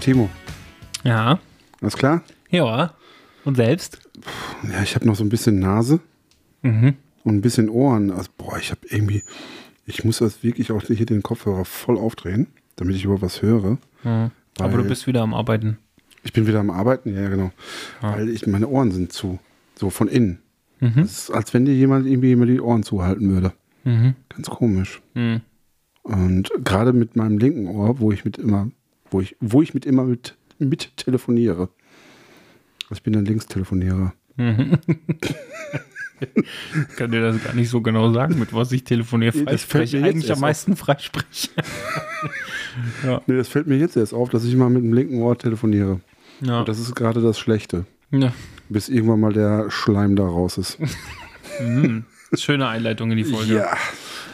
Na, Timo, Ja. alles klar? Ja. Und selbst? Ja, ich habe noch so ein bisschen Nase Mhm. und ein bisschen Ohren. Also, boah, ich habe irgendwie, ich muss das wirklich auch hier den Kopfhörer voll aufdrehen, damit ich überhaupt was höre. Ja. Aber du bist wieder am Arbeiten. Ich bin wieder am Arbeiten, ja, ja, genau. Weil ich, meine Ohren sind zu, so von innen. Mhm. Es ist, als wenn dir jemand irgendwie immer die Ohren zuhalten würde. Mhm. Ganz komisch. Mhm. Und gerade mit meinem linken Ohr, wo ich mit immer, wo ich, wo ich mit immer mit, mit telefoniere. Also ich bin ein Linkstelefonierer. Ich kann dir das gar nicht so genau sagen, mit was ich telefoniere. Nee, das fällt Freispreche. mir jetzt Eigentlich am meisten freispreche. Nee, das fällt mir jetzt erst auf, dass ich mal mit dem linken Ohr telefoniere. Ja. Und das ist gerade das Schlechte. ja. Bis irgendwann mal der Schleim da raus ist. Mhm. Schöne Einleitung in die Folge. Ja,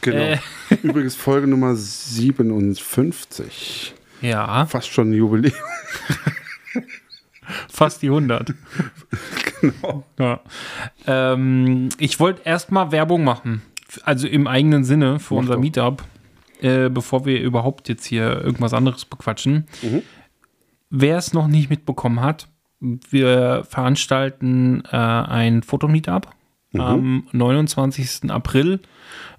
genau. Äh. Übrigens Folge Nummer 57. Ja, Fast schon ein Jubiläum. fast die 100. genau. Ja. Ähm, ich wollte erstmal Werbung machen. Also im eigenen Sinne für Mach unser doch. Meetup, äh, bevor wir überhaupt jetzt hier irgendwas anderes bequatschen. Mhm. Wer es noch nicht mitbekommen hat, wir veranstalten äh, ein Fotomeetup Mhm. am 29. April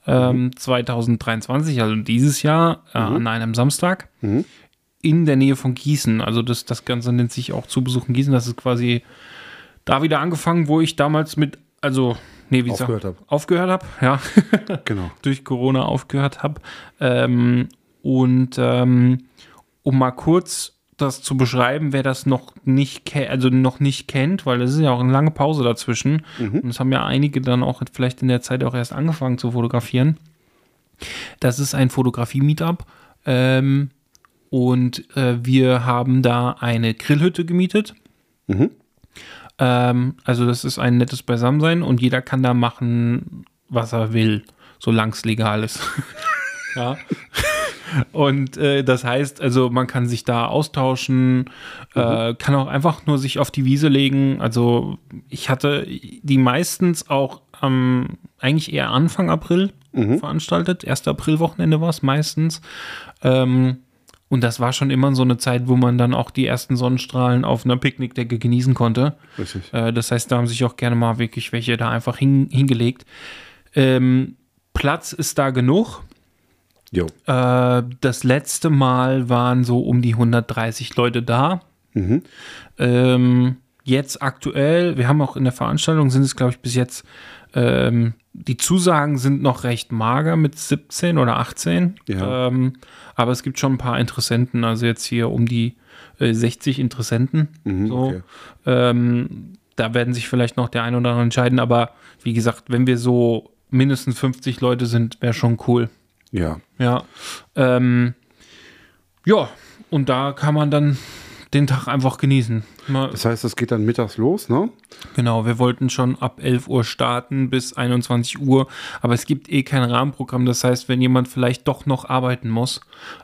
ähm, 2023, also dieses Jahr, äh, an einem Samstag Mhm. In der Nähe von Gießen. Also das, das Ganze nennt sich auch zu besuchen Gießen. Das ist quasi da wieder angefangen, wo ich damals mit, also, nee, wie Aufgehört gesagt, hab. aufgehört habe, ja, Genau. durch Corona aufgehört habe. Ähm, und ähm, um mal kurz das zu beschreiben, wer das noch nicht kennt, also noch nicht kennt, weil es ist ja auch eine lange Pause dazwischen. Und es haben ja einige dann auch vielleicht in der Zeit auch erst angefangen zu fotografieren. Das ist ein Fotografie-Meetup. Ähm, und äh, wir haben da eine Grillhütte gemietet. Mhm. Ähm, also das ist ein nettes Beisammensein und jeder kann da machen, was er will, solange es legal ist. ja. Und äh, das heißt, also man kann sich da austauschen, äh, kann auch einfach nur sich auf die Wiese legen. Also ich hatte die meistens auch am eigentlich eher Anfang April veranstaltet. 1. Aprilwochenende war es meistens. Ähm, und das war schon immer so eine Zeit, wo man dann auch die ersten Sonnenstrahlen auf einer Picknickdecke genießen konnte. Richtig. Äh, das heißt, da haben sich auch gerne mal wirklich welche da einfach hin, hingelegt. Ähm, Platz ist da genug. Jo. Äh, das letzte Mal waren so um die 130 Leute da. Mhm. Ähm, jetzt aktuell, wir haben auch in der Veranstaltung, sind es glaube ich bis jetzt, ähm, die Zusagen sind noch recht mager mit 17 oder 18. Ja. Ähm, aber es gibt schon ein paar Interessenten, also jetzt hier um die äh, 60 Interessenten. Mhm, so. okay. Ähm, da werden sich vielleicht noch der ein oder andere entscheiden, aber wie gesagt, wenn wir so mindestens 50 Leute sind, wäre schon cool. Ja. Ja. Ähm, ja, und da kann man dann den Tag einfach genießen. Das heißt, das geht dann mittags los, ne? genau, wir wollten schon ab 11 Uhr starten bis 21 Uhr, aber es gibt eh kein Rahmenprogramm. Das heißt, wenn jemand vielleicht doch noch arbeiten muss,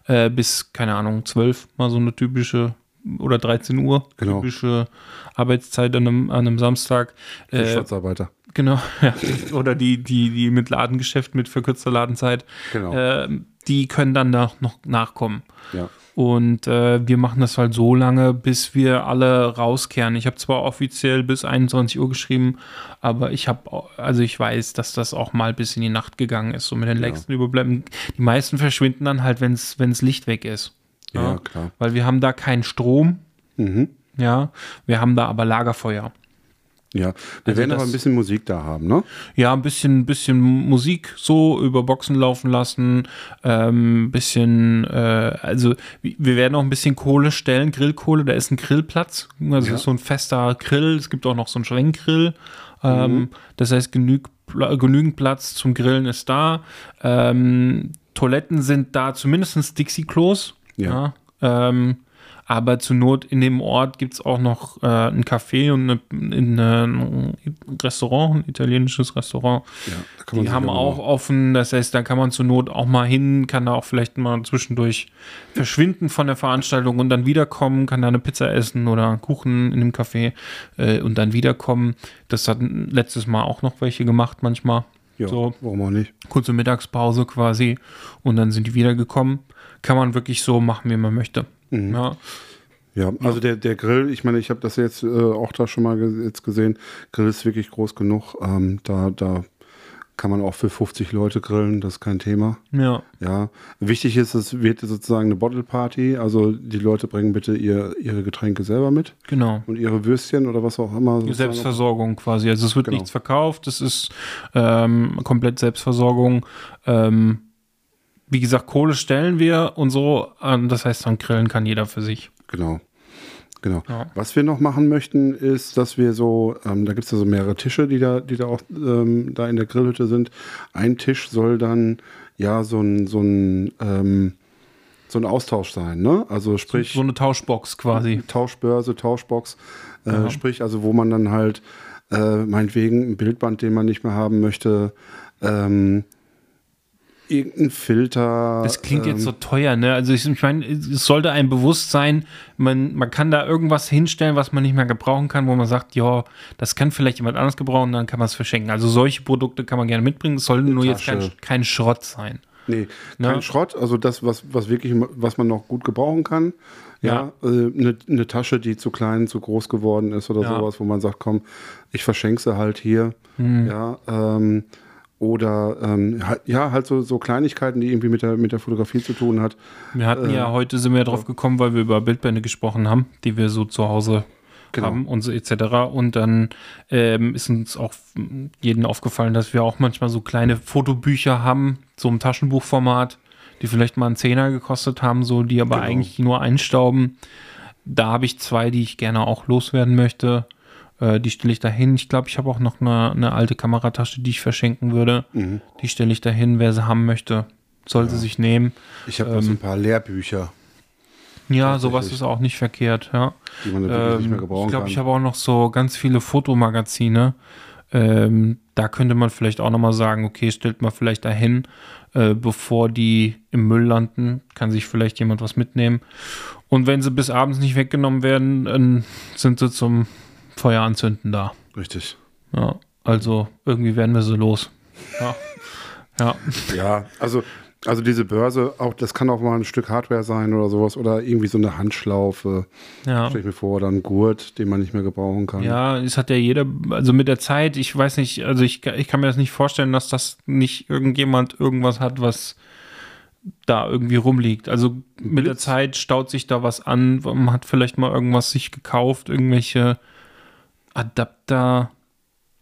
äh, bis, keine Ahnung, 12, mal so eine typische oder 13 Uhr, Genau. typische Arbeitszeit an einem, an einem Samstag. Äh, Schwarzarbeiter. Genau, ja. Oder die, die, die mit Ladengeschäft, mit verkürzter Ladenzeit, Genau. äh, die können dann da noch nachkommen. Ja. Und äh, wir machen das halt so lange, bis wir alle rauskehren. Ich habe zwar offiziell bis 21 Uhr geschrieben, aber ich habe, also ich weiß, dass das auch mal bis in die Nacht gegangen ist, so mit den letzten Überbleibenden. Die meisten verschwinden dann halt, wenn es Licht weg ist. Ja, klar. Weil wir haben da keinen Strom, Mhm. ja. Wir haben da aber Lagerfeuer. Ja. Wir Also werden aber das- ein bisschen Musik da haben, ne? Ja, ein bisschen, bisschen Musik so über Boxen laufen lassen, ähm, bisschen, äh, also wi- wir werden auch ein bisschen Kohle stellen, Grillkohle, da ist ein Grillplatz, also Ja. ist so ein fester Grill, es gibt auch noch so einen Schwenkgrill, ähm, das heißt genüg, genügend Platz zum Grillen ist da, ähm, Toiletten sind da, zumindest Dixie-Klos, Ja. Ähm, aber zur Not in dem Ort gibt es auch noch äh, ein Café und eine, eine, ein Restaurant, ein italienisches Restaurant. Ja, da kann man Die haben auch noch- offen, das heißt, da kann man zur Not auch mal hin, kann da auch vielleicht mal zwischendurch verschwinden von der Veranstaltung und dann wiederkommen, kann da eine Pizza essen oder Kuchen in dem Café äh, und dann wiederkommen. Das hat letztes Mal auch noch welche gemacht manchmal. Ja, So warum auch nicht? kurze Mittagspause quasi und dann sind die wiedergekommen. Kann man wirklich so machen, wie man möchte. Mhm. Ja, Ja, also der, der Grill, ich meine, ich habe das jetzt äh, auch da schon mal ge jetzt gesehen. Grill ist wirklich groß genug. Ähm, da, da kann man auch für 50 Leute grillen, das ist kein Thema. ja, Ja, wichtig ist, es wird sozusagen eine Bottle Party. Also die Leute bringen bitte ihr, ihre Getränke selber mit genau. und ihre Würstchen oder was auch immer. sozusagen. Selbstversorgung quasi. Also es wird Genau. nichts verkauft, es ist ähm, komplett Selbstversorgung. Ähm, wie gesagt, Kohle stellen wir und so. Ähm, das heißt, dann grillen kann jeder für sich. Genau. Genau. Ja. Was wir noch machen möchten, ist, dass wir so, ähm, da gibt es ja so mehrere Tische, die da, die da auch ähm, da in der Grillhütte sind. Ein Tisch soll dann ja so ein, so ein, ähm, so ein Austausch sein, ne? Also sprich So eine Tauschbox quasi. Tauschbörse, Tauschbox, äh, Ja. sprich also, wo man dann halt äh, meinetwegen ein Bildband, den man nicht mehr haben möchte, ähm, irgendein Filter. Das klingt ähm, jetzt so teuer, ne? Also ich, ich meine, es sollte einem bewusst sein, man, man kann da irgendwas hinstellen, was man nicht mehr gebrauchen kann, wo man sagt, ja, das kann vielleicht jemand anders gebrauchen, dann kann man es verschenken. Also solche Produkte kann man gerne mitbringen. Es soll nur jetzt kein, Tasche. kein Schrott sein. Nee, Ne? kein Schrott, also das, was, was wirklich, was man noch gut gebrauchen kann. Ja, Ja. äh, eine, eine Tasche, die zu klein, zu groß geworden ist oder Ja. sowas, wo man sagt, komm, ich verschenke sie halt hier. Mhm. Ja, ähm, oder ähm, ja, halt so, so Kleinigkeiten, die irgendwie mit der, mit der Fotografie zu tun hat. Wir hatten ja heute sind wir drauf gekommen, weil wir über Bildbände gesprochen haben, die wir so zu Hause Genau. haben und so etc. Und dann ähm, ist uns auch jedem aufgefallen, dass wir auch manchmal so kleine Fotobücher haben, so im Taschenbuchformat, die vielleicht mal einen Zehner gekostet haben, so die aber Genau. eigentlich nur einstauben. Da habe ich zwei, die ich gerne auch loswerden möchte. Äh, die stelle ich dahin. Ich glaube, ich habe auch noch eine, eine alte Kameratasche, die ich verschenken würde. Mhm. Die stelle ich dahin, wer sie haben möchte, soll sie sich nehmen. Ich habe noch so ein paar Lehrbücher, Ja, sowas ist auch nicht verkehrt, ja. die man natürlich nicht mehr Ähm, gebrauchen ich glaube, ich habe auch noch so ganz viele Fotomagazine. Ähm, da könnte man vielleicht auch nochmal sagen, okay, stellt mal vielleicht dahin, äh, bevor die im Müll landen, kann sich vielleicht jemand was mitnehmen. Und wenn sie bis abends nicht weggenommen werden, dann sind sie zum Feuer anzünden da. Richtig. Ja, also irgendwie werden wir sie los. Ja. Ja, Ja, also, also diese Börse, auch das kann auch mal ein Stück Hardware sein oder sowas oder irgendwie so eine Handschlaufe. ja. Stell ich mir vor, oder ein Gurt, den man nicht mehr gebrauchen kann. Ja, es hat ja jeder, also mit der Zeit, ich weiß nicht, also ich, ich kann mir das nicht vorstellen, dass das nicht irgendjemand irgendwas hat, was da irgendwie rumliegt. Also mit der Blitz. Zeit staut sich da was an, man hat vielleicht mal irgendwas sich gekauft, irgendwelche Adapter,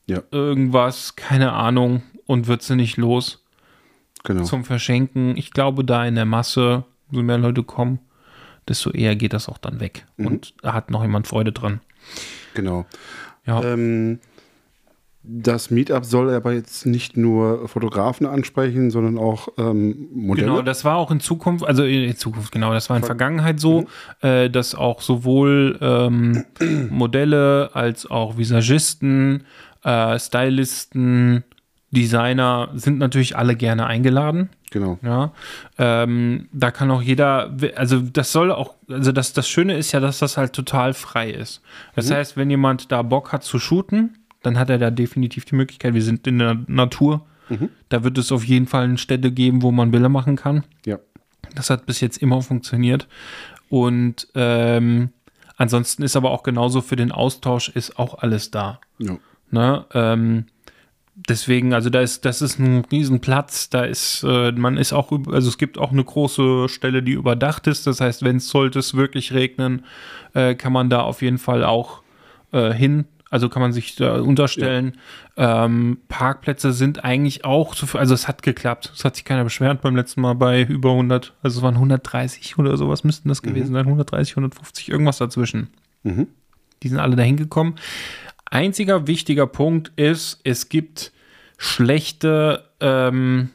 Ja. irgendwas, keine Ahnung, und wird sie nicht los genau. zum Verschenken. Ich glaube, da in der Masse, so mehr Leute kommen, desto eher geht das auch dann weg. Mhm. Und da hat noch jemand Freude dran. genau. Ja. Ähm, das Meetup soll aber jetzt nicht nur Fotografen ansprechen, sondern auch ähm, Modelle. Genau, das war auch in Zukunft, also in Zukunft, genau, das war in Vergangenheit so, äh, dass auch sowohl ähm, Modelle als auch Visagisten, äh, Stylisten, Designer sind natürlich alle gerne eingeladen. genau. Ja, ähm, da kann auch jeder, also das soll auch, also das, das Schöne ist ja, dass das halt total frei ist. Das heißt, wenn jemand da Bock hat zu shooten, dann hat er da definitiv die Möglichkeit. Wir sind in der Natur. Da wird es auf jeden Fall eine Stätte geben, wo man Bilder machen kann. Ja. Das hat bis jetzt immer funktioniert. Und ähm, ansonsten ist aber auch genauso für den Austausch ist auch alles da. ja. Ne? Ähm, deswegen, also da ist, das ist ein Riesenplatz. Da ist, äh, man ist auch, also es gibt auch eine große Stelle, die überdacht ist. Das heißt, wenn es sollte es wirklich regnen, äh, kann man da auf jeden Fall auch äh, hin. Also kann man sich da unterstellen. Ähm, Parkplätze sind eigentlich auch, so, also es hat geklappt. Es hat sich keiner beschwert beim letzten Mal bei über 100, also es waren 130 oder sowas müssten das gewesen sein, 130, 150, irgendwas dazwischen. Mhm. Die sind alle dahin gekommen. Einziger wichtiger Punkt ist, es gibt schlechte, ähm,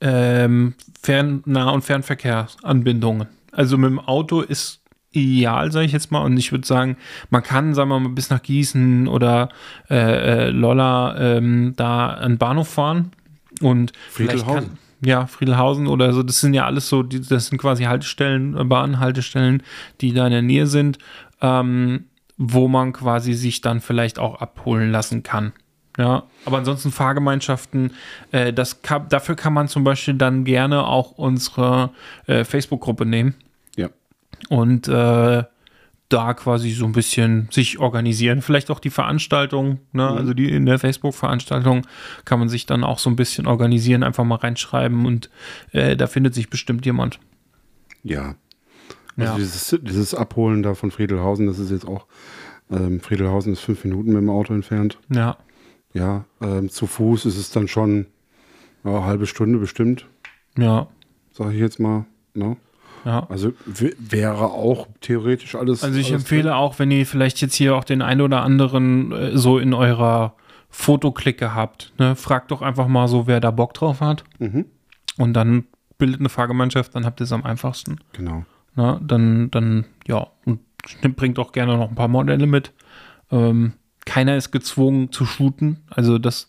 ähm, Fern-, Nah- und Fernverkehrsanbindungen. Also mit dem Auto ist ideal, sage ich jetzt mal. Und ich würde sagen, man kann, sagen wir mal, bis nach Gießen oder äh, äh, Lolla ähm, da an Bahnhof fahren. Und Friedelhausen. Ja, Friedelhausen oder so. Das sind ja alles so, die, das sind quasi Haltestellen, äh, Bahnhaltestellen, die da in der Nähe sind, ähm, wo man quasi sich dann vielleicht auch abholen lassen kann. Ja, aber ansonsten Fahrgemeinschaften, äh, das kann, dafür kann man zum Beispiel dann gerne auch unsere äh, Facebook-Gruppe nehmen. Und äh, da quasi so ein bisschen sich organisieren. Vielleicht auch die Veranstaltung, ne? also die in der Facebook-Veranstaltung kann man sich dann auch so ein bisschen organisieren, einfach mal reinschreiben und äh, da findet sich bestimmt jemand. Ja. Also Ja. dieses, dieses Abholen da von Friedelhausen, das ist jetzt auch, ähm, Friedelhausen ist fünf Minuten mit dem Auto entfernt. Ja, Ja, ähm, zu Fuß ist es dann schon ja, eine halbe Stunde bestimmt, ja, sage ich jetzt mal. Ne? Ja. Also wäre auch theoretisch alles. Also ich alles empfehle auch, wenn ihr vielleicht jetzt hier auch den einen oder anderen äh, so in eurer Fotoklicke habt, ne, fragt doch einfach mal so, wer da Bock drauf hat. Mhm. Und dann bildet eine Fahrgemeinschaft, dann habt ihr es am einfachsten. Genau. Ne? Dann, dann, ja, und bringt auch gerne noch ein paar Modelle mit. Ähm, keiner ist gezwungen zu shooten, also das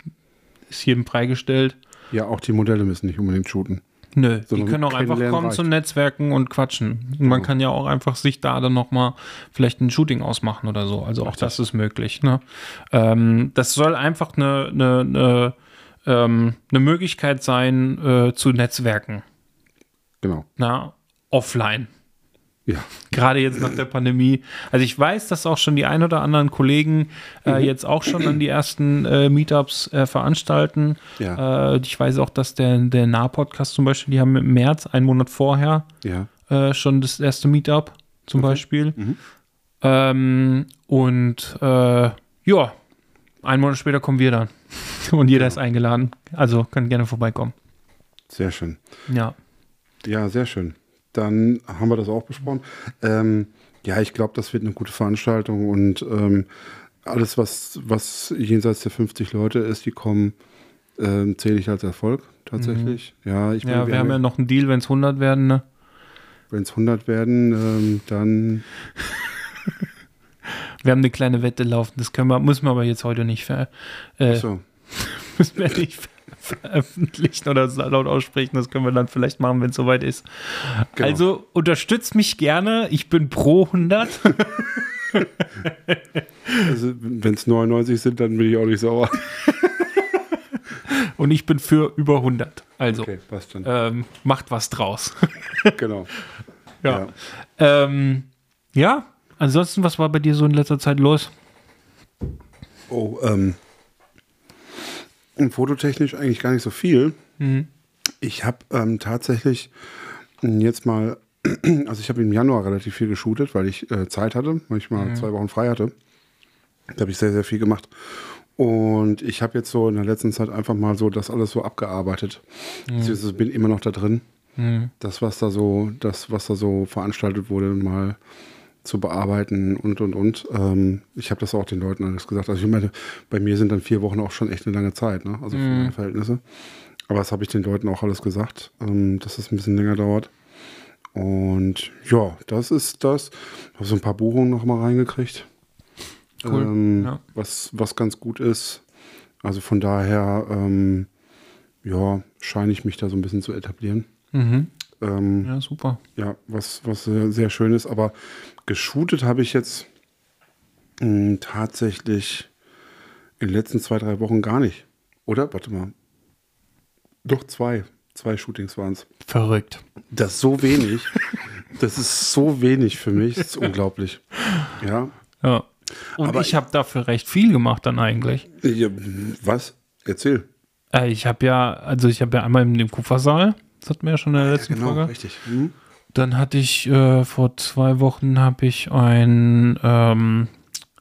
ist jedem freigestellt. Ja, auch die Modelle müssen nicht unbedingt shooten. Nö, die können auch einfach kommen reicht. zum Netzwerken und quatschen. Und Man kann ja auch einfach sich da dann nochmal vielleicht ein Shooting ausmachen oder so. Also auch das ist möglich. Ne? Ähm, das soll einfach eine, eine, eine, ähm, eine Möglichkeit sein, äh, zu netzwerken. Genau. Na, offline. Ja. Gerade jetzt nach der Pandemie. Also ich weiß, dass auch schon die ein oder anderen Kollegen äh, jetzt auch schon an die ersten äh, Meetups äh, veranstalten. Ja. Äh, ich weiß auch, dass der, der Nah-Podcast zum Beispiel, die haben im März, einen Monat vorher, Ja. äh, schon das erste Meetup zum Beispiel. Mhm. Ähm, und äh, ja, einen Monat später kommen wir dann. Und jeder ist eingeladen. Also kann gerne vorbeikommen. Sehr schön. Ja. Ja, sehr schön. Dann haben wir das auch besprochen. Ähm, ja, ich glaube, das wird eine gute Veranstaltung und ähm, alles, was, was jenseits der 50 Leute ist, die kommen, ähm, zähle ich als Erfolg tatsächlich. Ja, ich Mhm. Ja, meine, wir haben ja noch einen Deal, wenn es 100 werden, ne? wenn es 100 werden, ähm, dann Wir haben eine kleine Wette laufen, das können wir, müssen wir aber jetzt heute nicht ver, äh, so. müssen wir nicht ver veröffentlichen oder laut aussprechen. Das können wir dann vielleicht machen, wenn es soweit ist. Genau. Also unterstützt mich gerne. Ich bin pro 100. Also, wenn es 99 sind, dann bin ich auch nicht sauer. und ich bin für über 100. Also Okay, ähm, macht was draus. Genau. ja. Ähm, ja, ansonsten, was war bei dir so in letzter Zeit los? Oh, ähm, fototechnisch eigentlich gar nicht so viel. Mhm. Ich habe ähm, tatsächlich mh, jetzt mal, also ich habe im Januar relativ viel geshootet, weil ich äh, Zeit hatte, weil ich mal zwei Wochen frei hatte. Da habe ich sehr, sehr viel gemacht. Und ich habe jetzt so in der letzten Zeit einfach mal so das alles so abgearbeitet. Beziehungsweise bin immer noch da drin. Das, was da so, das, was da so veranstaltet wurde, mal zu bearbeiten und und und. Ähm, ich habe das auch den Leuten alles gesagt. Also ich meine, bei mir sind dann vier Wochen auch schon echt eine lange Zeit, ne? Also für meine Verhältnisse. Aber das habe ich den Leuten auch alles gesagt, ähm, dass es ein bisschen länger dauert. Und ja, das ist das. Ich habe so ein paar Buchungen noch mal reingekriegt. Cool, Ähm, ja. was, was ganz gut ist. Also von daher, ähm, ja, scheine ich mich da so ein bisschen zu etablieren. Mhm. Ähm, Ja, super. ja, was, was sehr schön ist. Aber geshootet habe ich jetzt mh, tatsächlich in den letzten zwei, drei Wochen gar nicht. Oder? Warte mal. Doch zwei. Zwei Shootings waren es. Verrückt. Das ist so wenig. das ist so wenig für mich. Das ist unglaublich. Ja. Ja. Und Aber ich habe dafür recht viel gemacht dann eigentlich. ja was? Erzähl. Äh, ich habe ja, also ich habe ja einmal in dem Kupfersaal, das hatten wir ja schon in der letzten Folge. Genau, richtig. Hm? Dann hatte ich äh, vor zwei Wochen habe ich ein ähm,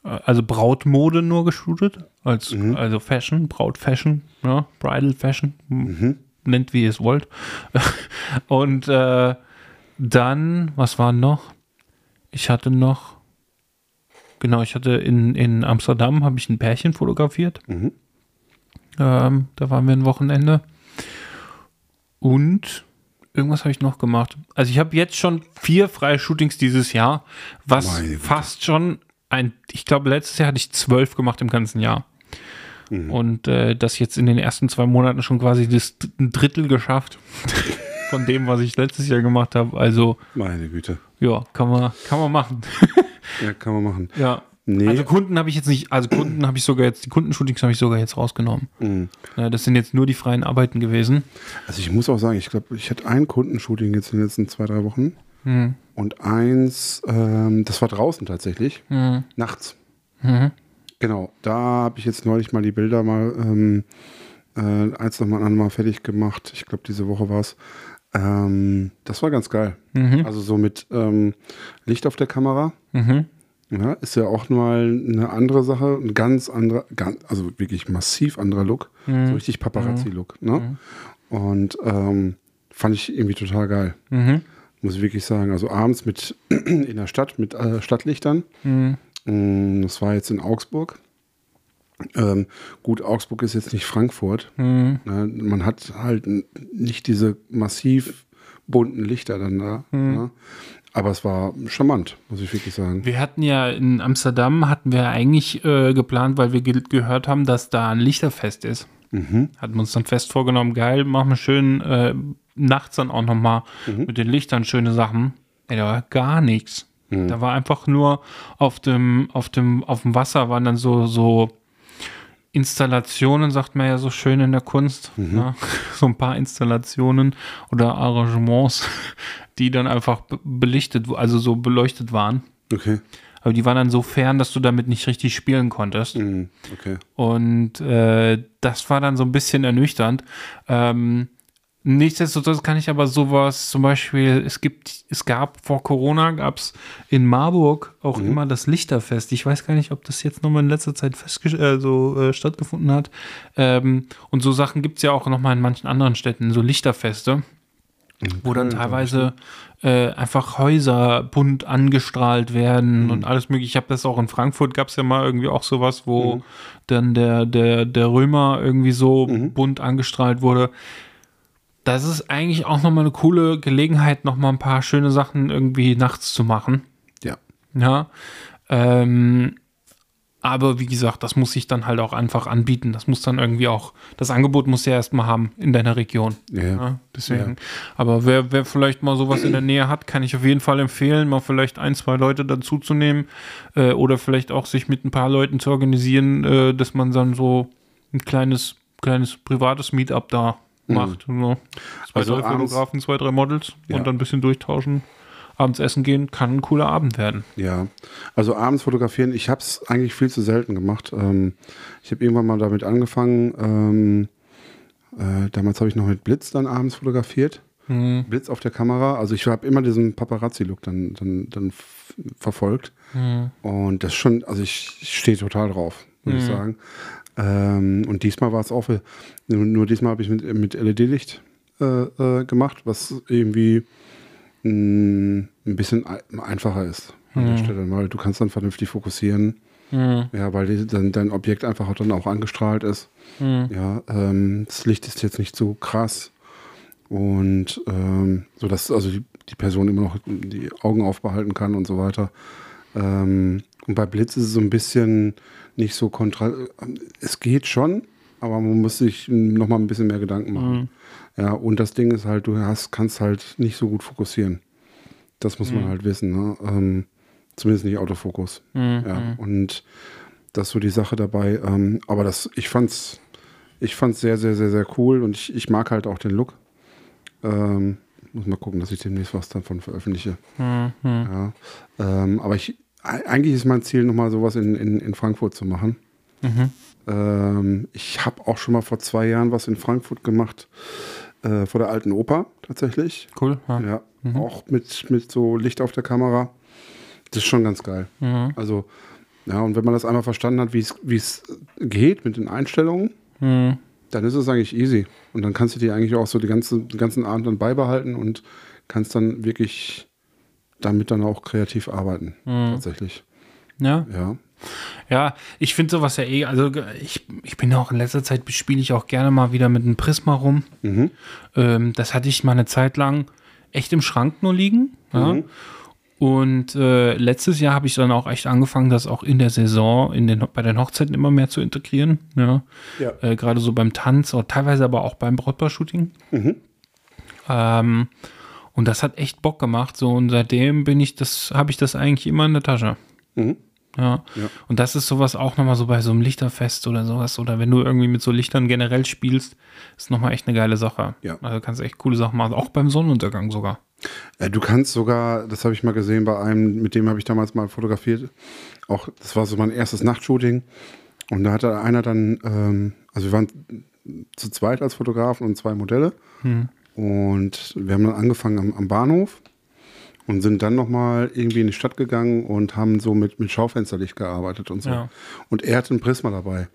also Brautmode nur geshootet, als also Fashion, Braut-Fashion, ja, Bridal Fashion, m- nennt wie ihr es wollt. Und äh, dann, was war noch? Ich hatte noch, genau, ich hatte in, in Amsterdam habe ich ein Pärchen fotografiert. Mhm. Ähm, da waren wir ein Wochenende. und irgendwas habe ich noch gemacht. Also ich habe jetzt schon vier freie Shootings dieses Jahr, was Meine fast schon ein, ich glaube letztes Jahr hatte ich zwölf gemacht im ganzen Jahr. Mhm. Und äh, das jetzt in den ersten zwei Monaten schon quasi das ein Drittel geschafft von dem, was ich letztes Jahr gemacht habe. Also Meine Güte. ja, kann man, kann man machen. Ja, kann man machen. ja. Nee. Also Kunden habe ich jetzt nicht, also Kunden habe ich sogar jetzt, die Kundenshootings habe ich sogar jetzt rausgenommen. Mhm. Ja, das sind jetzt nur die freien Arbeiten gewesen. Also ich muss auch sagen, ich glaube, ich hatte ein Kundenshooting jetzt in den letzten zwei, drei Wochen. Mhm. Und eins, ähm, das war draußen tatsächlich, Mhm. nachts. Mhm. Genau, da habe ich jetzt neulich mal die Bilder mal ähm, äh, eins dem anderen mal fertig gemacht. Ich glaube, diese Woche war es. Ähm, das war ganz geil. Mhm. Also so mit ähm, Licht auf der Kamera. Mhm. Ja, ist ja auch mal eine andere Sache, ein ganz anderer, ganz, also wirklich massiv anderer Look. Mhm. So richtig Paparazzi-Look. Ne? Und ähm, fand ich irgendwie total geil. Mhm. Muss ich wirklich sagen. Also abends mit in der Stadt mit äh, Stadtlichtern. Mhm. Mm, Das war jetzt in Augsburg. Ähm, gut, Augsburg ist jetzt nicht Frankfurt. Mhm. Ne? Man hat halt nicht diese massiv bunten Lichter dann da. Ne? Aber es war charmant, muss ich wirklich sagen. Wir hatten ja in Amsterdam, hatten wir eigentlich äh, geplant, weil wir ge gehört haben, dass da ein Lichterfest ist. Mhm. Hatten wir uns dann fest vorgenommen, geil, machen wir schön äh, nachts dann auch nochmal mit den Lichtern schöne Sachen. Ey, da war gar nichts. Da war einfach nur auf dem, auf dem, auf dem Wasser waren dann so, so Installationen, sagt man ja so schön in der Kunst. Ne? So ein paar Installationen oder Arrangements, die dann einfach be- belichtet, also so beleuchtet waren. Okay. Aber die waren dann so fern, dass du damit nicht richtig spielen konntest. Mhm. Okay. Und äh, das war dann so ein bisschen ernüchternd. Ähm, nichtsdestotrotz kann ich aber sowas, zum Beispiel, es gibt, es gab vor Corona, gab es in Marburg auch immer das Lichterfest. Ich weiß gar nicht, ob das jetzt nochmal in letzter Zeit äh, so äh, stattgefunden hat. Ähm, und so Sachen gibt es ja auch nochmal in manchen anderen Städten, so Lichterfeste. Wo dann teilweise äh, einfach Häuser bunt angestrahlt werden und alles mögliche. Ich habe das auch in Frankfurt, gab es ja mal irgendwie auch sowas, wo dann der, der, der Römer irgendwie so bunt angestrahlt wurde. Das ist eigentlich auch nochmal eine coole Gelegenheit, nochmal ein paar schöne Sachen irgendwie nachts zu machen. Ja. Ja. Ähm, aber wie gesagt, das muss sich dann halt auch einfach anbieten. Das muss dann irgendwie auch, das Angebot muss ja erstmal haben in deiner Region. Ja. Ja, deswegen. Aber wer, wer vielleicht mal sowas in der Nähe hat, kann ich auf jeden Fall empfehlen, mal vielleicht ein, zwei Leute dazuzunehmen äh, oder vielleicht auch sich mit ein paar Leuten zu organisieren, äh, dass man dann so ein kleines, kleines privates Meetup da macht. So. Zwei, Mhm. Also drei abends- Fotografen, zwei, drei Models Ja. und dann ein bisschen durchtauschen. Abends essen gehen, kann ein cooler Abend werden. Ja, also abends fotografieren, ich habe es eigentlich viel zu selten gemacht. Ähm, ich habe irgendwann mal damit angefangen. Ähm, äh, damals habe ich noch mit Blitz dann abends fotografiert. Mhm. Blitz auf der Kamera. Also ich habe immer diesen Paparazzi-Look dann, dann, dann verfolgt. Mhm. Und das schon, also ich, ich stehe total drauf, muss ich sagen. Ähm, und diesmal war es auch, nur, nur diesmal habe ich mit, mit LED-Licht äh, äh, gemacht, was irgendwie ein bisschen ei- einfacher ist an der Stelle, weil du kannst dann vernünftig fokussieren. Mhm. Ja, weil die, dann dein Objekt einfach dann auch angestrahlt ist. Mhm. Ja, ähm, das Licht ist jetzt nicht so krass. Und ähm, so dass also die, die Person immer noch die Augen aufbehalten kann und so weiter. Ähm, und bei Blitz ist es so ein bisschen nicht so kontra. Es geht schon, aber man muss sich noch mal ein bisschen mehr Gedanken machen. Ja, und das Ding ist halt, du hast, kannst halt nicht so gut fokussieren. Das muss man halt wissen. Ne? Ähm, zumindest nicht Autofokus. Ja, und das ist so die Sache dabei. Ähm, aber das, ich fand's, ich fand's sehr, sehr, sehr, sehr cool und ich, ich mag halt auch den Look. Ähm, muss mal gucken, dass ich demnächst was davon veröffentliche. Mhm. Ja, ähm, aber ich, eigentlich ist mein Ziel, nochmal sowas in, in, in Frankfurt zu machen. Mhm. Ähm, ich habe auch schon mal vor zwei Jahren was in Frankfurt gemacht, äh, vor der alten Oper tatsächlich. Cool. Ja. Ja, auch mit, mit so Licht auf der Kamera. Das ist schon ganz geil. Mhm. Also, ja, und wenn man das einmal verstanden hat, wie es wie es geht mit den Einstellungen, Mhm. dann ist es eigentlich easy. Und dann kannst du die eigentlich auch so die ganze, den ganzen Abend dann beibehalten und kannst dann wirklich damit dann auch kreativ arbeiten. Tatsächlich. Ja. Ja. Ja, ich finde sowas ja eh, also ich, ich bin auch in letzter Zeit spiele ich auch gerne mal wieder mit einem Prisma rum. Ähm, das hatte ich mal eine Zeit lang echt im Schrank nur liegen. Ja. Und äh, letztes Jahr habe ich dann auch echt angefangen, das auch in der Saison, in den, bei den Hochzeiten immer mehr zu integrieren. Ja. Ja. Äh, Gerade so beim Tanz oder teilweise aber auch beim Brautpaar-Shooting. Ähm, und das hat echt Bock gemacht. So, und seitdem bin ich das, habe ich das eigentlich immer in der Tasche. Mhm. Ja. Ja. Und das ist sowas auch nochmal so bei so einem Lichterfest oder sowas. Oder wenn du irgendwie mit so Lichtern generell spielst, ist nochmal echt eine geile Sache. Ja. Also kannst echt coole Sachen machen. Auch beim Sonnenuntergang sogar. Äh, Du kannst sogar, das habe ich mal gesehen bei einem, mit dem habe ich damals mal fotografiert. Auch, das war so mein erstes Nachtshooting. Und da hatte einer dann, ähm, also wir waren zu zweit als Fotografen und zwei Modelle. Und wir haben dann angefangen am, am Bahnhof und sind dann nochmal irgendwie in die Stadt gegangen und haben so mit, mit Schaufensterlicht gearbeitet und so. Ja. Und er hatte ein Prisma dabei.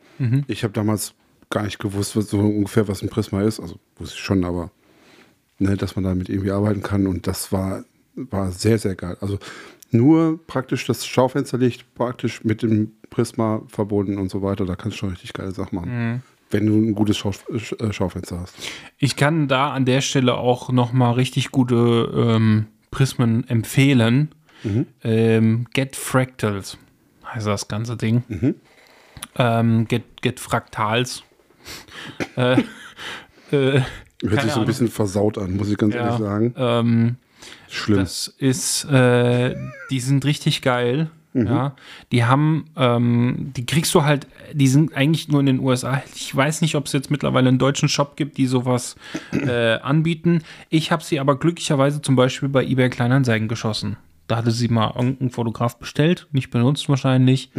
Ich habe damals gar nicht gewusst, was, so ungefähr, was ein Prisma ist. Also wusste ich schon, aber ne, dass man damit irgendwie arbeiten kann. Und das war, war sehr, sehr geil. Also nur praktisch das Schaufensterlicht praktisch mit dem Prisma verbunden und so weiter. Da kannst du schon richtig geile Sachen machen. Wenn du ein gutes Schau äh, Schaufenster hast. Ich kann da an der Stelle auch nochmal richtig gute ähm, Prismen empfehlen. Ähm, Get Fractals heißt das ganze Ding. Ähm, get, get Fraktals. äh, äh, Hört sich so ein bisschen versaut an, muss ich ganz Ja. ehrlich sagen. ähm, Schlimm. Das ist, äh, die sind richtig geil. Ja, die haben, ähm, die kriegst du halt, die sind eigentlich nur in den USA. Ich weiß nicht, ob es jetzt mittlerweile einen deutschen Shop gibt, die sowas äh, anbieten. Ich habe sie aber glücklicherweise zum Beispiel bei eBay Kleinanzeigen geschossen. Da hatte sie mal irgendein Fotograf bestellt, nicht benutzt wahrscheinlich,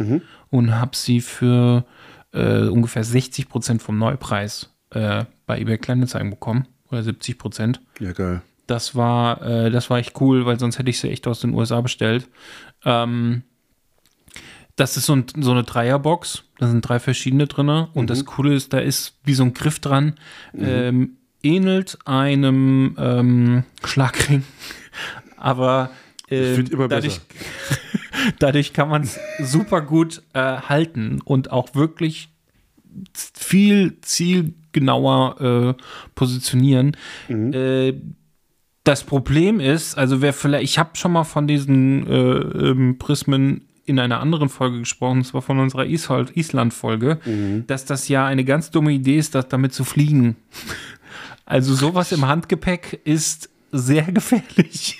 und habe sie für äh, ungefähr 60 Prozent vom Neupreis äh, bei eBay Kleinanzeigen bekommen. Oder 70 Prozent. ja, geil. Das war, äh, das war echt cool, weil sonst hätte ich sie echt aus den USA bestellt. Ähm, das ist so, ein, so eine Dreierbox. Da sind drei verschiedene drin. Und das Coole ist, da ist wie so ein Griff dran. Ähm, ähnelt einem ähm, Schlagring. Aber äh, dadurch, dadurch kann man es super gut äh, halten und auch wirklich viel zielgenauer äh, positionieren. Äh, das Problem ist, also wer vielleicht, ich habe schon mal von diesen äh, ähm, Prismen in einer anderen Folge gesprochen, das war von unserer Island-Folge, dass das ja eine ganz dumme Idee ist, das damit zu fliegen. Also sowas im Handgepäck ist sehr gefährlich.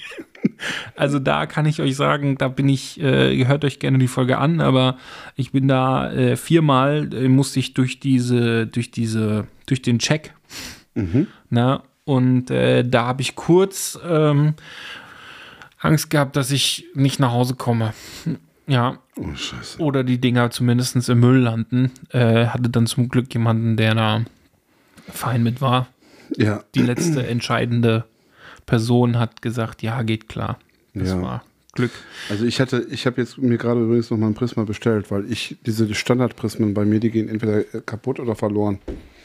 Also da kann ich euch sagen, da bin ich, äh, ihr hört euch gerne die Folge an, aber ich bin da äh, viermal, äh, musste ich durch diese, durch diese, durch den Check. Na, und äh, da habe ich kurz ähm, Angst gehabt, dass ich nicht nach Hause komme. Ja, Oh, scheiße. oder die Dinger zumindest im Müll landen. Äh, hatte dann zum Glück jemanden, der da fein mit war. Ja, Die letzte entscheidende Person hat gesagt, ja, geht klar. Das Ja. war Glück. also ich hatte, ich habe jetzt mir gerade übrigens noch mal ein Prisma bestellt, weil ich diese Standardprismen bei mir, die gehen entweder kaputt oder verloren.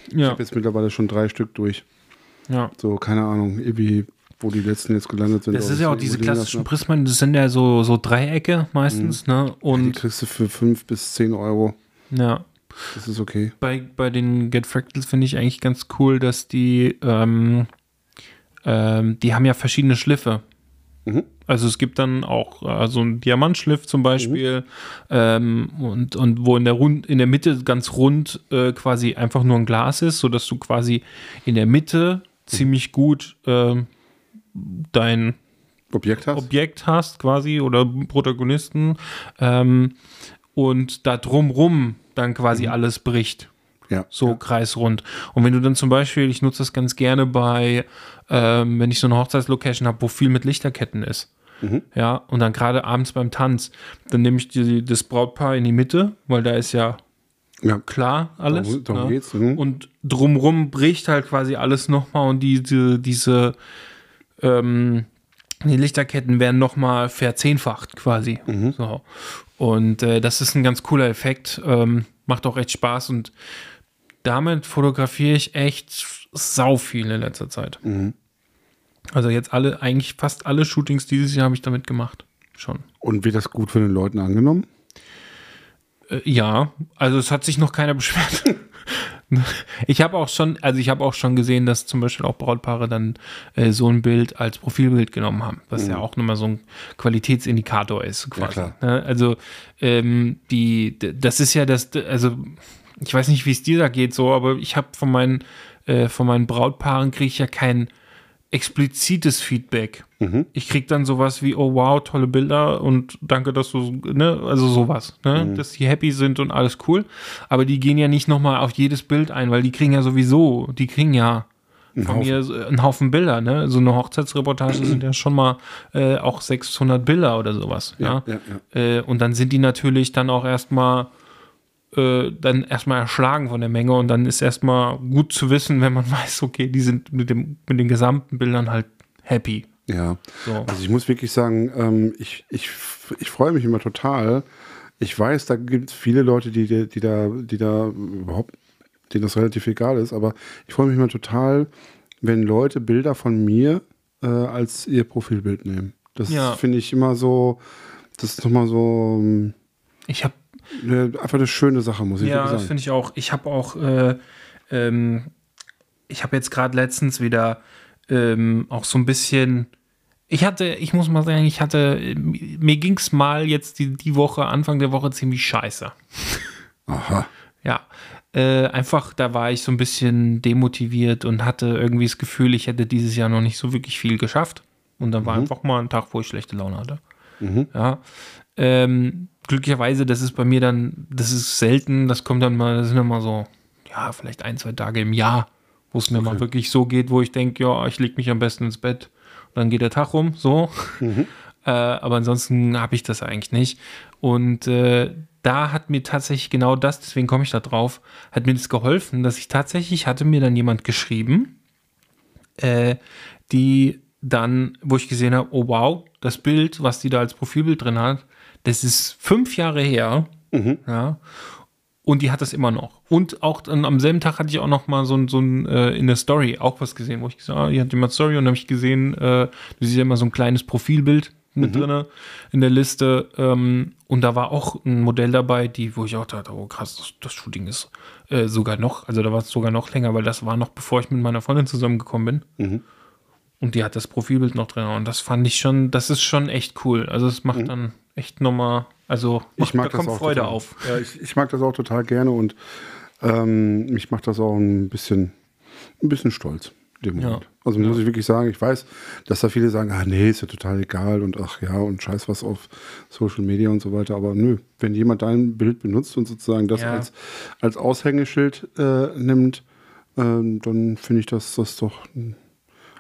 Ich Ja, habe jetzt mittlerweile schon drei Stück durch. ja. So, keine Ahnung, irgendwie, wo die letzten jetzt gelandet sind. Das ist ja auch diese klassischen Prismen, das sind ja so, so Dreiecke meistens, ne? hab. Die Und kriegst du für fünf bis zehn Euro. ja, Das ist okay. bei, bei den Get Fractals finde ich eigentlich ganz cool, dass die, ähm, ähm, die haben ja verschiedene Schliffe. Mhm. Also es gibt dann auch äh, so einen Diamantschliff zum Beispiel ähm, und, und wo in der, rund, in der Mitte ganz rund äh, quasi einfach nur ein Glas ist, sodass du quasi in der Mitte ziemlich gut ähm, dein Objekt hast? Objekt hast quasi oder Protagonisten ähm, und da drumrum dann quasi alles bricht. ja. So kreisrund. Und wenn du dann zum Beispiel, ich nutze das ganz gerne bei, ähm, wenn ich so eine Hochzeitslocation habe, wo viel mit Lichterketten ist. Ja, und dann gerade abends beim Tanz, dann nehme ich die, das Brautpaar in die Mitte, weil da ist ja ja. klar alles. Darum- darum ja. geht's, mhm. Und drumrum bricht halt quasi alles nochmal und diese, diese ähm, die Lichterketten werden nochmal verzehnfacht quasi. Mhm. So. Und äh, das ist ein ganz cooler Effekt. Ähm, macht auch echt Spaß und damit fotografiere ich echt sau viel in letzter Zeit. Mhm. Also jetzt alle, eigentlich fast alle Shootings dieses Jahr habe ich damit gemacht. Schon. Und wird das gut von den Leuten angenommen? Äh, ja, also es hat sich noch keiner beschwert. Ich habe auch schon, also ich habe auch schon gesehen, dass zum Beispiel auch Brautpaare dann äh, so ein Bild als Profilbild genommen haben, was ja auch nochmal so ein Qualitätsindikator ist, quasi. klar. Ne? Also ähm, die, das ist ja das, also ich weiß nicht, wie es dir da geht, so, aber ich habe von meinen, äh, von meinen Brautpaaren kriege ich ja kein explizites Feedback. Ich krieg dann sowas wie, oh wow, tolle Bilder und danke, dass du, ne, also sowas, ne, dass die happy sind und alles cool. Aber die gehen ja nicht nochmal auf jedes Bild ein, weil die kriegen ja sowieso, die kriegen ja von Haufen. mir einen Haufen Bilder, ne? So eine Hochzeitsreportage sind ja schon mal äh, auch 600 Bilder oder sowas, ja. Ja, Äh, und dann sind die natürlich dann auch erstmal äh, dann erstmal erschlagen von der Menge und dann ist erstmal gut zu wissen, wenn man weiß, okay, die sind mit, dem, mit den gesamten Bildern halt happy. Ja. So. Also ich muss wirklich sagen, ähm, ich, ich, ich freue mich immer total. Ich weiß, da gibt es viele Leute, die, die, die da, die da überhaupt, denen das relativ egal ist, aber ich freue mich immer total, wenn Leute Bilder von mir äh, als ihr Profilbild nehmen. Das Ja. finde ich immer so, das ist nochmal so ähm, Ich habe eine, einfach eine schöne Sache, muss ich Ja, wirklich das sagen. finde ich auch. Ich habe auch, äh, ähm, ich habe jetzt gerade letztens wieder ähm, auch so ein bisschen. Ich hatte, ich muss mal sagen, ich hatte, mir ging es mal jetzt die, die Woche, Anfang der Woche ziemlich scheiße. Aha. Ja, äh, einfach, da war ich so ein bisschen demotiviert und hatte irgendwie das Gefühl, ich hätte dieses Jahr noch nicht so wirklich viel geschafft. Und dann war einfach mal ein Tag, wo ich schlechte Laune hatte. Ja. Ähm, glücklicherweise, das ist bei mir dann, das ist selten, das kommt dann mal, das sind dann mal so, ja, vielleicht ein, zwei Tage im Jahr, wo es mir mal wirklich so geht, wo ich denke, ja, ich leg mich am besten ins Bett und dann geht der Tag rum, so. Äh, aber ansonsten habe ich das eigentlich nicht. Und äh, da hat mir tatsächlich genau das, deswegen komme ich da drauf, hat mir das geholfen, dass ich tatsächlich hatte mir dann jemand geschrieben, äh, die dann, wo ich gesehen habe, oh wow, das Bild, was die da als Profilbild drin hat, das ist fünf Jahre her, ja, und die hat das immer noch. Und auch dann am selben Tag hatte ich auch noch mal so ein, so ein äh, in der Story auch was gesehen, wo ich gesagt habe, ah, hier hat jemand Story und dann habe ich gesehen, äh, du siehst ja immer so ein kleines Profilbild mit drinne in der Liste ähm, und da war auch ein Modell dabei, die, wo ich auch dachte, oh krass, das, das Shooting ist äh, sogar noch, also da war es sogar noch länger, weil das war noch bevor ich mit meiner Freundin zusammengekommen bin. Und die hat das Profilbild noch drin. Und das fand ich schon, das ist schon echt cool. Also es macht dann echt nochmal, also macht. Ich mag da das kommt auch Freude total. auf. Ja, ich, ich mag das auch total gerne und ähm, mich macht das auch ein bisschen, ein bisschen stolz. Ja. Moment. Also muss ich wirklich sagen, ich weiß, dass da viele sagen, ah nee, ist ja total egal und ach ja und scheiß was auf Social Media und so weiter. Aber nö, wenn jemand dein Bild benutzt und sozusagen das Ja. als, als Aushängeschild äh, nimmt, ähm, dann finde ich das, das doch,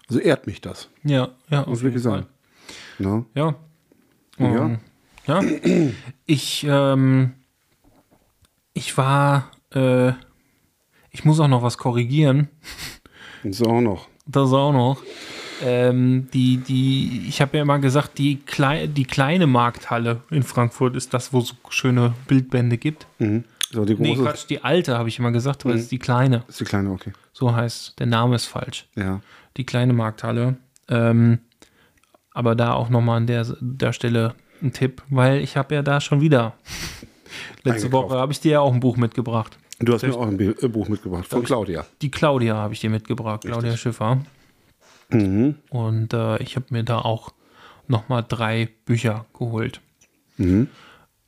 also ehrt mich das. Ja, ja, Muss wirklich jeden Fall. sagen. Ja. Ja. Ja. Ja. Ich, ähm, ich war, äh, ich muss auch noch was korrigieren. Das ist auch noch. Das auch noch. Ähm, die, die, ich habe ja immer gesagt, die, klei die kleine Markthalle in Frankfurt ist das, wo es so schöne Bildbände gibt. Mhm. So, die Nee, große Quatsch, die alte habe ich immer gesagt, aber es ist die kleine. ist die kleine, okay. So heißt, der Name ist falsch. Ja. Die kleine Markthalle. Ähm, aber da auch nochmal an der, der Stelle ein Tipp, weil ich habe ja da schon wieder. Letzte Eingekauft. Woche habe ich dir ja auch ein Buch mitgebracht. Du hast mir auch ein äh, Buch mitgebracht von Claudia. Die Claudia habe ich dir mitgebracht, Claudia Schiffer. Mhm. Und äh, ich habe mir da auch nochmal drei Bücher geholt. Mhm.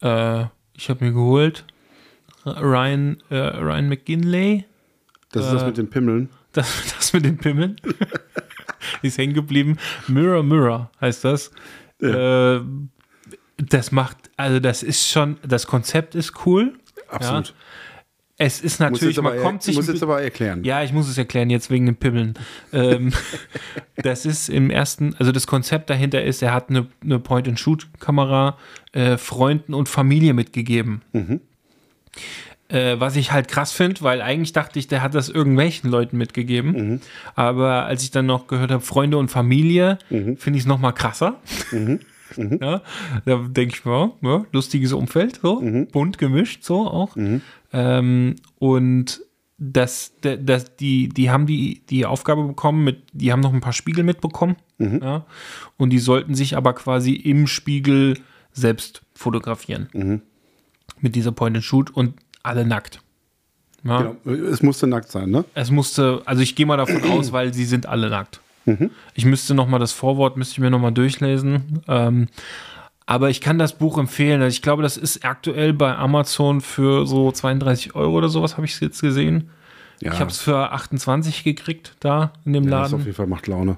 Äh, ich habe mir geholt Ryan, äh, Ryan McGinley, Das ist Äh, das mit den Pimmeln. das, das mit den Pimmeln. ist hängen geblieben. Mirror, Mirror heißt das. Äh, das macht, also das ist schon, das Konzept ist cool. Absolut. Ja. Es ist Muss natürlich, man kommt sich muss ein jetzt aber erklären. ja, ich muss es erklären jetzt wegen den Pimmeln. ähm, das ist im ersten, also das Konzept dahinter ist, er hat eine, eine Point-and-Shoot-Kamera äh, Freunden und Familie mitgegeben. Äh, was ich halt krass finde, weil eigentlich dachte ich, der hat das irgendwelchen Leuten mitgegeben. Aber als ich dann noch gehört habe, Freunde und Familie, finde ich es nochmal krasser. Ja, da denke ich mir, ja, lustiges Umfeld, so, bunt gemischt, so auch. Ähm, und das, da- das, die, die haben die, die Aufgabe bekommen, mit, die haben noch ein paar Spiegel mitbekommen. Ja, und die sollten sich aber quasi im Spiegel selbst fotografieren. mit dieser Point-and-Shoot und alle nackt. Ja? Genau. Es musste nackt sein, ne? Es musste, also ich gehe mal davon aus, weil sie sind alle nackt. Ich müsste noch mal das Vorwort, müsste ich mir noch mal durchlesen. Ähm, aber ich kann das Buch empfehlen. Also ich glaube, das ist aktuell bei Amazon für so 32 Euro oder sowas, habe ich es jetzt gesehen. Ja, Ich habe es für 28 gekriegt da in dem ja, das auf Laden. jeden Fall macht Laune.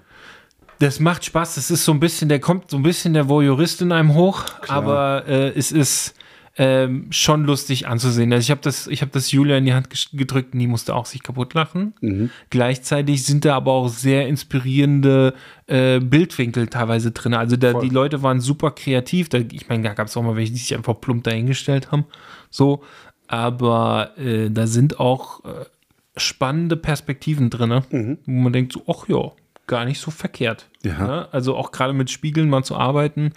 Das macht Spaß. Das ist so ein bisschen, der kommt so ein bisschen der Voyeurist in einem hoch, aber äh, es ist ähm, schon lustig anzusehen. Also ich habe das, ich habe das Julia in die Hand gedrückt und die musste auch sich kaputt lachen. Gleichzeitig sind da aber auch sehr inspirierende äh, Bildwinkel teilweise drin. Also da, die Leute waren super kreativ. Da, ich meine, da gab es auch mal welche, die sich einfach plump dahingestellt haben. So, aber äh, da sind auch äh, spannende Perspektiven drin, wo man denkt so, ach ja, gar nicht so verkehrt. Ja. Ne? Also auch gerade mit Spiegeln mal zu arbeiten,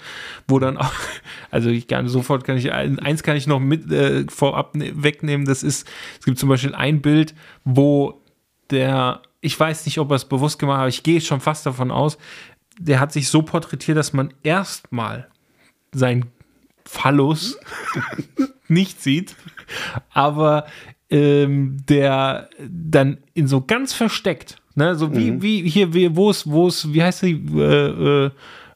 wo dann auch, also ich kann sofort kann ich eins kann ich noch mit äh, vorab ne, wegnehmen. Das ist, es gibt zum Beispiel ein Bild, wo der, ich weiß nicht, ob er es bewusst gemacht hat, aber ich gehe schon fast davon aus, der hat sich so porträtiert, dass man erstmal sein Phallus nicht sieht, aber ähm, der dann in so ganz versteckt, ne, so wie, wie hier, wie, wo ist, wo ist, wie heißt die, äh, äh,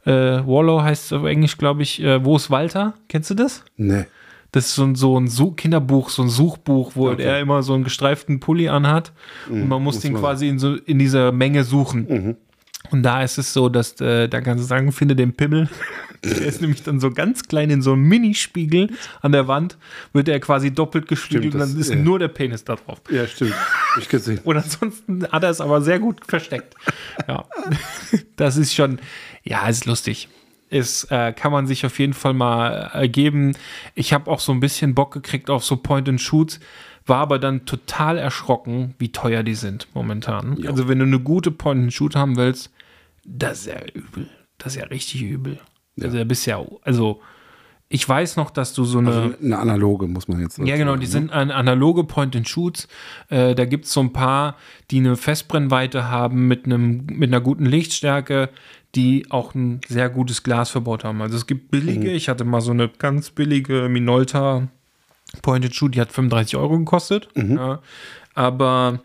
äh, Wallow heißt es auf Englisch, glaube ich, äh, wo ist Walter? Kennst du das? Nee. Das ist so ein, so ein Such Kinderbuch, so ein Suchbuch, wo Okay. er immer so einen gestreiften Pulli anhat und man muss muss den man- quasi in, so, in dieser Menge suchen. Und da ist es so, dass äh, da kannst du sagen, finde den Pimmel. Der ist nämlich dann so ganz klein in so einem Minispiegel an der Wand, wird er quasi doppelt gespiegelt und dann ist ja. nur der Penis da drauf. Ja, stimmt. Hab ich gesehen. Und ansonsten hat er es aber sehr gut versteckt. Ja. Das ist schon, ja, ist lustig. Ist, äh, kann man sich auf jeden Fall mal äh, geben. Ich habe auch so ein bisschen Bock gekriegt auf so Point-and-Shoots, war aber dann total erschrocken, wie teuer die sind momentan. Also, wenn du eine gute Point-and-Shoot haben willst, das ist ja übel. Das ist ja richtig übel. Also, da bist ja, also, ich weiß noch, dass du so eine. Also eine analoge, muss man jetzt Ja, genau, sagen, die ne? sind an analoge Point-and-Shoots. Äh, da gibt es so ein paar, die eine Festbrennweite haben mit, einem, mit einer guten Lichtstärke, die auch ein sehr gutes Glas verbaut haben. Also es gibt billige, ich hatte mal so eine ganz billige Minolta Point-and-Shoot, die hat 35 Euro gekostet. Ja, aber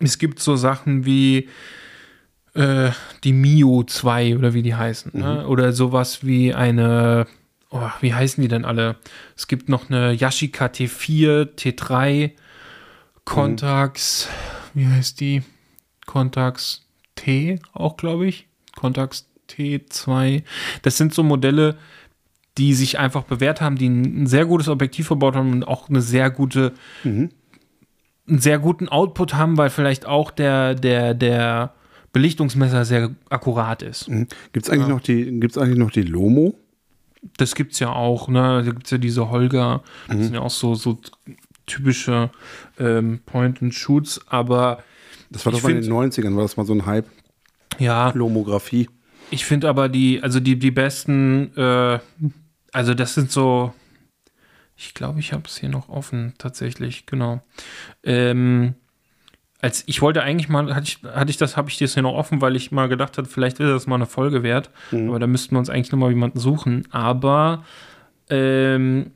es gibt so Sachen wie äh, die Mio 2 oder wie die heißen. Ne? Oder sowas wie eine, oh, wie heißen die denn alle? Es gibt noch eine Yashica T4, T3, Contax, wie heißt die? Contax T auch, glaube ich. Contax T2. Das sind so Modelle, die sich einfach bewährt haben, die ein sehr gutes Objektiv verbaut haben und auch eine sehr gute, einen sehr guten Output haben, weil vielleicht auch der, der, der Belichtungsmesser sehr akkurat ist. Gibt's eigentlich noch die, gibt's eigentlich noch die Lomo? Das gibt's ja auch, ne? Da gibt's ja diese Holger, das sind ja auch so, so typische ähm, Point-and-Shoots, aber Das war doch mal in find- den 90ern, war das mal so ein Hype. ja, Lomographie. Ich finde aber die, also die, die besten, äh, also das sind so, ich glaube, ich habe es hier noch offen, tatsächlich, genau. Ähm, als ich wollte eigentlich mal, hatte ich, hatte ich das, habe ich das hier noch offen, weil ich mal gedacht habe, vielleicht wäre das mal eine Folge wert. Aber da müssten wir uns eigentlich nochmal jemanden suchen. Aber ähm,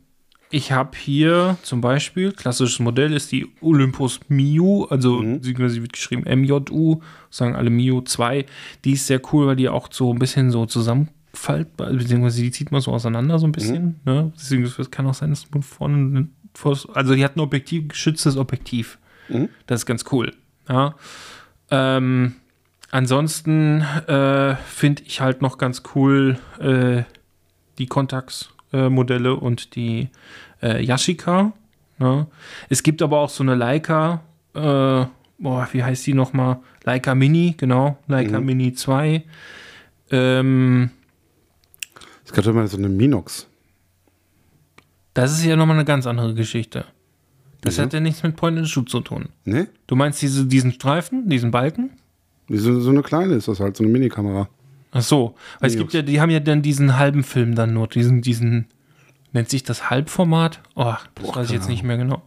ich habe hier zum Beispiel, klassisches Modell ist die Olympus Miu, also sie, sie wird geschrieben MJU, sagen alle Miu 2. Die ist sehr cool, weil die auch so ein bisschen so zusammenfaltbar, beziehungsweise die zieht man so auseinander so ein bisschen. Ne? Deswegen es kann auch sein, dass man vorne, vor- also die hat ein Objektiv, geschütztes Objektiv. Das ist ganz cool. Ja. Ähm, ansonsten äh, finde ich halt noch ganz cool äh, die Contax-Modelle und die äh, Yashica. Ne? Es gibt aber auch so eine Leica, äh, boah, wie heißt die nochmal? Leica Mini, genau, Leica Mini 2. Ähm, Es gab immer so eine Minox. das ist ja nochmal eine ganz andere Geschichte. Das Mhm. hat ja nichts mit Point and Shoot zu tun. Ne? Du meinst diese, diesen Streifen, diesen Balken? So, so eine kleine ist das halt, so eine Minikamera. Ach so, weil es gibt ja, die haben ja dann diesen halben Film dann nur, diesen, diesen, nennt sich das Halbformat? Oh, das weiß ich jetzt nicht mehr genau.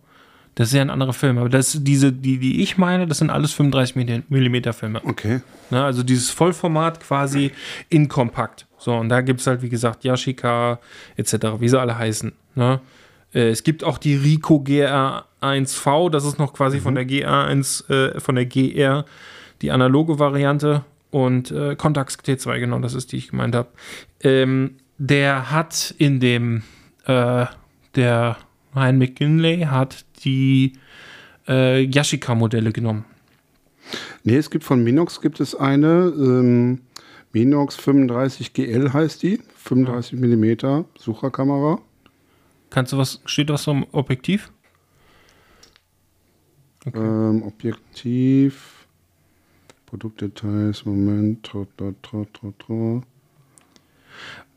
Das ist ja ein anderer Film, aber das, diese, die, die ich meine, das sind alles 35 Millimeter Filme. Okay. Ne, also dieses Vollformat quasi in kompakt. So, und da gibt es halt, wie gesagt, Yashica etc., wie sie alle heißen. Ne? Äh, es gibt auch die Rico GR1V, das ist noch quasi von der GR1, äh, von der GR, die analoge Variante. Und äh, Contax T2, genau, das ist die ich gemeint habe. Ähm, der hat in dem, äh, der Ryan McKinley hat die äh, Yashica-Modelle genommen. Nee, es gibt von Minox gibt es eine, ähm, Minox 35 GL heißt die, 35 mm Sucherkamera. Kannst du was, steht was vom Objektiv? Ähm, Objektiv, Produktdetails, Moment, tra, tra, tra, tra, tra.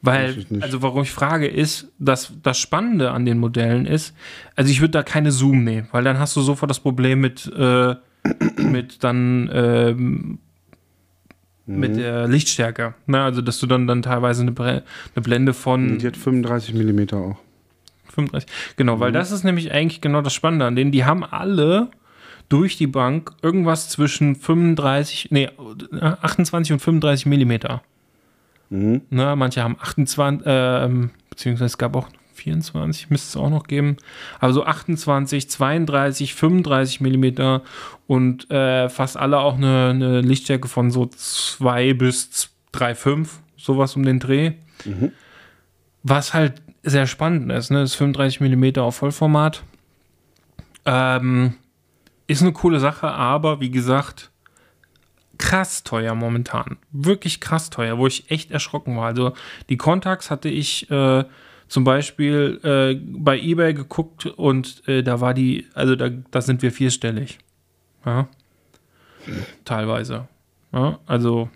Weil, also warum ich frage, ist, dass das Spannende an den Modellen ist, also ich würde da keine Zoom nehmen, weil dann hast du sofort das Problem mit, äh, mit dann ähm, Mhm. mit der Lichtstärke. Na, also dass du dann, dann teilweise eine, Bre eine Blende von Die hat 35 mm auch. 35. Genau, Mhm. weil das ist nämlich eigentlich genau das Spannende an denen. Die haben alle durch die Bank irgendwas zwischen 35, nee, 28 und 35 Millimeter. Mhm. Ne, manche haben 28, ähm, beziehungsweise es gab auch 24, müsste es auch noch geben. Aber so 28, 32, 35 Millimeter und äh, fast alle auch eine, eine Lichtstärke von so 2 bis 3,5, sowas um den Dreh. Was halt sehr spannend ist, ne? Das ist 35 Millimeter auf Vollformat. Ähm, ist eine coole Sache, aber wie gesagt, krass teuer momentan. Wirklich krass teuer, wo ich echt erschrocken war. Also die Contax hatte ich äh, zum Beispiel äh, bei eBay geguckt und äh, da war die, also da, da sind wir vierstellig. Ja. Teilweise. Ja, also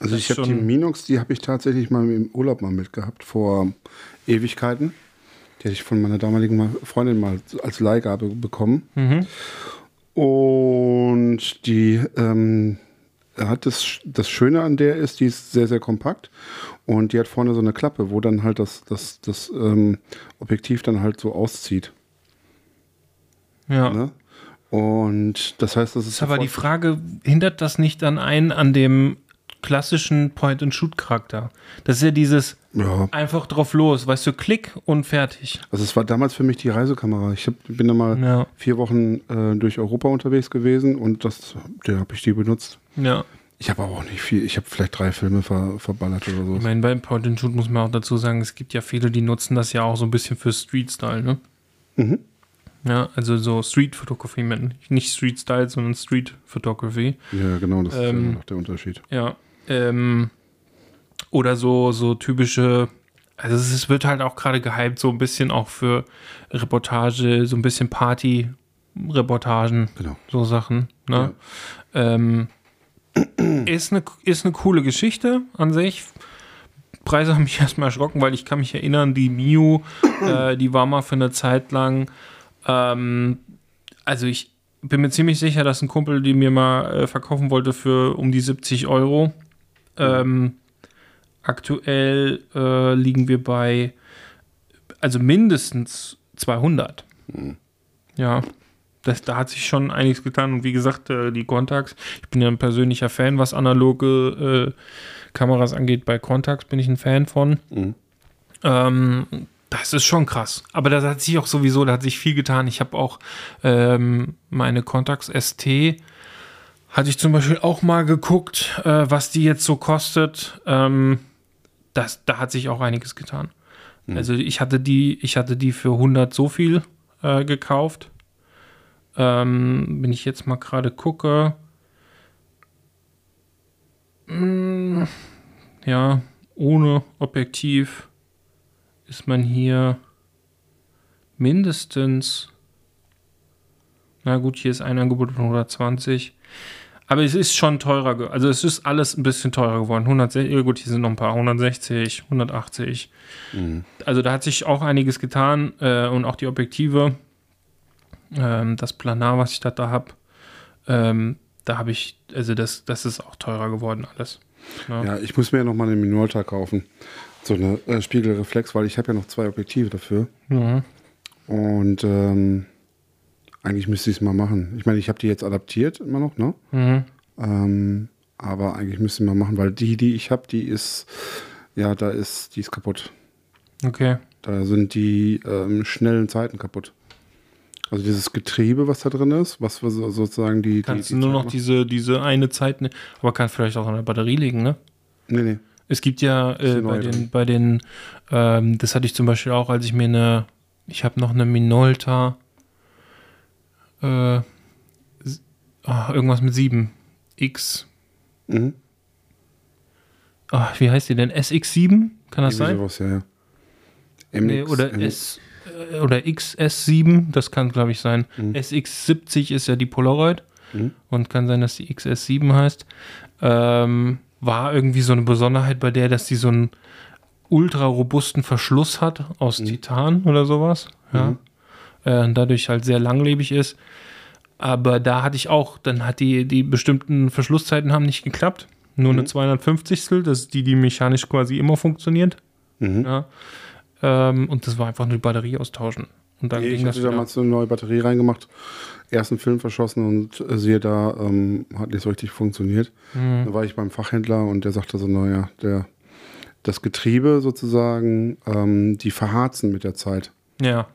Also ich habe die Minox, die habe ich tatsächlich mal im Urlaub mal mitgehabt, vor Ewigkeiten. Die hatte ich von meiner damaligen mal- Freundin mal als Leihgabe bekommen. Mhm. Und die ähm, hat das, das Schöne an der ist, die ist sehr, sehr kompakt. Und die hat vorne so eine Klappe, wo dann halt das, das, das ähm, Objektiv dann halt so auszieht. ja. Ne? Und das heißt, das ist aber die Frage, hindert das nicht dann einen an dem klassischen Point-and-Shoot-Charakter? Das ist ja dieses ja, einfach drauf los, weißt du, Klick und fertig. Also es war damals für mich die Reisekamera. Ich hab, bin da mal Ja. vier Wochen äh, durch Europa unterwegs gewesen und das, der habe ich die benutzt. Ja. Ich habe aber auch nicht viel. Ich habe vielleicht drei Filme ver, verballert oder so. Ich meine, beim Point-and-Shoot muss man auch dazu sagen, es gibt ja viele, die nutzen das ja auch so ein bisschen für Street-Style, ne? Mhm. Ja, also so Street-Photography, nicht Street-Style, sondern Street-Photography. Ja, genau, das ist Ähm, ja noch der Unterschied. Ja. Ähm, oder so, so typische, also es wird halt auch gerade gehypt, so ein bisschen auch für Reportage, so ein bisschen Party-Reportagen, Genau. so Sachen. Ne? Ähm, ist, eine, ist eine coole Geschichte an sich. Preise haben mich erstmal erschrocken, weil ich kann mich erinnern, die Mio, äh, die war mal für eine Zeit lang, ähm, also ich bin mir ziemlich sicher, dass ein Kumpel die mir mal äh, verkaufen wollte für um die 70 Euro. Ähm, aktuell äh, liegen wir bei, also mindestens 200. Ja, das, da hat sich schon einiges getan. Und wie gesagt, äh, die Contax, ich bin ja ein persönlicher Fan, was analoge äh, Kameras angeht. Bei Contax bin ich ein Fan von. Mhm. Ähm, das ist schon krass. Aber da hat sich auch sowieso, da hat sich viel getan. Ich habe auch ähm, meine Contax ST, hatte ich zum Beispiel auch mal geguckt, äh, was die jetzt so kostet. Ähm, das, da hat sich auch einiges getan. Also ich hatte die, ich hatte die für 100 so viel äh, gekauft. Ähm, wenn ich jetzt mal gerade gucke. Mm, ja, ohne Objektiv ist man hier mindestens. Na gut, hier ist ein Angebot von 120. Aber es ist schon teurer. Also es ist alles ein bisschen teurer geworden. 160, ja gut, hier sind noch ein paar. 160, 180. Also da hat sich auch einiges getan. Äh, und auch die Objektive. Ähm, das Planar, was ich da, da habe. Ähm, da habe ich, also das, das ist auch teurer geworden alles. Ja. Ja, ich muss mir ja noch mal eine Minolta kaufen. So eine äh, Spiegelreflex, weil ich habe ja noch zwei Objektive dafür. Mhm. Und ähm, eigentlich müsste ich es mal machen. Ich meine, ich habe die jetzt adaptiert immer noch, ne? Mhm. Ähm, aber eigentlich müsste ich mal machen, weil die, die ich habe, die ist, ja, da ist, die ist kaputt. Okay. Da sind die ähm, schnellen Zeiten kaputt. Also dieses Getriebe, was da drin ist, was sozusagen die. Kannst die, du nur noch macht. diese, diese eine Zeit, ne- aber kann vielleicht auch an der Batterie liegen, ne? Nee, nee. Es gibt ja die äh, bei den, bei den, ähm, das hatte ich zum Beispiel auch, als ich mir eine, ich habe noch eine Minolta, äh, ah, irgendwas mit 7, X, Mhm. ah, wie heißt die denn? SX7? Kann das Irgendwie sein? sowas, ja, ja. Nee, MX, oder M- S äh, oder XS7, das kann glaube ich sein. Mhm. SX70 ist ja die Polaroid Mhm. und kann sein, dass die XS7 heißt. Ähm, war irgendwie so eine Besonderheit bei der, dass die so einen ultra robusten Verschluss hat aus Titan oder sowas. Ja. Mhm. Äh, dadurch halt sehr langlebig ist. Aber da hatte ich auch, dann hat die, die bestimmten Verschlusszeiten haben nicht geklappt. Nur eine 250. Das ist die, die mechanisch quasi immer funktioniert. Mhm. Ja. Ähm, und das war einfach nur die Batterie austauschen. Und dann Nee, ging ich hatte wieder. damals eine neue Batterie reingemacht, ersten Film verschossen und äh, siehe da, ähm, hat nicht so richtig funktioniert. Mhm. Da war ich beim Fachhändler und der sagte so, naja, der, das Getriebe sozusagen, ähm, die verharzen mit der Zeit. Ja,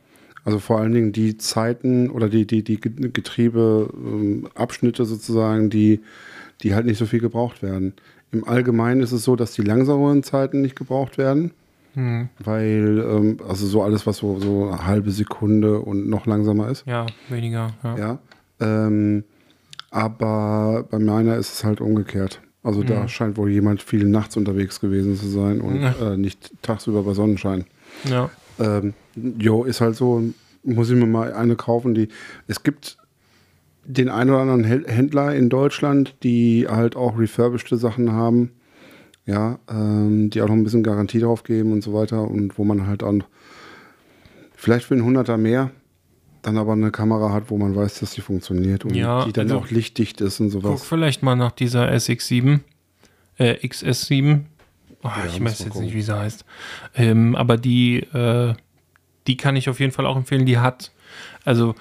Also vor allen Dingen die Zeiten oder die, die, die Getriebeabschnitte sozusagen, die, die halt nicht so viel gebraucht werden. Im Allgemeinen ist es so, dass die langsameren Zeiten nicht gebraucht werden, Mhm. weil ähm, also so alles, was so, so eine halbe Sekunde und noch langsamer ist. ja, weniger. Ja. Ja. Ähm, aber bei meiner ist es halt umgekehrt. Also da scheint wohl jemand viel nachts unterwegs gewesen zu sein und Ja. äh, nicht tagsüber bei Sonnenschein. ja. Ähm, jo, ist halt so, muss ich mir mal eine kaufen, die. Es gibt den einen oder anderen Händler in Deutschland, die halt auch refurbished Sachen haben. Ja, ähm, die auch noch ein bisschen Garantie drauf geben und so weiter und wo man halt auch vielleicht für einen Hunderter mehr dann aber eine Kamera hat, wo man weiß, dass die funktioniert und Ja, die dann also- auch lichtdicht ist und Guck sowas. vielleicht mal nach dieser SX7, äh, XS7. Oh, ich muss weiß jetzt gucken. nicht, wie sie heißt. Ähm, aber die, äh, die kann ich auf jeden Fall auch empfehlen. Die hat, also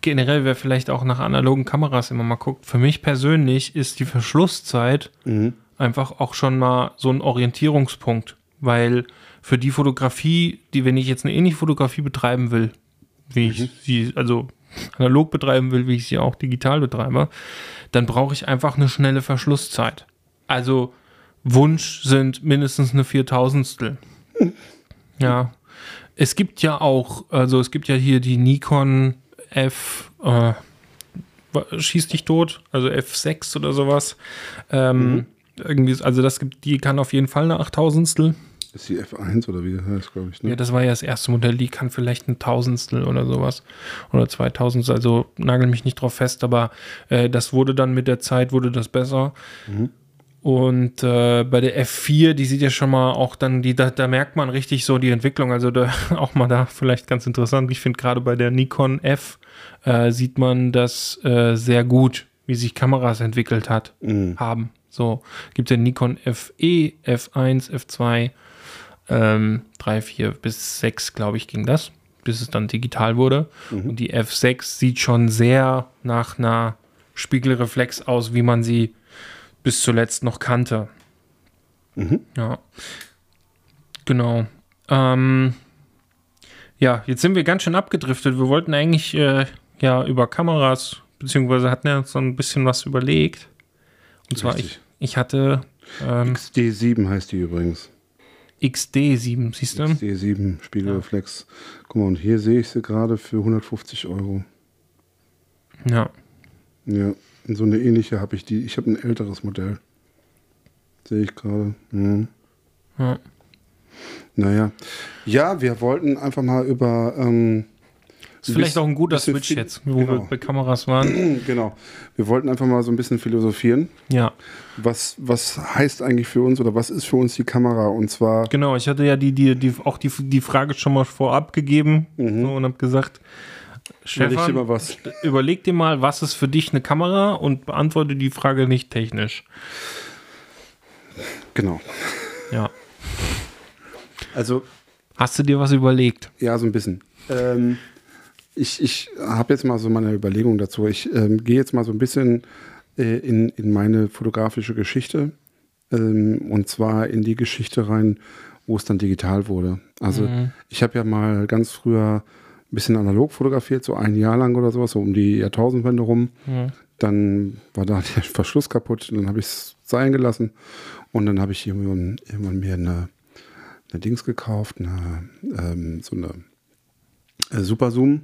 generell, wer vielleicht auch nach analogen Kameras immer mal guckt, für mich persönlich ist die Verschlusszeit Mhm. einfach auch schon mal so ein Orientierungspunkt, weil für die Fotografie, die, wenn ich jetzt eine ähnliche Fotografie betreiben will, wie ich sie, also analog betreiben will, wie ich sie auch digital betreibe, dann brauche ich einfach eine schnelle Verschlusszeit. Also Wunsch sind mindestens eine Viertausendstel. Ja. Es gibt ja auch, also es gibt ja hier die Nikon F, äh, schieß dich tot, also F6 oder sowas. Ähm, Irgendwie, ist- also das gibt, die kann auf jeden Fall eine Achttausendstel. Ist die F1 oder wie das heißt, glaube ich. Ne? Ja, das war ja das erste Modell, die kann vielleicht ein Tausendstel oder sowas. Oder Zweitausendstel, also nagel mich nicht drauf fest, aber äh, das wurde dann mit der Zeit, wurde das besser. Und äh, bei der F4, die sieht ja schon mal auch dann, die, da, da merkt man richtig so die Entwicklung. Also da, auch mal da vielleicht ganz interessant. Ich finde gerade bei der Nikon F äh, sieht man das äh, sehr gut, wie sich Kameras entwickelt hat, Mhm. haben. So, gibt ja Nikon FE, F1, F2, ähm, 3, 4 bis 6, glaube ich, ging das, bis es dann digital wurde. Und die F6 sieht schon sehr nach einer Spiegelreflex aus, wie man sie bis zuletzt noch kannte. Ja. Genau. Ähm, ja, jetzt sind wir ganz schön abgedriftet. Wir wollten eigentlich äh, ja über Kameras, beziehungsweise hatten ja so ein bisschen was überlegt. Und zwar, ich, Richtig. ich hatte ähm, XD7 heißt die übrigens. XD7, siehst du? XD7 Spiegelreflex. Guck mal, und hier sehe ich sie gerade für 150 Euro. Ja. Ja, und so eine ähnliche habe ich die. Ich habe ein älteres Modell. Sehe ich gerade. Mhm. ja. Naja. Ja, wir wollten einfach mal über. Ähm, Ist vielleicht auch ein guter bisschen Switch viel- jetzt, wo genau. wir bei Kameras waren. genau. Wir wollten einfach mal so ein bisschen philosophieren. Ja, Was, was heißt eigentlich für uns oder was ist für uns die Kamera? Und zwar. genau. Ich hatte ja die, die, die, auch die, die Frage schon mal vorab gegeben so, und habe gesagt, Überleg dir Stefan, mal was. überleg dir mal, was ist für dich eine Kamera und beantworte die Frage nicht technisch. Genau. Ja. Also, Hast du dir was überlegt? Ja, so ein bisschen. Ähm, ich ich habe jetzt mal so meine Überlegung dazu. Ich ähm, gehe jetzt mal so ein bisschen äh, in, in meine fotografische Geschichte. Ähm, und zwar in die Geschichte rein, wo es dann digital wurde. Also ich habe ja mal ganz früher ein bisschen analog fotografiert, so ein Jahr lang oder sowas, so um die Jahrtausendwende rum. Dann war da der Verschluss kaputt, dann habe ich es sein gelassen und dann habe ich irgendwann, irgendwann mir eine, eine Dings gekauft, eine, ähm, so eine äh, Super Zoom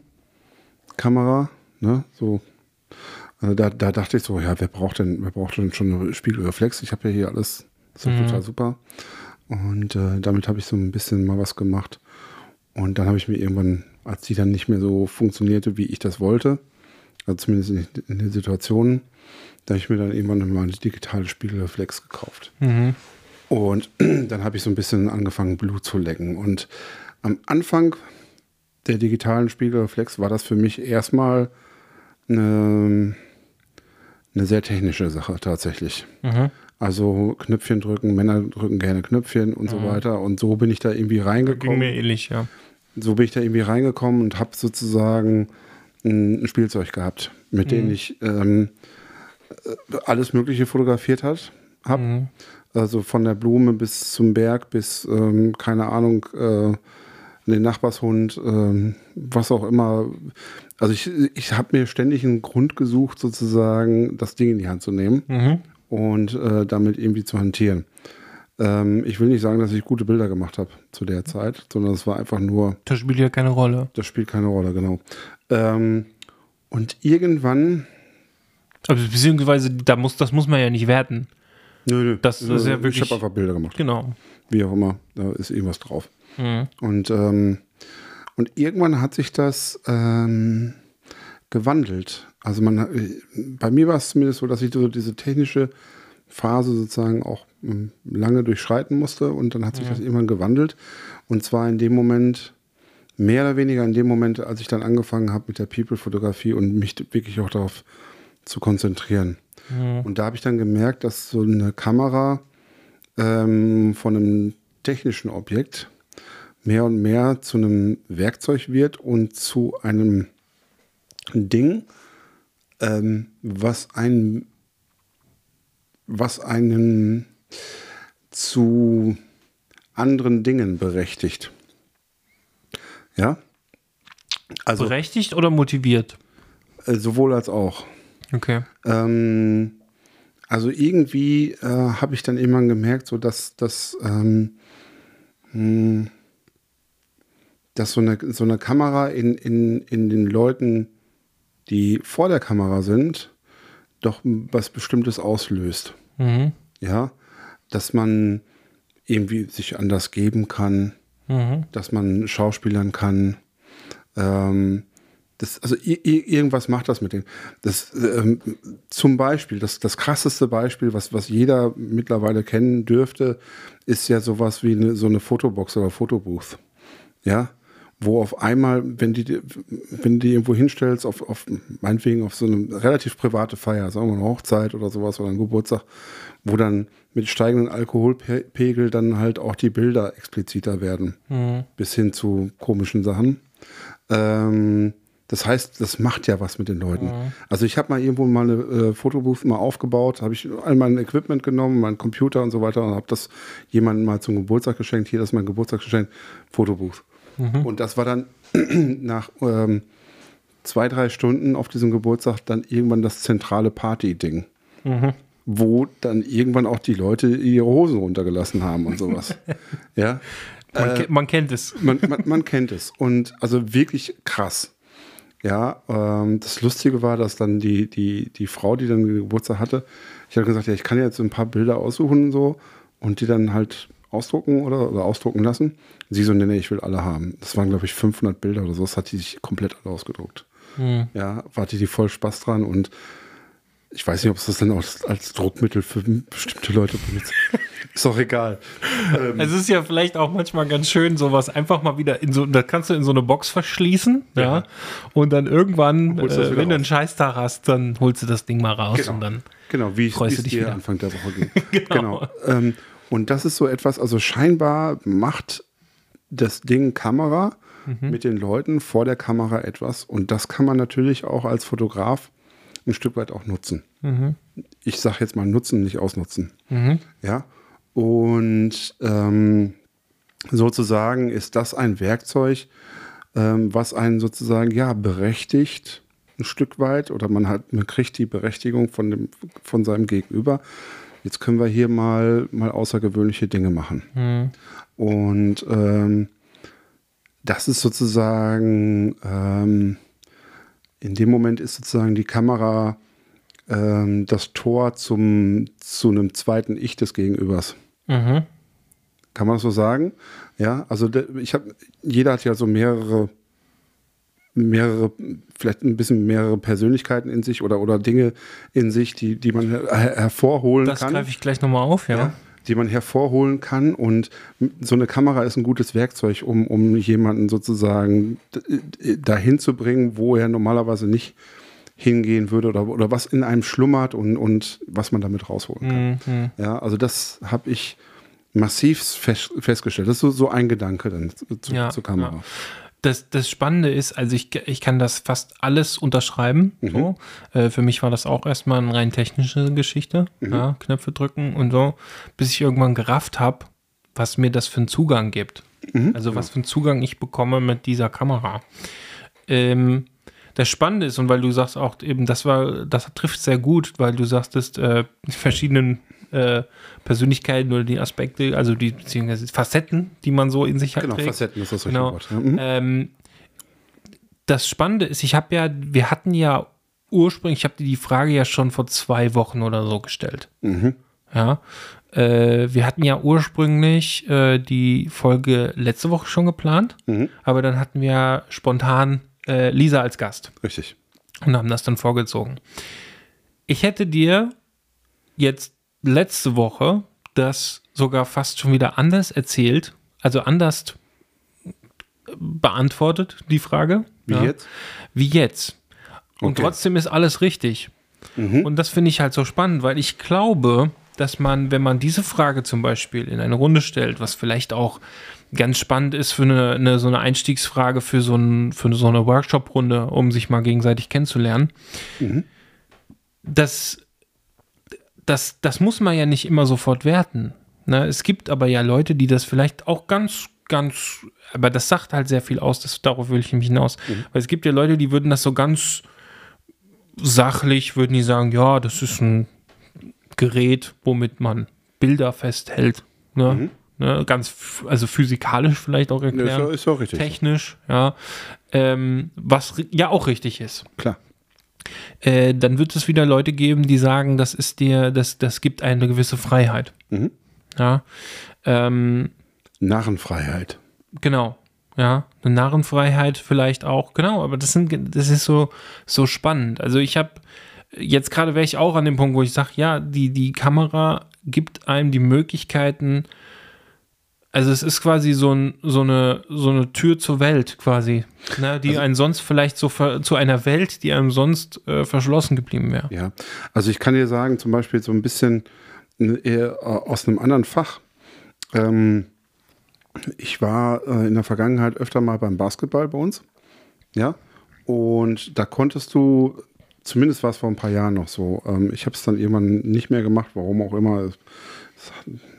Kamera, ne, so äh, da, da dachte ich so, ja, wer braucht denn, wer braucht denn schon eine Spiegelreflex? Ich habe ja hier alles, das ist ja total super. Und äh, damit habe ich so ein bisschen mal was gemacht. Und dann habe ich mir irgendwann, als die dann nicht mehr so funktionierte, wie ich das wollte, also zumindest in, in den Situationen, da habe ich mir dann irgendwann mal eine digitale Spiegelreflex gekauft. Und dann habe ich so ein bisschen angefangen, Blut zu lecken. Und am Anfang der digitalen Spiegelreflex war das für mich erstmal eine, eine sehr technische Sache tatsächlich. Also Knöpfchen drücken, Männer drücken gerne Knöpfchen und so weiter. Und so bin ich da irgendwie Ging reingekommen. mir ähnlich, ja. So bin ich da irgendwie reingekommen und habe sozusagen ein, Spielzeug gehabt, mit dem ich ähm, äh, alles Mögliche fotografiert hat, habe. Also von der Blume bis zum Berg, bis, ähm, keine Ahnung, äh, den Nachbarshund, ähm, was auch immer. Also ich, ich habe mir ständig einen Grund gesucht, sozusagen das Ding in die Hand zu nehmen und äh, damit irgendwie zu hantieren. Ähm, ich will nicht sagen, dass ich gute Bilder gemacht habe zu der Zeit, sondern es war einfach nur, Das spielt ja keine Rolle. das spielt keine Rolle, genau. Ähm, und irgendwann, Also, beziehungsweise, da muss, das muss man ja nicht werten. nö, nö, Das ist ja ich wirklich- habe einfach Bilder gemacht. Genau. wie auch immer, da ist irgendwas drauf. Und, ähm, und irgendwann hat sich das ähm, gewandelt. Also man, äh, bei mir war es zumindest so, dass ich so diese technische Phase sozusagen auch lange durchschreiten musste und dann hat sich das irgendwann gewandelt. Und zwar in dem Moment, mehr oder weniger in dem Moment, als ich dann angefangen habe mit der People-Fotografie und mich wirklich auch darauf zu konzentrieren. Und da habe ich dann gemerkt, dass so eine Kamera ähm, von einem technischen Objekt mehr und mehr zu einem Werkzeug wird und zu einem Ding, ähm, was einen, was einen zu anderen Dingen berechtigt. Ja? Also Berechtigt oder motiviert? äh, sowohl als auch. Okay. Ähm, also irgendwie äh, habe ich dann irgendwann gemerkt, so dass, dass, ähm, mh, dass so eine, so eine Kamera in, in, in den Leuten, die vor der Kamera sind, doch was Bestimmtes auslöst. Mhm. Ja, dass man irgendwie sich anders geben kann, Mhm. dass man schauspielern kann. Ähm, das, also irgendwas macht das mit dem. Das, ähm, zum Beispiel, das, das krasseste Beispiel, was, was jeder mittlerweile kennen dürfte, ist ja sowas wie eine, so eine Fotobox oder Fotobooth. Ja, wo auf einmal, wenn die, wenn du die irgendwo hinstellst, auf, auf meinetwegen auf so eine relativ private Feier, sagen wir eine Hochzeit oder sowas oder ein Geburtstag, wo dann mit steigenden Alkoholpegel dann halt auch die Bilder expliziter werden, bis hin zu komischen Sachen. Ähm, das heißt, das macht ja was mit den Leuten. Also ich habe mal irgendwo mal eine äh, Fotobooth mal aufgebaut, habe ich all mein Equipment genommen, meinen Computer und so weiter und habe das jemandem mal zum Geburtstag geschenkt. Hier, das ist mein Geburtstagsgeschenk, Fotobooth. Und das war dann nach ähm, zwei, drei Stunden auf diesem Geburtstag dann irgendwann das zentrale Party-Ding. Wo dann irgendwann auch die Leute ihre Hosen runtergelassen haben und sowas. ja. Man, ke- man kennt es. Man, man, man kennt es. Und also wirklich krass. Ja, ähm, das Lustige war, dass dann die, die, die Frau, die dann Geburtstag hatte, ich habe gesagt, ja, ich kann jetzt ein paar Bilder aussuchen und so und die dann halt ausdrucken oder, oder ausdrucken lassen. Sie so, nee, nee, ich will alle haben. Das waren, glaube ich, 500 Bilder oder so. Das hat die sich komplett alle ausgedruckt. Ja, hatte die voll Spaß dran und ich weiß nicht, ob es das dann auch als Druckmittel für bestimmte Leute benutzt. Ist doch egal. Ähm, Es ist ja vielleicht auch manchmal ganz schön, sowas einfach mal wieder in so, da kannst du in so eine Box verschließen, ja, und dann irgendwann, das äh, wenn du einen. Scheißtag hast, dann holst du das Ding mal raus Genau. und dann. Genau, wie es freust wie du es dich dir wieder. Anfang der Woche ging. Genau. Ähm, und das ist so etwas, also scheinbar macht das Ding Kamera Mhm. mit den Leuten vor der Kamera etwas. Und das kann man natürlich auch als Fotograf ein Stück weit auch nutzen. Mhm. Ich sage jetzt mal nutzen, nicht ausnutzen. Ja. Und ähm, sozusagen ist das ein Werkzeug, ähm, was einen sozusagen ja berechtigt ein Stück weit oder man hat man kriegt die Berechtigung von dem von seinem Gegenüber. Jetzt können wir hier mal mal außergewöhnliche Dinge machen. Mhm. Und ähm, das ist sozusagen ähm, in dem Moment ist sozusagen die Kamera ähm, das Tor zum zu einem zweiten Ich des Gegenübers. Mhm. Kann man das so sagen? Ja, also ich habe, jeder hat ja so mehrere, mehrere, vielleicht ein bisschen mehrere Persönlichkeiten in sich oder, oder Dinge in sich, die, die man her hervorholen Das kann. greife ich gleich nochmal auf, ja. ja, die man hervorholen kann. Und so eine Kamera ist ein gutes Werkzeug, um, um jemanden sozusagen d- dahin zu bringen, wo er normalerweise nicht hingehen würde oder, oder was in einem schlummert und, und was man damit rausholen kann. Mhm. Ja, also das habe ich massiv fest, festgestellt. Das ist so, so ein Gedanke dann zu- Ja, zur Kamera. ja. Das, das Spannende ist, also ich, ich kann das fast alles unterschreiben. Mhm. So. Äh, für mich war das auch erstmal eine rein technische Geschichte. Mhm. Ja, Knöpfe drücken und so, bis ich irgendwann gerafft habe, was mir das für einen Zugang gibt. Mhm. Also was für einen Zugang ich bekomme mit dieser Kamera. Ähm, das Spannende ist, und weil du sagst auch eben, das war, das trifft sehr gut, weil du sagtest, äh, die verschiedenen äh, Persönlichkeiten oder die Aspekte, also die beziehungsweise Facetten, die man so in sich hat. Genau, trägt. Facetten ist das richtige Genau. Wort. Mhm. Ähm, das Spannende ist, ich habe ja, wir hatten ja ursprünglich, ich habe dir die Frage ja schon vor zwei Wochen oder so gestellt. Mhm. Ja. Äh, wir hatten ja ursprünglich äh, die Folge letzte Woche schon geplant, Mhm. aber dann hatten wir spontan äh, Lisa als Gast Richtig. und haben das dann vorgezogen. Ich hätte dir jetzt letzte Woche das sogar fast schon wieder anders erzählt, also anders beantwortet, die Frage. Wie Ja. jetzt? Wie jetzt. Und Okay. trotzdem ist alles richtig. Mhm. Und das finde ich halt so spannend, weil ich glaube, dass man, wenn man diese Frage zum Beispiel in eine Runde stellt, was vielleicht auch ganz spannend ist für eine, eine so eine Einstiegsfrage für so, ein, für so eine Workshop-Runde, um sich mal gegenseitig kennenzulernen, das, das, das muss man ja nicht immer sofort werten. Ne? Es gibt aber ja Leute, die das vielleicht auch ganz, ganz, aber das sagt halt sehr viel aus, das, darauf will ich nämlich hinaus. Weil es gibt ja Leute, die würden das so ganz sachlich, würden die sagen, ja, das ist ein Gerät, womit man Bilder festhält. Ne? Ne? Ganz, also physikalisch vielleicht auch Ja, ist, erklären. ja- ist auch richtig. Technisch, ja. Ähm, was ja auch richtig ist. Klar. Äh, dann wird es wieder Leute geben, die sagen, das ist dir, das, das gibt eine gewisse Freiheit. Mhm. Ja. Ähm, Narrenfreiheit. genau. Ja, eine Narrenfreiheit vielleicht auch, genau, aber das sind, das ist so, so spannend. Also ich habe, jetzt gerade wäre ich auch an dem Punkt, wo ich sage, ja, die, die Kamera gibt einem die Möglichkeiten, also es ist quasi so, ein, so, eine, so eine Tür zur Welt quasi, ne, die einen sonst vielleicht so ver, zu einer Welt, die einem sonst äh, verschlossen geblieben wäre. Ja. Also ich kann dir sagen, zum Beispiel so ein bisschen äh, aus einem anderen Fach. Ähm, ich war äh, in der Vergangenheit öfter mal beim Basketball bei uns. Ja. Und da konntest du, zumindest war es vor ein paar Jahren noch so, ähm, ich habe es dann irgendwann nicht mehr gemacht, warum auch immer.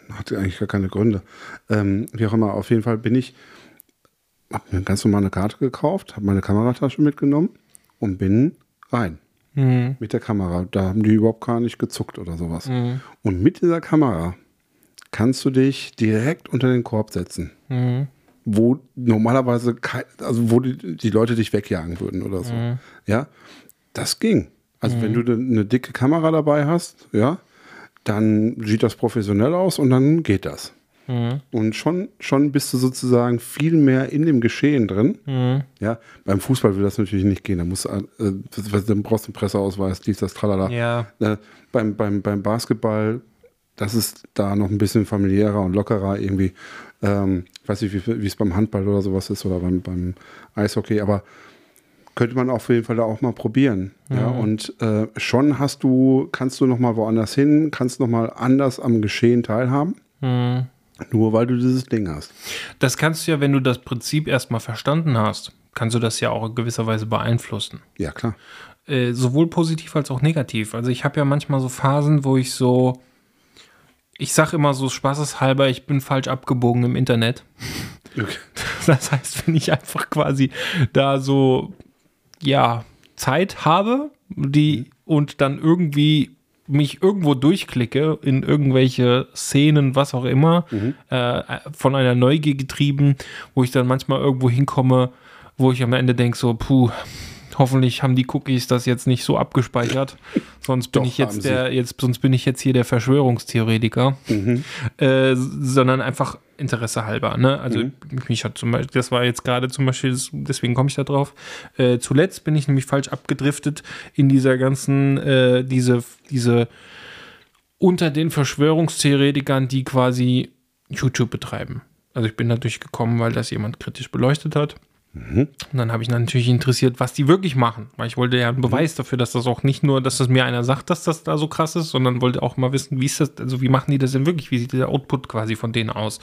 Es hatte eigentlich gar keine Gründe. Ähm, wie auch immer, auf jeden Fall bin ich, habe mir eine ganz normale Karte gekauft, habe meine Kameratasche mitgenommen und bin rein Mhm. mit der Kamera. Da haben die überhaupt gar nicht gezuckt oder sowas. Mhm. Und mit dieser Kamera kannst du dich direkt unter den Korb setzen, Mhm. wo normalerweise, kei- also wo die, die Leute dich wegjagen würden oder so. Ja, das ging. Also wenn du eine ne dicke Kamera dabei hast, ja, dann sieht das professionell aus und dann geht das. Mhm. Und schon, schon bist du sozusagen viel mehr in dem Geschehen drin. Mhm. Ja, beim Fußball will das natürlich nicht gehen. Da musst, du, äh, dann brauchst du einen Presseausweis, dies, das, tralala. Ja. Äh, beim, beim, beim Basketball, das ist da noch ein bisschen familiärer und lockerer irgendwie. Ähm, ich weiß nicht, wie wie es beim Handball oder sowas ist oder beim, beim Eishockey, aber könnte man auf jeden Fall da auch mal probieren. Ja, und äh, schon hast du, kannst du noch mal woanders hin, kannst noch mal anders am Geschehen teilhaben, Mhm. nur weil du dieses Ding hast. Das kannst du ja, wenn du das Prinzip erstmal verstanden hast, kannst du das ja auch in gewisser Weise beeinflussen. Ja, klar. Äh, sowohl positiv als auch negativ. Also ich habe ja manchmal so Phasen, wo ich so, ich sage immer so spaßeshalber, ich bin falsch abgebogen im Internet. Okay. Das heißt, wenn ich einfach quasi da so, ja, Zeit habe, die und dann irgendwie mich irgendwo durchklicke in irgendwelche Szenen, was auch immer, äh, von einer Neugier getrieben, wo ich dann manchmal irgendwo hinkomme, wo ich am Ende denke, so, puh, hoffentlich haben die Cookies das jetzt nicht so abgespeichert, sonst bin Doch, ich jetzt der, jetzt, sonst bin ich jetzt hier der Verschwörungstheoretiker, äh, sondern einfach Interesse halber. Ne? Also mich hat zum Beispiel, das war jetzt gerade zum Beispiel, deswegen komme ich da drauf. Äh, zuletzt bin ich nämlich falsch abgedriftet in dieser ganzen, äh, diese, diese unter den Verschwörungstheoretikern, die quasi YouTube betreiben. Also ich bin da durchgekommen, weil das jemand kritisch beleuchtet hat. Und dann habe ich natürlich interessiert, was die wirklich machen, weil ich wollte ja einen Beweis dafür, dass das auch nicht nur, dass das mir einer sagt, dass das da so krass ist, sondern wollte auch mal wissen, wie ist das, also wie machen die das denn wirklich, wie sieht der Output quasi von denen aus?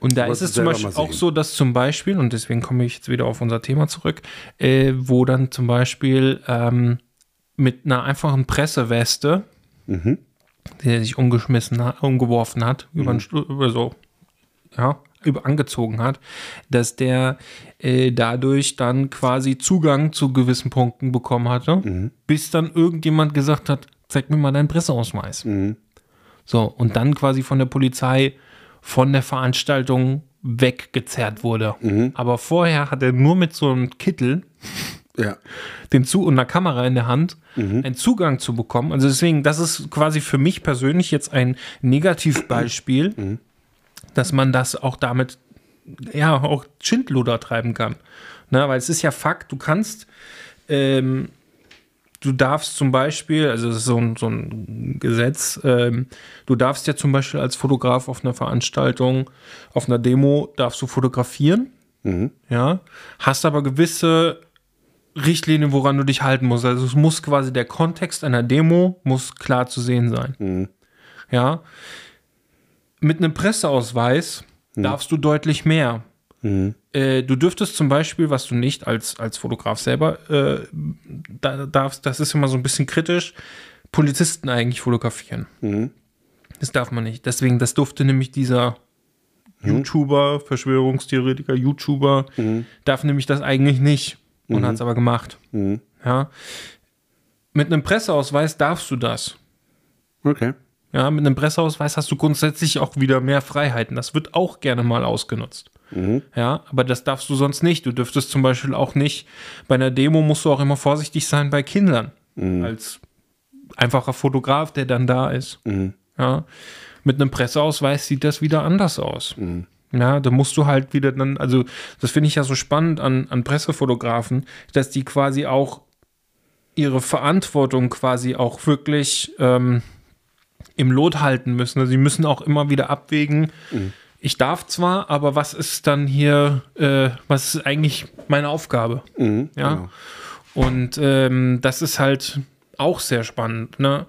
Und da ist es zum Beispiel auch so, dass zum Beispiel, und deswegen komme ich jetzt wieder auf unser Thema zurück, äh, wo dann zum Beispiel ähm, mit einer einfachen Presseweste, der sich umgeschmissen hat, umgeworfen hat, über, den Stu- über so, ja, über angezogen hat, dass der äh, dadurch dann quasi Zugang zu gewissen Punkten bekommen hatte, bis dann irgendjemand gesagt hat, zeig mir mal deinen Presseausweis. So, und dann quasi von der Polizei von der Veranstaltung weggezerrt wurde. Aber vorher hat er nur mit so einem Kittel Ja. den zu und einer Kamera in der Hand einen Zugang zu bekommen. Also deswegen, das ist quasi für mich persönlich jetzt ein Negativbeispiel, dass man das auch damit ja auch Schindluder treiben kann. Na, weil es ist ja Fakt, du kannst ähm, du darfst zum Beispiel, also das ist so ein, so ein Gesetz, ähm, du darfst ja zum Beispiel als Fotograf auf einer Veranstaltung, auf einer Demo, darfst du fotografieren, ja, hast aber gewisse Richtlinien, woran du dich halten musst. Also es muss quasi der Kontext einer Demo muss klar zu sehen sein. Ja. Mit einem Presseausweis darfst du deutlich mehr. Äh, du dürftest zum Beispiel, was du nicht als, als Fotograf selber äh, da, darfst, das ist immer so ein bisschen kritisch, Polizisten eigentlich fotografieren. Das darf man nicht. Deswegen, das durfte nämlich dieser YouTuber, Verschwörungstheoretiker, YouTuber, darf nämlich das eigentlich nicht und hat es aber gemacht. Ja. Mit einem Presseausweis darfst du das. Okay. Ja, mit einem Presseausweis hast du grundsätzlich auch wieder mehr Freiheiten. Das wird auch gerne mal ausgenutzt. Ja, aber das darfst du sonst nicht. Du dürftest zum Beispiel auch nicht, bei einer Demo musst du auch immer vorsichtig sein bei Kindern. Als einfacher Fotograf, der dann da ist. Ja, mit einem Presseausweis sieht das wieder anders aus. Ja, da musst du halt wieder dann, also das finde ich ja so spannend an, an Pressefotografen, dass die quasi auch ihre Verantwortung quasi auch wirklich ähm, im Lot halten müssen. Also sie müssen auch immer wieder abwägen, ich darf zwar, aber was ist dann hier, äh, was ist eigentlich meine Aufgabe? ja. genau. Und ähm, das ist halt auch sehr spannend. Ne?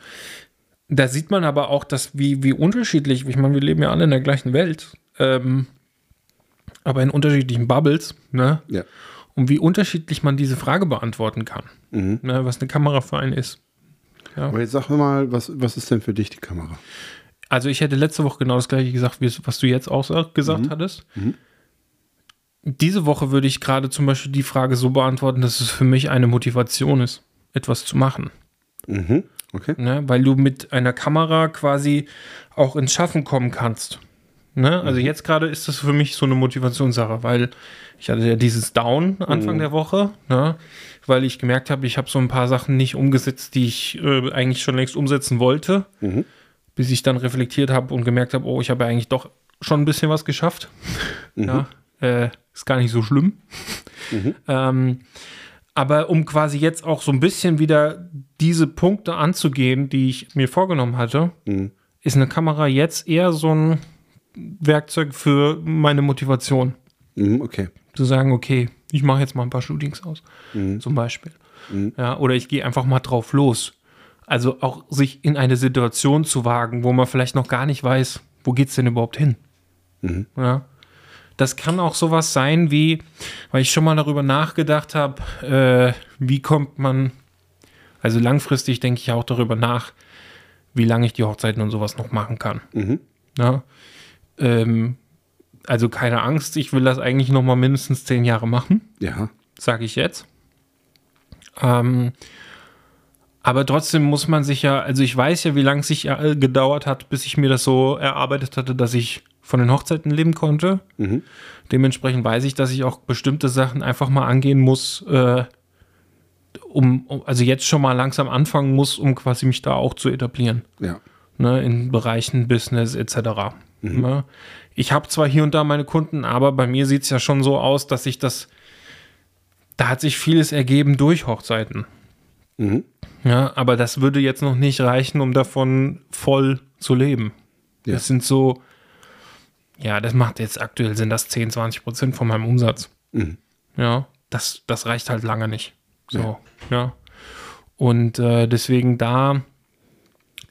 Da sieht man aber auch, dass wie, wie unterschiedlich, ich meine, wir leben ja alle in der gleichen Welt, ähm, aber in unterschiedlichen Bubbles, ne? Ja. Und wie unterschiedlich man diese Frage beantworten kann, ne? was eine Kamera für einen ist. Aber jetzt sag mir mal, was, was ist denn für dich die Kamera? Also ich hätte letzte Woche genau das gleiche gesagt, wie was du jetzt auch sa- gesagt hattest. Diese Woche würde ich gerade zum Beispiel die Frage so beantworten, dass es für mich eine Motivation ist, etwas zu machen. Mhm. Okay. Ne? Weil du mit einer Kamera quasi auch ins Schaffen kommen kannst. Ne? Also jetzt gerade ist das für mich so eine Motivationssache, weil ich hatte ja dieses Down Anfang der Woche, ne? Weil ich gemerkt habe, ich habe so ein paar Sachen nicht umgesetzt, die ich äh, eigentlich schon längst umsetzen wollte, bis ich dann reflektiert habe und gemerkt habe, oh, ich habe ja eigentlich doch schon ein bisschen was geschafft. Ja, äh, ist gar nicht so schlimm. Ähm, aber um quasi jetzt auch so ein bisschen wieder diese Punkte anzugehen, die ich mir vorgenommen hatte, ist eine Kamera jetzt eher so ein Werkzeug für meine Motivation. Mhm, okay. Zu sagen, okay, ich mache jetzt mal ein paar Shootings aus, zum Beispiel. Ja, oder ich gehe einfach mal drauf los. Also auch sich in eine Situation zu wagen, wo man vielleicht noch gar nicht weiß, wo geht es denn überhaupt hin. Ja. Das kann auch sowas sein wie, weil ich schon mal darüber nachgedacht habe, äh, wie kommt man, also langfristig denke ich auch darüber nach, wie lange ich die Hochzeiten und sowas noch machen kann. Ja. Ähm, also keine Angst, ich will das eigentlich noch mal mindestens zehn Jahre machen, Ja. sage ich jetzt. Ähm, aber trotzdem muss man sich ja, also ich weiß ja, wie lange es sich äh, gedauert hat, bis ich mir das so erarbeitet hatte, dass ich von den Hochzeiten leben konnte. Dementsprechend weiß ich, dass ich auch bestimmte Sachen einfach mal angehen muss, äh, um, um, also jetzt schon mal langsam anfangen muss, um quasi mich da auch zu etablieren Ja. ne, in Bereichen Business etc. Ne? Ich habe zwar hier und da meine Kunden, aber bei mir sieht es ja schon so aus, dass ich das, da hat sich vieles ergeben durch Hochzeiten. Mhm. Ja, aber das würde jetzt noch nicht reichen, um davon voll zu leben. Ja. Das sind so, ja, das macht jetzt aktuell sind das 10, 20 Prozent von meinem Umsatz. Mhm. Ja, das, das reicht halt lange nicht. So, Ja. ja. Und äh, deswegen da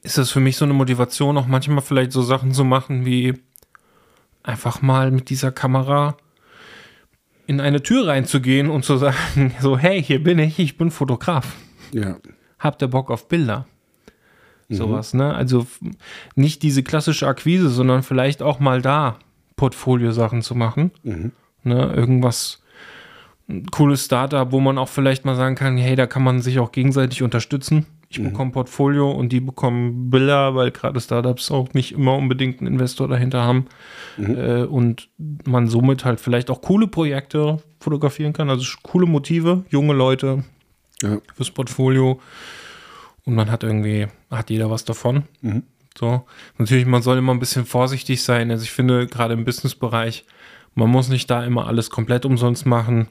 ist es für mich so eine Motivation, auch manchmal vielleicht so Sachen zu machen, wie einfach mal mit dieser Kamera in eine Tür reinzugehen und zu sagen, so, hey, hier bin ich, ich bin Fotograf. Ja. Habt ihr Bock auf Bilder? Sowas, ne? Also nicht diese klassische Akquise, sondern vielleicht auch mal da Portfolio-Sachen zu machen. Ne? Irgendwas, ein cooles Startup, wo man auch vielleicht mal sagen kann, hey, da kann man sich auch gegenseitig unterstützen. Ich bekomme Portfolio und die bekommen Bilder, weil gerade Startups auch nicht immer unbedingt einen Investor dahinter haben. Äh, und man somit halt vielleicht auch coole Projekte fotografieren kann, also coole Motive, junge Leute, Ja. fürs Portfolio und man hat irgendwie, hat jeder was davon. So. Natürlich, man soll immer ein bisschen vorsichtig sein. Also ich finde, gerade im Businessbereich, man muss nicht da immer alles komplett umsonst machen.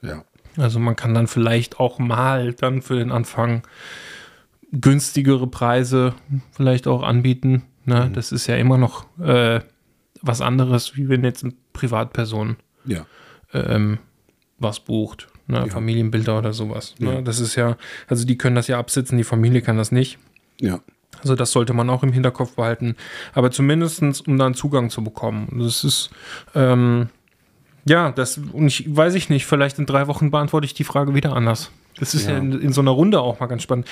Ja. Also man kann dann vielleicht auch mal dann für den Anfang günstigere Preise vielleicht auch anbieten. Ne? Das ist ja immer noch äh, was anderes, wie wenn jetzt eine Privatperson Ja. ähm, was bucht. Ne? Familienbilder oder sowas. Ne? Das ist ja, also die können das ja absitzen, die Familie kann das nicht. Ja. Also das sollte man auch im Hinterkopf behalten. Aber zumindestens, um dann Zugang zu bekommen. Das ist, ähm, ja, das, und ich weiß ich nicht, vielleicht in drei Wochen beantworte ich die Frage wieder anders. Das ist ja, Ja. in, in so einer Runde auch mal ganz spannend.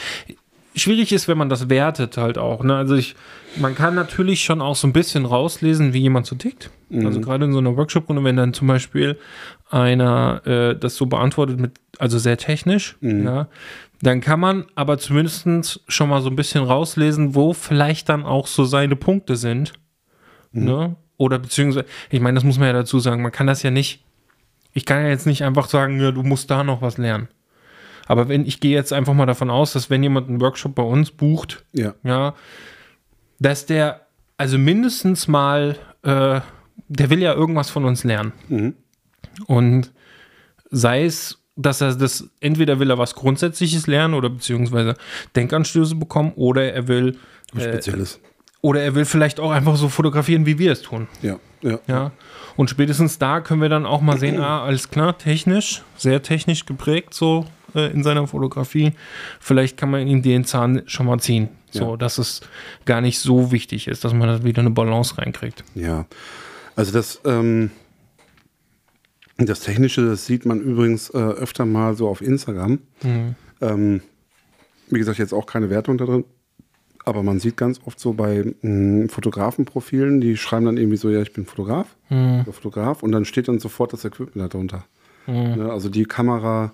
Schwierig ist, wenn man das wertet halt auch. Ne? Also ich, man kann natürlich schon auch so ein bisschen rauslesen, wie jemand so tickt. Also gerade in so einer Workshop-Runde, wenn dann zum Beispiel einer äh, das so beantwortet mit, also sehr technisch, ja, dann kann man aber zumindest schon mal so ein bisschen rauslesen, wo vielleicht dann auch so seine Punkte sind. Ne? Oder beziehungsweise, ich meine, das muss man ja dazu sagen, man kann das ja nicht, ich kann ja jetzt nicht einfach sagen, ja, du musst da noch was lernen. Aber wenn, ich gehe jetzt einfach mal davon aus, dass wenn jemand einen Workshop bei uns bucht, Ja. ja, dass der also mindestens mal, äh, der will ja irgendwas von uns lernen. Und sei es, dass er das, entweder will er was Grundsätzliches lernen oder beziehungsweise Denkanstöße bekommen oder er will, Was Spezielles. Oder er will vielleicht auch einfach so fotografieren, wie wir es tun. Ja. Ja. Ja. Und spätestens da können wir dann auch mal sehen, ah, alles klar, technisch, sehr technisch geprägt, so äh, in seiner Fotografie. Vielleicht kann man ihm den Zahn schon mal ziehen. So, Ja. dass es gar nicht so wichtig ist, dass man da wieder eine Balance reinkriegt. Ja, also das, ähm, das Technische, das sieht man übrigens äh, öfter mal so auf Instagram. Ähm, wie gesagt, jetzt auch keine Wertung da drin. Aber man sieht ganz oft so bei mh, Fotografenprofilen, die schreiben dann irgendwie so, ja, ich bin Fotograf, oder Fotograf, und dann steht dann sofort das Equipment darunter. Ne, also die Kamera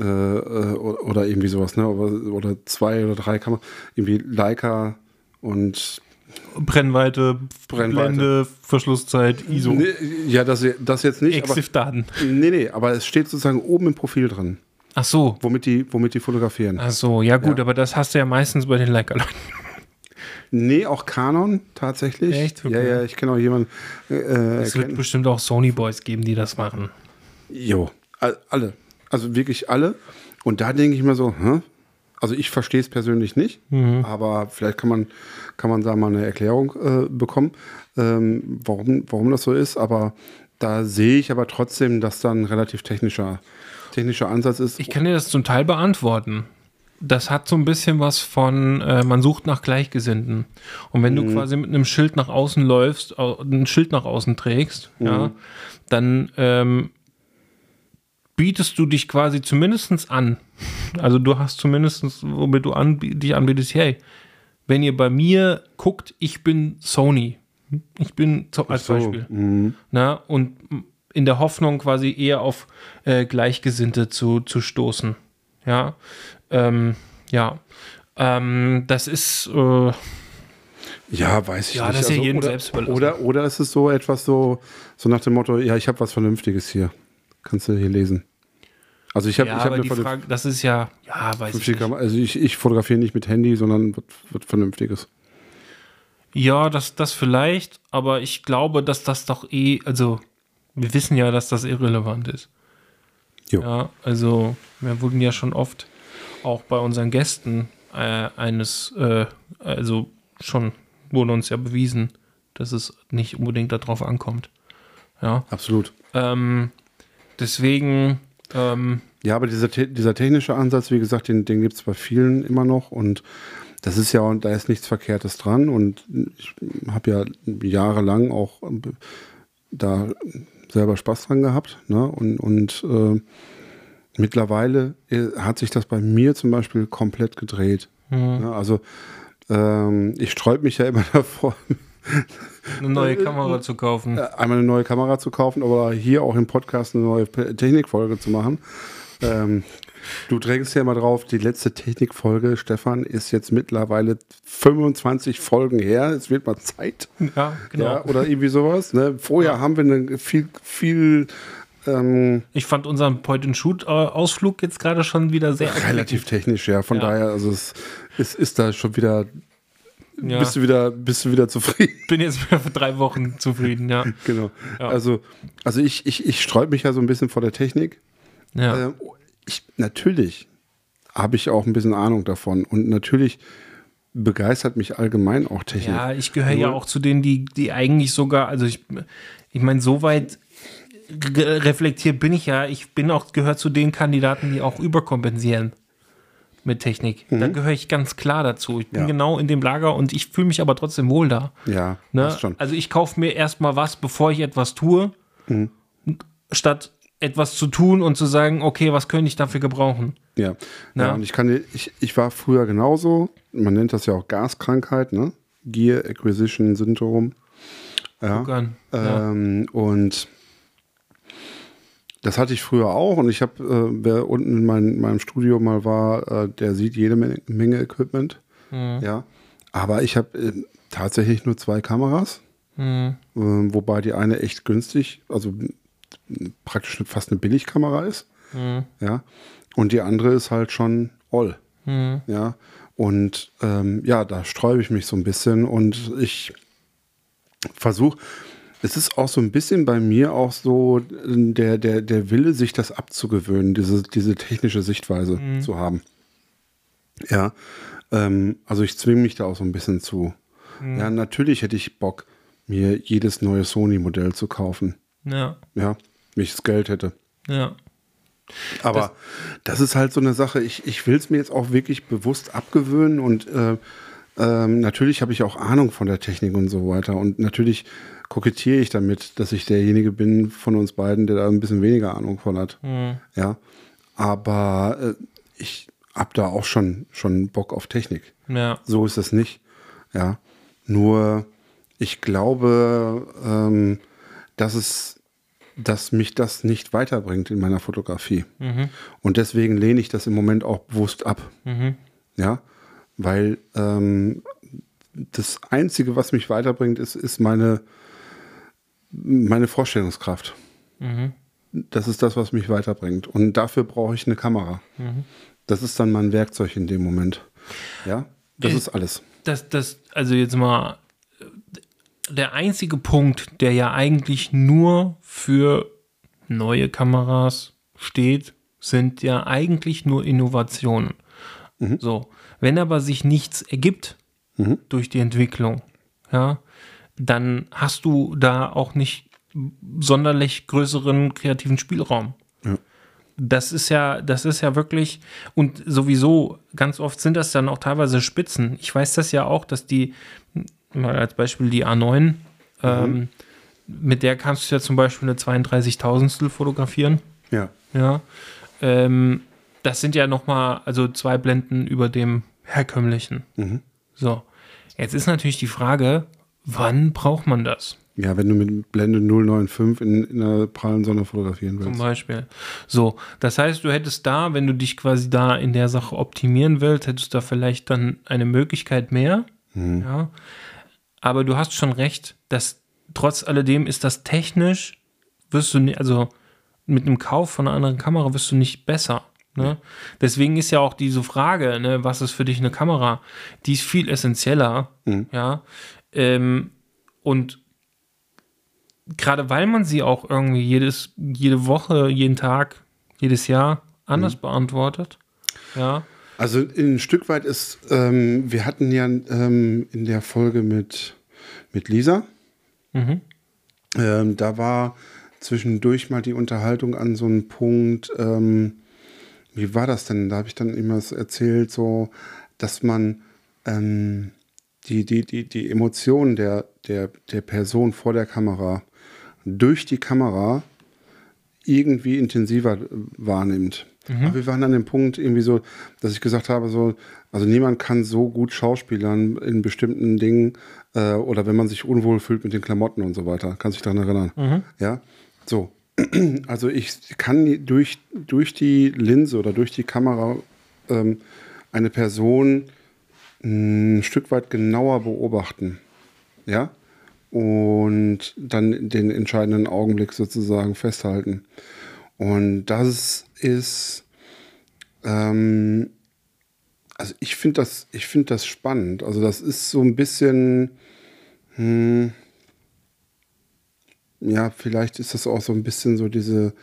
äh, äh, oder irgendwie sowas, ne? Oder, oder zwei oder drei Kameras, irgendwie Leica und Brennweite, Brennweite. Blende, Verschlusszeit, ISO, Nee, ja, das, das jetzt nicht. EXIF-Daten. nee, nee, aber es steht sozusagen oben im Profil drin, Ach so. womit die, womit die fotografieren. Ach so, ja gut, Ja. aber das hast du ja meistens bei den Leica-Leuten. Nee, auch Canon tatsächlich. Echt? Okay. Ja, ja, ich kenne auch jemanden. Äh, Es wird bestimmt auch Sony-Boys geben, die das machen. jo, all- alle. Also wirklich alle. Und da denke ich mir so, hä? Also ich verstehe es persönlich nicht, Mhm. aber vielleicht kann man, kann man da mal eine Erklärung äh, bekommen, ähm, warum, warum das so ist. Aber da sehe ich aber trotzdem, dass da ein relativ technischer, technischer Ansatz ist. Ich kann dir das zum Teil beantworten. Das hat so ein bisschen was von, äh, man sucht nach Gleichgesinnten. Und wenn du quasi mit einem Schild nach außen läufst, ein Schild nach außen trägst, ja, dann ähm, bietest du dich quasi zumindest an. Also du hast zumindest, womit du anb dich anbietest, hey, wenn ihr bei mir guckt, ich bin Sony. Ich bin so, als So, Beispiel. mhm. Na, und in der Hoffnung quasi eher auf äh, Gleichgesinnte zu, zu stoßen. Ja. Ähm, ja. Ähm, das ist, äh, Ja, weiß ich Ja, nicht. das ist ja jedem oder, selbst überlassen. Oder, oder ist es so etwas so, so nach dem Motto, ja, ich habe was Vernünftiges hier. Kannst du hier lesen. Also ich habe ja, ich hab aber eine die vernünftige Frage, das ist ja, ja, weiß ich nicht. Also ich, ich fotografiere nicht mit Handy, sondern was, was Vernünftiges. Ja, das, das vielleicht, aber ich glaube, dass das doch eh, also wir wissen ja, dass das irrelevant ist. Jo. Ja, also wir wurden ja schon oft auch bei unseren Gästen äh, eines, äh, also schon wurde uns ja bewiesen, dass es nicht unbedingt darauf ankommt. Ja, Absolut. ähm, deswegen, ähm, Ja, aber dieser, te- dieser technische Ansatz, wie gesagt, den, den gibt es bei vielen immer noch und das ist ja, und da ist nichts Verkehrtes dran und ich habe ja jahrelang auch ähm, da selber Spaß dran gehabt ne? und, und äh, mittlerweile äh, hat sich das bei mir zum Beispiel komplett gedreht. Ne? Also ähm, ich sträub mich ja immer davor, eine neue Kamera zu kaufen. äh, einmal eine neue Kamera zu kaufen, aber hier auch im Podcast eine neue Technikfolge zu machen. Ähm, du drängst ja mal drauf, die letzte Technikfolge, Stefan, ist jetzt mittlerweile 25 Folgen her. Es wird mal Zeit. Ja, genau. Ja, oder irgendwie sowas. Ne? Vorher haben wir eine viel, viel ähm, Ich fand unseren Point-and-Shoot-Ausflug jetzt gerade schon wieder sehr relativ technisch, ja. Von Ja. daher, also es, es ist da schon wieder, Ja. bist du wieder, bist du wieder zufrieden. bin jetzt wieder für drei Wochen zufrieden, ja. Genau. Ja. Also, also ich, ich, ich sträub mich ja so ein bisschen vor der Technik. Ja, Ähm, ich, natürlich habe ich auch ein bisschen Ahnung davon und natürlich begeistert mich allgemein auch Technik. ja ich gehöre ja auch zu denen, die, die eigentlich sogar, also ich, ich meine, so weit reflektiert bin ich ja, ich bin auch, gehört zu den Kandidaten, die auch überkompensieren mit Technik. Da gehöre ich ganz klar dazu. Ich bin Ja. genau in dem Lager und ich fühle mich aber trotzdem wohl da. Ja, Ne? schon. Also ich kaufe mir erstmal was, bevor ich etwas tue, statt etwas zu tun und zu sagen, okay, was könnte ich dafür gebrauchen? Ja. Na? ja, und ich kann ich, ich war früher genauso, man nennt das ja auch Gaskrankheit, ne? Gear Acquisition Syndrom. Ja. An. Ja. Ähm, und das hatte ich früher auch und ich habe, äh, wer unten in mein, meinem Studio mal war, äh, der sieht jede Menge, Equipment. Mhm. Ja. Aber ich habe äh, tatsächlich nur zwei Kameras, Mhm. äh, wobei die eine echt günstig, also praktisch fast eine Billigkamera ist. Mhm. Ja. Und die andere ist halt schon all. Mhm. Ja. Und ähm, ja, da sträube ich mich so ein bisschen und ich versuche, es ist auch so ein bisschen bei mir auch so äh, der, der, der Wille, sich das abzugewöhnen, diese, diese technische Sichtweise zu haben. Ja, ähm, also ich zwinge mich da auch so ein bisschen zu. Ja, natürlich hätte ich Bock, mir jedes neue Sony-Modell zu kaufen. Ja, Ja, wenn ich das Geld hätte. ja. Aber das, ist halt so eine Sache, ich, ich will es mir jetzt auch wirklich bewusst abgewöhnen und äh, ähm, natürlich habe ich auch Ahnung von der Technik und so weiter und natürlich kokettiere ich damit, dass ich derjenige bin von uns beiden, der da ein bisschen weniger Ahnung von hat. Ja, aber äh, ich habe da auch schon, schon Bock auf Technik. Ja, So ist es nicht. Ja, nur ich glaube, ähm, dass es, dass mich das nicht weiterbringt in meiner Fotografie. Und deswegen lehne ich das im Moment auch bewusst ab. Ja, weil ähm, das Einzige, was mich weiterbringt, ist, ist meine, meine Vorstellungskraft. Das ist das, was mich weiterbringt. Und dafür brauche ich eine Kamera. Das ist dann mein Werkzeug in dem Moment. Ja, das Äh, ist alles. das, das, also jetzt mal, der einzige Punkt, der ja eigentlich nur für neue Kameras steht, sind ja eigentlich nur Innovationen. So, wenn aber sich nichts ergibt durch die Entwicklung, ja, dann hast du da auch nicht sonderlich größeren kreativen Spielraum. Ja. Das ist ja, das ist ja wirklich, und sowieso, ganz oft sind das dann auch teilweise Spitzen. Ich weiß das ja auch, dass die, mal als Beispiel die A9, ähm, mit der kannst du ja zum Beispiel eine 32.000stel fotografieren. Ja. Ja. Ähm, das sind ja nochmal, also zwei Blenden über dem herkömmlichen. So. Jetzt ist natürlich die Frage, wann braucht man das? Ja, wenn du mit Blende 095 in, in einer prallen Sonne fotografieren Zum willst. Beispiel. So, das heißt, du hättest da, wenn du dich quasi da in der Sache optimieren willst, hättest du da vielleicht dann eine Möglichkeit mehr. Ja. Aber du hast schon recht, dass trotz alledem ist das technisch, wirst du nicht, also mit einem Kauf von einer anderen Kamera wirst du nicht besser. Ne? Deswegen ist ja auch diese Frage, ne, was ist für dich eine Kamera, die ist viel essentieller. Ja. Ähm, und gerade weil man sie auch irgendwie jedes, jede Woche, jeden Tag, jedes Jahr anders beantwortet. Ja. Also ein Stück weit ist, ähm, wir hatten ja ähm, in der Folge mit, mit Lisa, ähm, da war zwischendurch mal die Unterhaltung an so einem Punkt, ähm, wie war das denn? Da habe ich dann immer so erzählt, so, dass man ähm, die, die, die, die Emotionen der, der, der Person vor der Kamera durch die Kamera irgendwie intensiver äh, wahrnimmt. Aber wir waren an dem Punkt irgendwie so, dass ich gesagt habe, so, also niemand kann so gut schauspielern in bestimmten Dingen äh, oder wenn man sich unwohl fühlt mit den Klamotten und so weiter. Kannst dich daran erinnern? Ja, so. Also ich kann durch, durch die Linse oder durch die Kamera ähm, eine Person ein Stück weit genauer beobachten. Ja? Und dann den entscheidenden Augenblick sozusagen festhalten. Und das ist, ähm, also ich finde das, ich finde das spannend. Also das ist so ein bisschen, hm, ja, vielleicht ist das auch so ein bisschen so diese,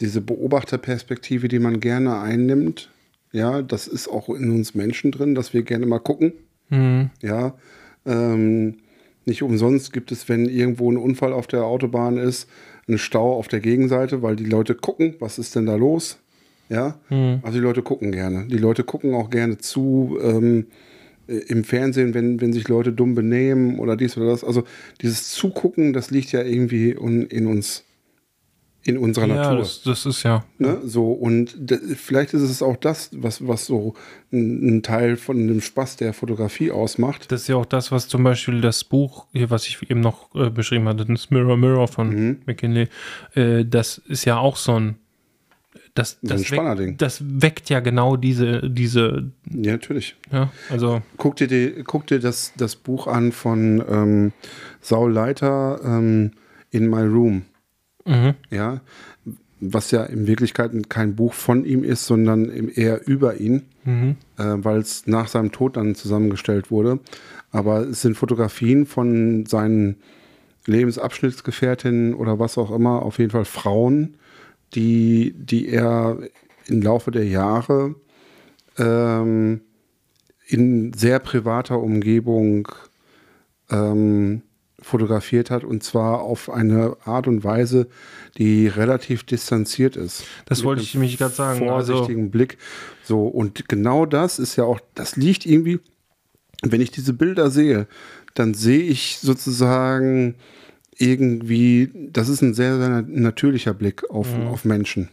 diese Beobachterperspektive, die man gerne einnimmt. Ja, das ist auch in uns Menschen drin, dass wir gerne mal gucken. Ja, ähm, nicht umsonst gibt es, wenn irgendwo ein Unfall auf der Autobahn ist, einen Stau auf der Gegenseite, weil die Leute gucken, was ist denn da los? Ja, also die Leute gucken gerne. Die Leute gucken auch gerne zu ähm, äh, im Fernsehen, wenn, wenn sich Leute dumm benehmen oder dies oder das. Also dieses Zugucken, das liegt ja irgendwie un, in uns, in unserer Ja, Natur. das, das ist ja. Ne? So, und vielleicht ist es auch das, was, was so ein, ein Teil von dem Spaß der Fotografie ausmacht. Das ist ja auch das, was zum Beispiel das Buch, hier, was ich eben noch äh, beschrieben hatte, das Mirror Mirror von Mhm. McKinley, äh, das ist ja auch so ein das, So ein das, weckt, das weckt ja genau diese, diese, Ja, natürlich. ja, also Guck dir, die, guck dir das, das Buch an von ähm, Saul Leiter, ähm, In My Room. Mhm. Ja, was ja in Wirklichkeit kein Buch von ihm ist, sondern eher über ihn, Mhm. äh, weil es nach seinem Tod dann zusammengestellt wurde. Aber es sind Fotografien von seinen Lebensabschnittsgefährtinnen oder was auch immer, auf jeden Fall Frauen, die, die er im Laufe der Jahre ähm, in sehr privater Umgebung ähm, fotografiert hat und zwar auf eine Art und Weise, die relativ distanziert ist. Das Mit wollte ich nämlich gerade sagen, also- Vorsichtigen Blick. So, und genau das ist ja auch, das liegt irgendwie, wenn ich diese Bilder sehe, dann sehe ich sozusagen irgendwie, das ist ein sehr, sehr natürlicher Blick auf, Mhm. auf Menschen.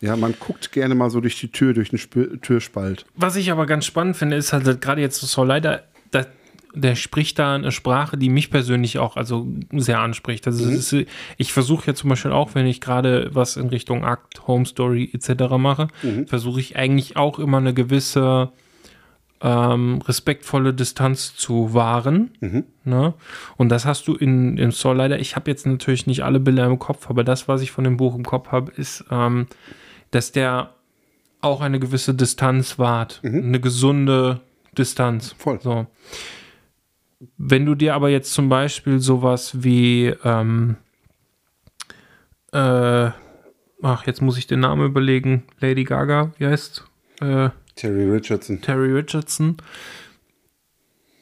Ja, man guckt gerne mal so durch die Tür, durch den Spür, Türspalt. Was ich aber ganz spannend finde, ist halt dass gerade jetzt so leider, da, der spricht da eine Sprache, die mich persönlich auch also sehr anspricht. Also es ist, ich versuche ja zum Beispiel auch, wenn ich gerade was in Richtung Akt, Home Story etc. mache, versuche ich eigentlich auch immer eine gewisse ähm, respektvolle Distanz zu wahren. Ne? Und das hast du in, in Soul leider. Ich habe jetzt natürlich nicht alle Bilder im Kopf, aber das, was ich von dem Buch im Kopf habe, ist, ähm, dass der auch eine gewisse Distanz wahrt. Eine gesunde Distanz. Voll. So. Wenn du dir aber jetzt zum Beispiel sowas wie, ähm, äh, ach, jetzt muss ich den Namen überlegen, Lady Gaga, wie heißt? Äh, Terry Richardson. Terry Richardson,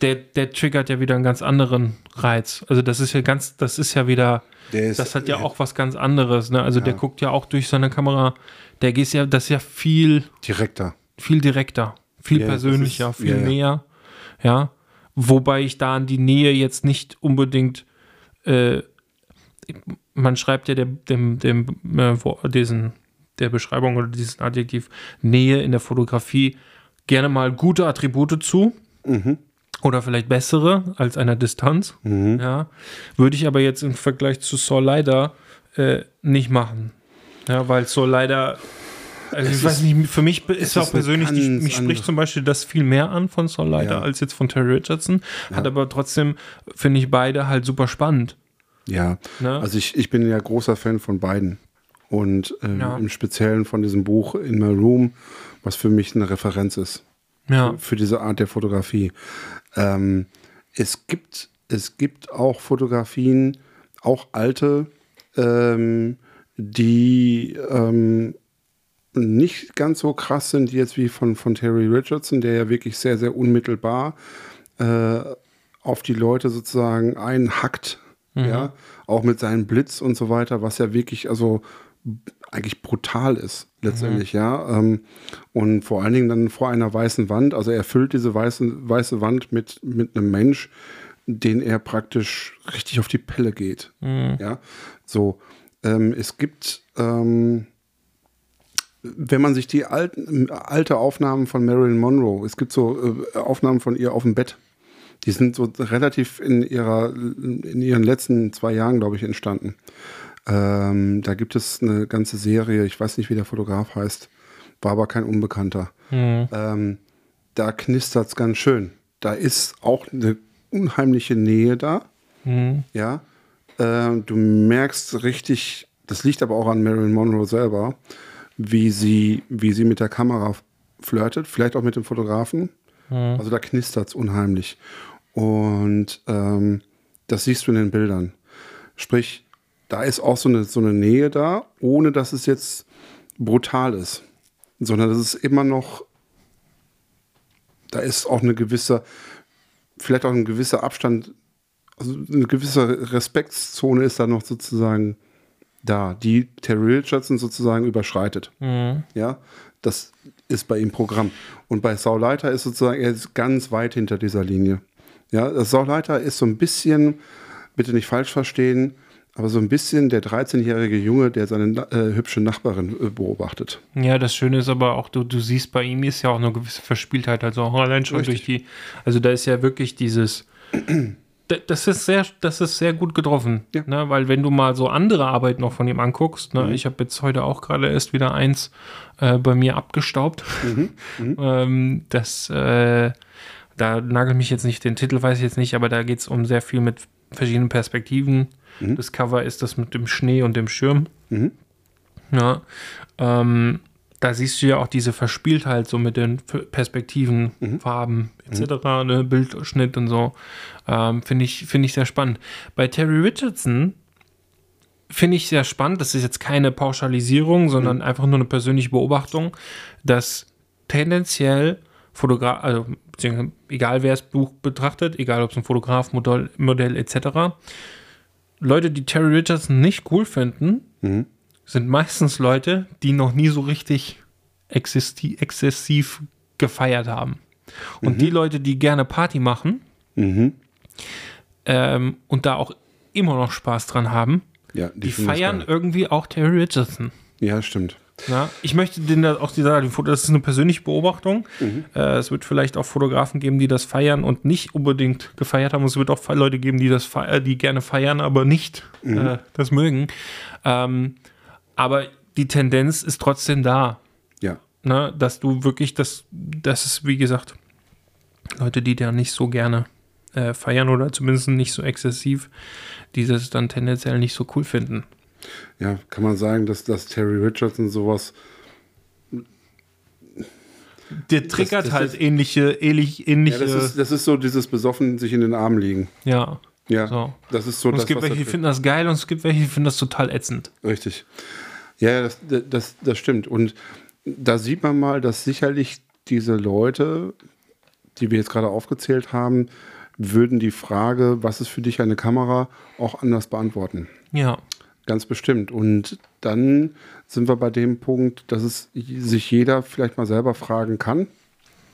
der, der triggert ja wieder einen ganz anderen Reiz. Also das ist ja ganz, das ist ja wieder, Der ist- das hat ja auch was ganz anderes. Ne? Also der guckt ja auch durch seine Kamera, der geht ja, das ist ja viel, Direkter. viel direkter, viel Ja, das persönlicher, ist- viel ja, ja. näher. Ja, wobei ich da an die Nähe jetzt nicht unbedingt, äh, man schreibt ja dem, dem, dem äh, wo- diesen, der Beschreibung oder diesen Adjektiv Nähe in der Fotografie gerne mal gute Attribute zu. Mhm. Oder vielleicht bessere als einer Distanz. Ja. Würde ich aber jetzt im Vergleich zu Saw leider äh, nicht machen. Ja, weil Saw leider. Also ich weiß nicht, für mich ist es auch persönlich, die, mich spricht andere- zum Beispiel das viel mehr an von Saw leider Ja. als jetzt von Terry Richardson. Hat aber trotzdem, finde ich beide halt super spannend. Ja, Ne? also ich, ich bin ja großer Fan von beiden. Und ähm, Ja. im Speziellen von diesem Buch In My Room, was für mich eine Referenz ist Ja. für diese Art der Fotografie. Ähm, es, gibt, es gibt auch Fotografien, auch alte, ähm, die ähm, nicht ganz so krass sind jetzt wie von, von Terry Richardson, der ja wirklich sehr, sehr unmittelbar äh, auf die Leute sozusagen einhackt. Ja, auch mit seinem Blitz und so weiter, was ja wirklich, also eigentlich brutal ist, letztendlich, ja. Ähm, und vor allen Dingen dann vor einer weißen Wand. Also er füllt diese weiße, weiße Wand mit, mit einem Mensch, den er praktisch richtig auf die Pelle geht. Ja, so. Ähm, es gibt, ähm, wenn man sich die alten, alte Aufnahmen von Marilyn Monroe, es gibt so äh, Aufnahmen von ihr auf dem Bett, die sind so relativ in ihrer, in ihren letzten zwei Jahren, glaube ich, entstanden. Ähm, da gibt es eine ganze Serie, ich weiß nicht, wie der Fotograf heißt, war aber kein Unbekannter. Ähm, da knistert es ganz schön. Da ist auch eine unheimliche Nähe da. Ja. Ähm, du merkst richtig, das liegt aber auch an Marilyn Monroe selber, wie sie, wie sie mit der Kamera flirtet, vielleicht auch mit dem Fotografen. Also da knistert es unheimlich. Und ähm, das siehst du in den Bildern. Sprich, da ist auch so eine, so eine Nähe da, ohne dass es jetzt brutal ist. Sondern das ist immer noch, da ist auch eine gewisse, vielleicht auch ein gewisser Abstand, also eine gewisse Respektszone ist da noch sozusagen da, die Terry Richardson sozusagen überschreitet. Ja, das ist bei ihm Programm. Und bei Sauleiter ist sozusagen, er ist ganz weit hinter dieser Linie. Ja, das Sauleiter ist so ein bisschen, bitte nicht falsch verstehen, aber so ein bisschen der 13-jährige Junge, der seine äh, hübsche Nachbarin äh, beobachtet. Ja, das Schöne ist aber auch, du, du siehst bei ihm ist ja auch eine gewisse Verspieltheit, also auch allein schon Richtig. durch die, also da ist ja wirklich dieses, das ist sehr, das ist sehr gut getroffen, Ja. ne? weil wenn du mal so andere Arbeiten noch von ihm anguckst, Mhm. ne? ich habe jetzt heute auch gerade erst wieder eins äh, bei mir abgestaubt, Mhm. ähm, das, äh, da nagel mich jetzt nicht, den Titel weiß ich jetzt nicht, aber da geht es um sehr viel mit verschiedenen Perspektiven. Mhm. Das Cover ist das mit dem Schnee und dem Schirm. Ja, ähm, da siehst du ja auch diese Verspieltheit so mit den Perspektiven, Farben etc., ne, Bildschnitt und so. Ähm, finde ich, finde ich sehr spannend. Bei Terry Richardson finde ich sehr spannend, das ist jetzt keine Pauschalisierung, sondern einfach nur eine persönliche Beobachtung, dass tendenziell Fotograf, also egal wer das Buch betrachtet, egal ob es ein Fotograf, Modell, Modell etc., Leute, die Terry Richardson nicht cool finden, sind meistens Leute, die noch nie so richtig exzessiv gefeiert haben. Und die Leute, die gerne Party machen ähm, und da auch immer noch Spaß dran haben, Ja, die, das feiern irgendwie auch Terry Richardson. Ja, stimmt. Ja, ich möchte den da auch dieser, das ist eine persönliche Beobachtung. Äh, es wird vielleicht auch Fotografen geben, die das feiern und nicht unbedingt gefeiert haben. Es wird auch Leute geben, die das feiern, die gerne feiern, aber nicht äh, das mögen. Ähm, aber die Tendenz ist trotzdem da, Ja. ne? dass du wirklich das, das ist wie gesagt Leute, die da nicht so gerne äh, feiern oder zumindest nicht so exzessiv, dieses dann tendenziell nicht so cool finden. Ja, kann man sagen, dass, dass Terry Richardson sowas. Der triggert das halt ist- ähnliche, ähnlich, Ja, ähnliche. das ist, das ist so dieses besoffen sich in den Armen liegen. Ja. Ja, So. das ist so Und das, es gibt was welche, die finden das geil und es gibt welche, die finden das total ätzend. Richtig. Ja, das, das, das stimmt. Und da sieht man mal, dass sicherlich diese Leute, die wir jetzt gerade aufgezählt haben, würden die Frage, was ist für dich eine Kamera, auch anders beantworten. Ja. Ganz bestimmt. Und dann sind wir bei dem Punkt, dass es sich jeder vielleicht mal selber fragen kann.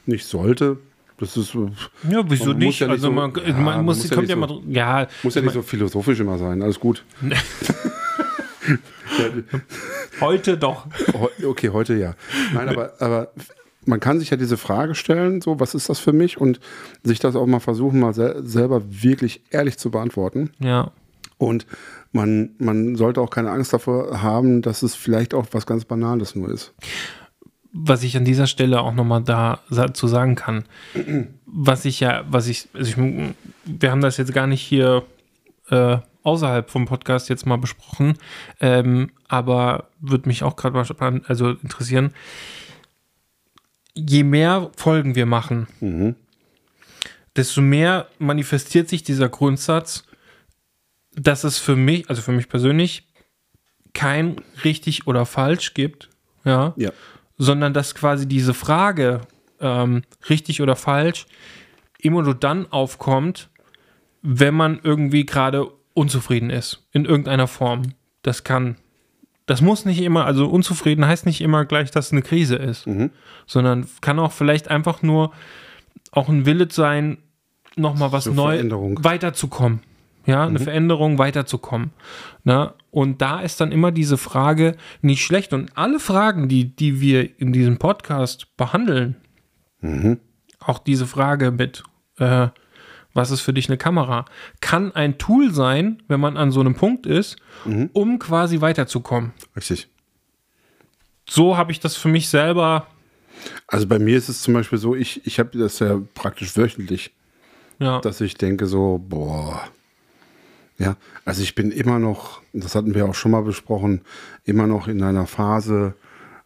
Nicht sollte. Das ist, Ja, wieso nicht? ja nicht also so- man, ja, man man muss, muss ja kommt ja mal so- dr- ja, muss ja ich nicht so philosophisch immer sein. Alles gut. heute doch. Okay, heute ja. Nein, aber, aber man kann sich ja diese Frage stellen, so, was ist das für mich? Und sich das auch mal versuchen, mal sel selber wirklich ehrlich zu beantworten. Ja. Und man, man sollte auch keine Angst davor haben, dass es vielleicht auch was ganz Banales nur ist. was ich an dieser Stelle auch nochmal da zu sagen kann, was ich ja, was ich, also ich, wir haben das jetzt gar nicht hier äh, außerhalb vom Podcast jetzt mal besprochen, ähm, aber würde mich auch gerade mal also interessieren. Je mehr Folgen wir machen, Mhm. desto mehr manifestiert sich dieser Grundsatz, dass es für mich, also für mich persönlich, kein richtig oder falsch gibt, ja, Ja. sondern dass quasi diese Frage, ähm, richtig oder falsch, immer nur dann aufkommt, wenn man irgendwie gerade unzufrieden ist, in irgendeiner Form. Das kann, das muss nicht immer, also unzufrieden heißt nicht immer gleich, dass es eine Krise ist, sondern kann auch vielleicht einfach nur auch ein Wille sein, nochmal was So neu Veränderung. weiterzukommen. Ja, eine Veränderung weiterzukommen. Na, und da ist dann immer diese Frage nicht schlecht. Und alle Fragen, die, die wir in diesem Podcast behandeln, auch diese Frage mit, äh, was ist für dich eine Kamera, kann ein Tool sein, wenn man an so einem Punkt ist, um quasi weiterzukommen. Richtig. So habe ich das für mich selber, Also bei mir ist es zum Beispiel so, ich, ich habe das ja praktisch wöchentlich, ja, dass ich denke so, boah. Ja, also ich bin immer noch, das hatten wir auch schon mal besprochen, immer noch in einer Phase,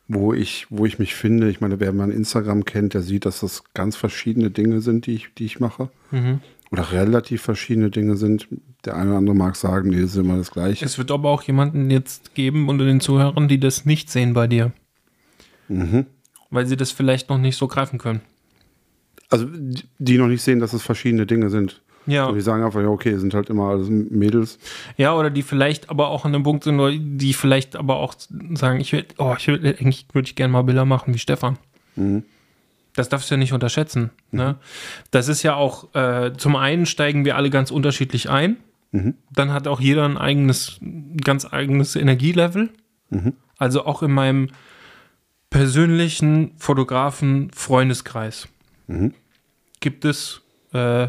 wo ich, wo ich mich finde. Ich meine, wer mein Instagram kennt, der sieht, dass das ganz verschiedene Dinge sind, die ich, die ich mache. Oder relativ verschiedene Dinge sind. Der eine oder andere mag sagen, nee, das ist immer das Gleiche. es wird aber auch jemanden jetzt geben unter den Zuhörern, die das nicht sehen bei dir. Weil sie das vielleicht noch nicht so greifen können. Also die- noch nicht sehen, dass es verschiedene Dinge sind. Ja. Und die sagen einfach, ja, okay, sind halt immer alles Mädels. Ja, oder die vielleicht aber auch an einem Punkt sind, die vielleicht aber auch sagen, ich will, oh, ich will, eigentlich würde ich gerne mal Bilder machen wie Stefan. Das darfst du ja nicht unterschätzen. Ne? Das ist ja auch, äh, zum einen steigen wir alle ganz unterschiedlich ein. Dann hat auch jeder ein eigenes, ganz eigenes Energielevel. Also auch in meinem persönlichen Fotografen-Freundeskreis gibt es äh,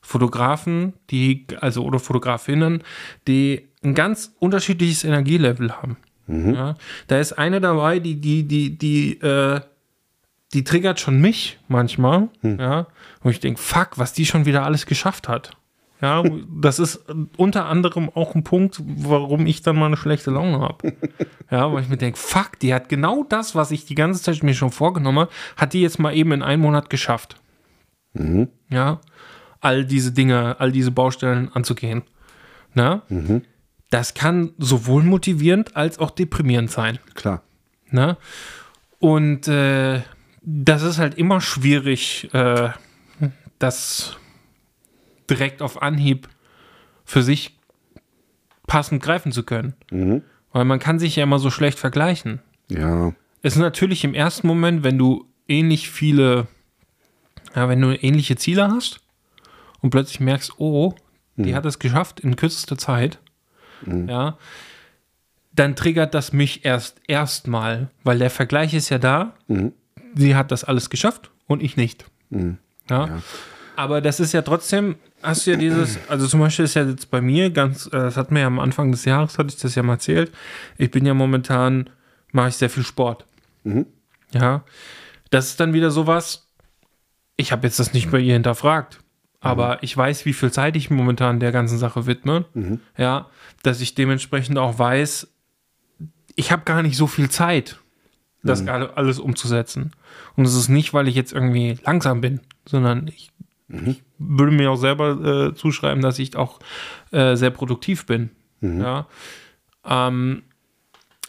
Fotografen, die, also oder Fotografinnen, die ein ganz unterschiedliches Energielevel haben. Ja, da ist eine dabei, die, die, die, die, äh, die triggert schon mich manchmal, ja, wo ich denke, fuck, was die schon wieder alles geschafft hat. Ja, das ist unter anderem auch ein Punkt, warum ich dann mal eine schlechte Laune habe. Ja, weil ich mir denke, fuck, die hat genau das, was ich die ganze Zeit mir schon vorgenommen habe, hat die jetzt mal eben in einem Monat geschafft. Ja, all diese Dinge, all diese Baustellen anzugehen. Na? Das kann sowohl motivierend als auch deprimierend sein. Klar. Ne? Und äh, das ist halt immer schwierig, äh, das direkt auf Anhieb für sich passend greifen zu können. Weil man kann sich ja immer so schlecht vergleichen. Ja. Es ist natürlich im ersten Moment, wenn du ähnlich viele, ja, wenn du ähnliche Ziele hast und plötzlich merkst, oh, die hat es geschafft in kürzester Zeit, ja, dann triggert das mich erst erstmal, weil der Vergleich ist ja da. Sie hat das alles geschafft und ich nicht. Ja. Aber das ist ja trotzdem, hast du ja dieses, also zum Beispiel ist ja jetzt bei mir ganz, äh, das hat mir ja am Anfang des Jahres, hatte ich das ja mal erzählt, ich bin ja momentan, mache ich sehr viel Sport. Ja, das ist dann wieder sowas, ich habe jetzt das nicht bei ihr hinterfragt, aber ich weiß, wie viel Zeit ich momentan der ganzen Sache widme. Ja, dass ich dementsprechend auch weiß, ich habe gar nicht so viel Zeit, das gerade alles umzusetzen. Und es ist nicht, weil ich jetzt irgendwie langsam bin, sondern ich, ich würde mir auch selber äh, zuschreiben, dass ich auch äh, sehr produktiv bin. Ja. Ähm,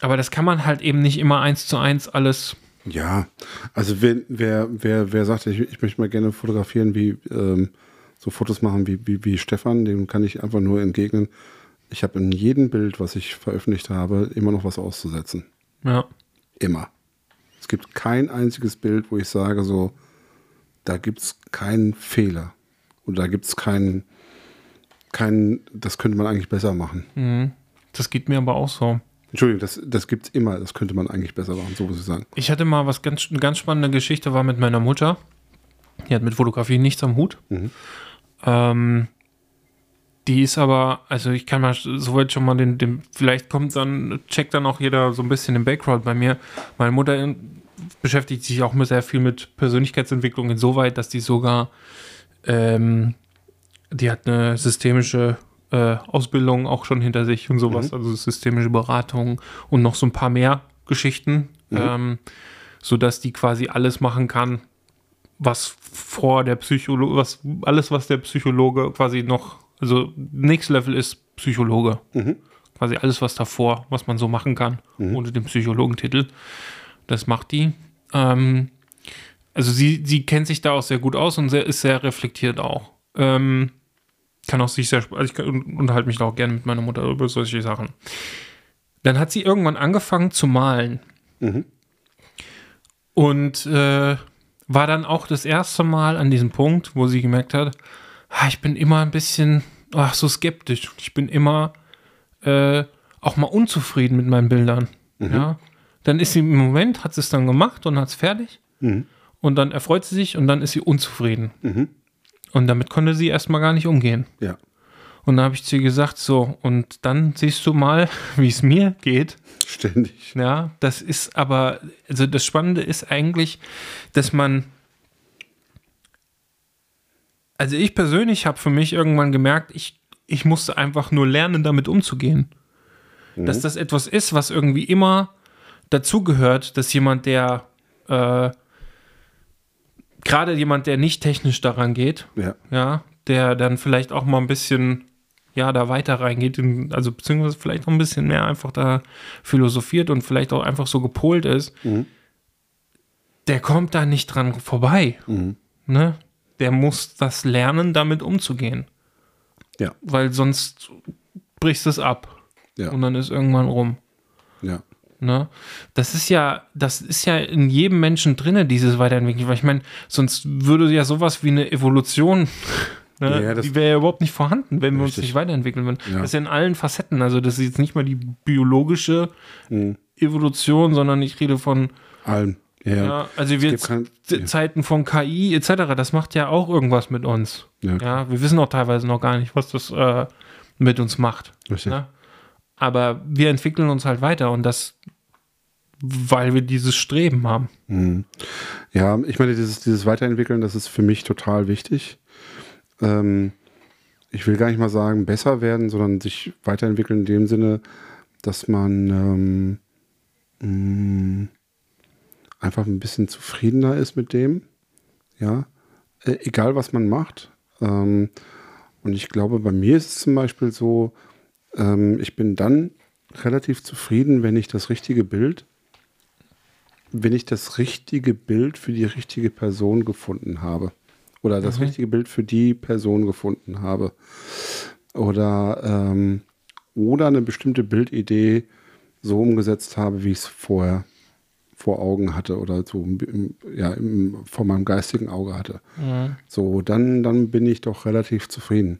aber das kann man halt eben nicht immer eins zu eins alles. Ja, also wer, wer, wer, wer sagt, ich, ich möchte mal gerne fotografieren, wie ähm, so Fotos machen wie, wie, wie Stefan, dem kann ich einfach nur entgegnen. Ich habe in jedem Bild, was ich veröffentlicht habe, immer noch was auszusetzen. Ja. Immer. Es gibt kein einziges Bild, wo ich sage, so, da gibt es keinen Fehler. Oder da gibt es keinen, keinen, das könnte man eigentlich besser machen. Das geht mir aber auch so. Entschuldigung, das, das gibt es immer. Das könnte man eigentlich besser machen, so muss ich sagen. Ich hatte mal was ganz, eine ganz spannende Geschichte, war mit meiner Mutter. Die hat mit Fotografie nichts am Hut. Mhm. Ähm, die ist aber, also ich kann mal soweit schon mal den, den, vielleicht kommt dann, checkt dann auch jeder so ein bisschen den Background bei mir. Meine Mutter beschäftigt sich auch sehr viel mit Persönlichkeitsentwicklung insoweit, dass die sogar, ähm, die hat eine systemische äh, Ausbildung auch schon hinter sich und sowas, also systemische Beratung und noch so ein paar mehr Geschichten, ähm, sodass die quasi alles machen kann, was vor der Psychologe, was alles, was der Psychologe quasi noch, also Next Level ist Psychologe. Quasi alles, was davor, was man so machen kann, ohne den Psychologentitel. Das macht die. Ähm, also sie, sie kennt sich da auch sehr gut aus und sehr, ist sehr reflektiert auch. Ähm, kann auch sich sehr, also ich kann- unterhalte mich da auch gerne mit meiner Mutter über solche Sachen. Dann hat sie irgendwann angefangen zu malen. Und äh, war dann auch das erste Mal an diesem Punkt, wo sie gemerkt hat, ah, ich bin immer ein bisschen ach, so skeptisch. Ich bin immer äh, auch mal unzufrieden mit meinen Bildern. Ja. Dann ist sie im Moment, hat sie es dann gemacht und hat es fertig. Und dann erfreut sie sich und dann ist sie unzufrieden. Und damit konnte sie erstmal gar nicht umgehen. Ja. Und dann habe ich zu ihr gesagt, so, und dann siehst du mal, wie es mir geht. Ständig. Ja, das ist aber, also das Spannende ist eigentlich, dass man, also ich persönlich habe für mich irgendwann gemerkt, ich, ich musste einfach nur lernen, damit umzugehen. Dass das etwas ist, was irgendwie immer dazugehört, dass jemand, der, äh, gerade jemand, der nicht technisch daran geht, Ja. ja, der dann vielleicht auch mal ein bisschen, ja, da weiter reingeht, in, also beziehungsweise vielleicht auch ein bisschen mehr einfach da philosophiert und vielleicht auch einfach so gepolt ist, der kommt da nicht dran vorbei. Ne? Der muss das lernen, damit umzugehen. Ja. Weil sonst brichst es ab. Ja. Und dann ist irgendwann rum. Ja. Ne? Das ist ja, das ist ja in jedem Menschen drinne, dieses Weiterentwickeln. Weil ich meine, sonst würde ja sowas wie eine Evolution, ne, Ja, die wäre ja überhaupt nicht vorhanden, wenn wir uns nicht weiterentwickeln würden. Ja. Das ist ja in allen Facetten. Also das ist jetzt nicht mal die biologische Mhm. Evolution, sondern ich rede von, Allen. Ja. ja. also wir kein- ja. Zeiten von KI etc., das macht ja auch irgendwas mit uns. Ja. Ja, wir wissen auch teilweise noch gar nicht, was das äh, mit uns macht. Ne? Aber wir entwickeln uns halt weiter und das, weil wir dieses Streben haben. Ja, ich meine, dieses, dieses Weiterentwickeln, das ist für mich total wichtig. Ähm, ich will gar nicht mal sagen, besser werden, sondern sich weiterentwickeln in dem Sinne, dass man ähm, mh, einfach ein bisschen zufriedener ist mit dem. Ja, äh, egal was man macht. Ähm, und ich glaube, bei mir ist es zum Beispiel so, ähm, ich bin dann relativ zufrieden, wenn ich das richtige Bild wenn ich das richtige Bild für die richtige Person gefunden habe. Oder das richtige Bild für die Person gefunden habe. Oder, ähm, oder eine bestimmte Bildidee so umgesetzt habe, wie ich es vorher vor Augen hatte oder so im, ja, im, vor meinem geistigen Auge hatte. So, dann, dann bin ich doch relativ zufrieden.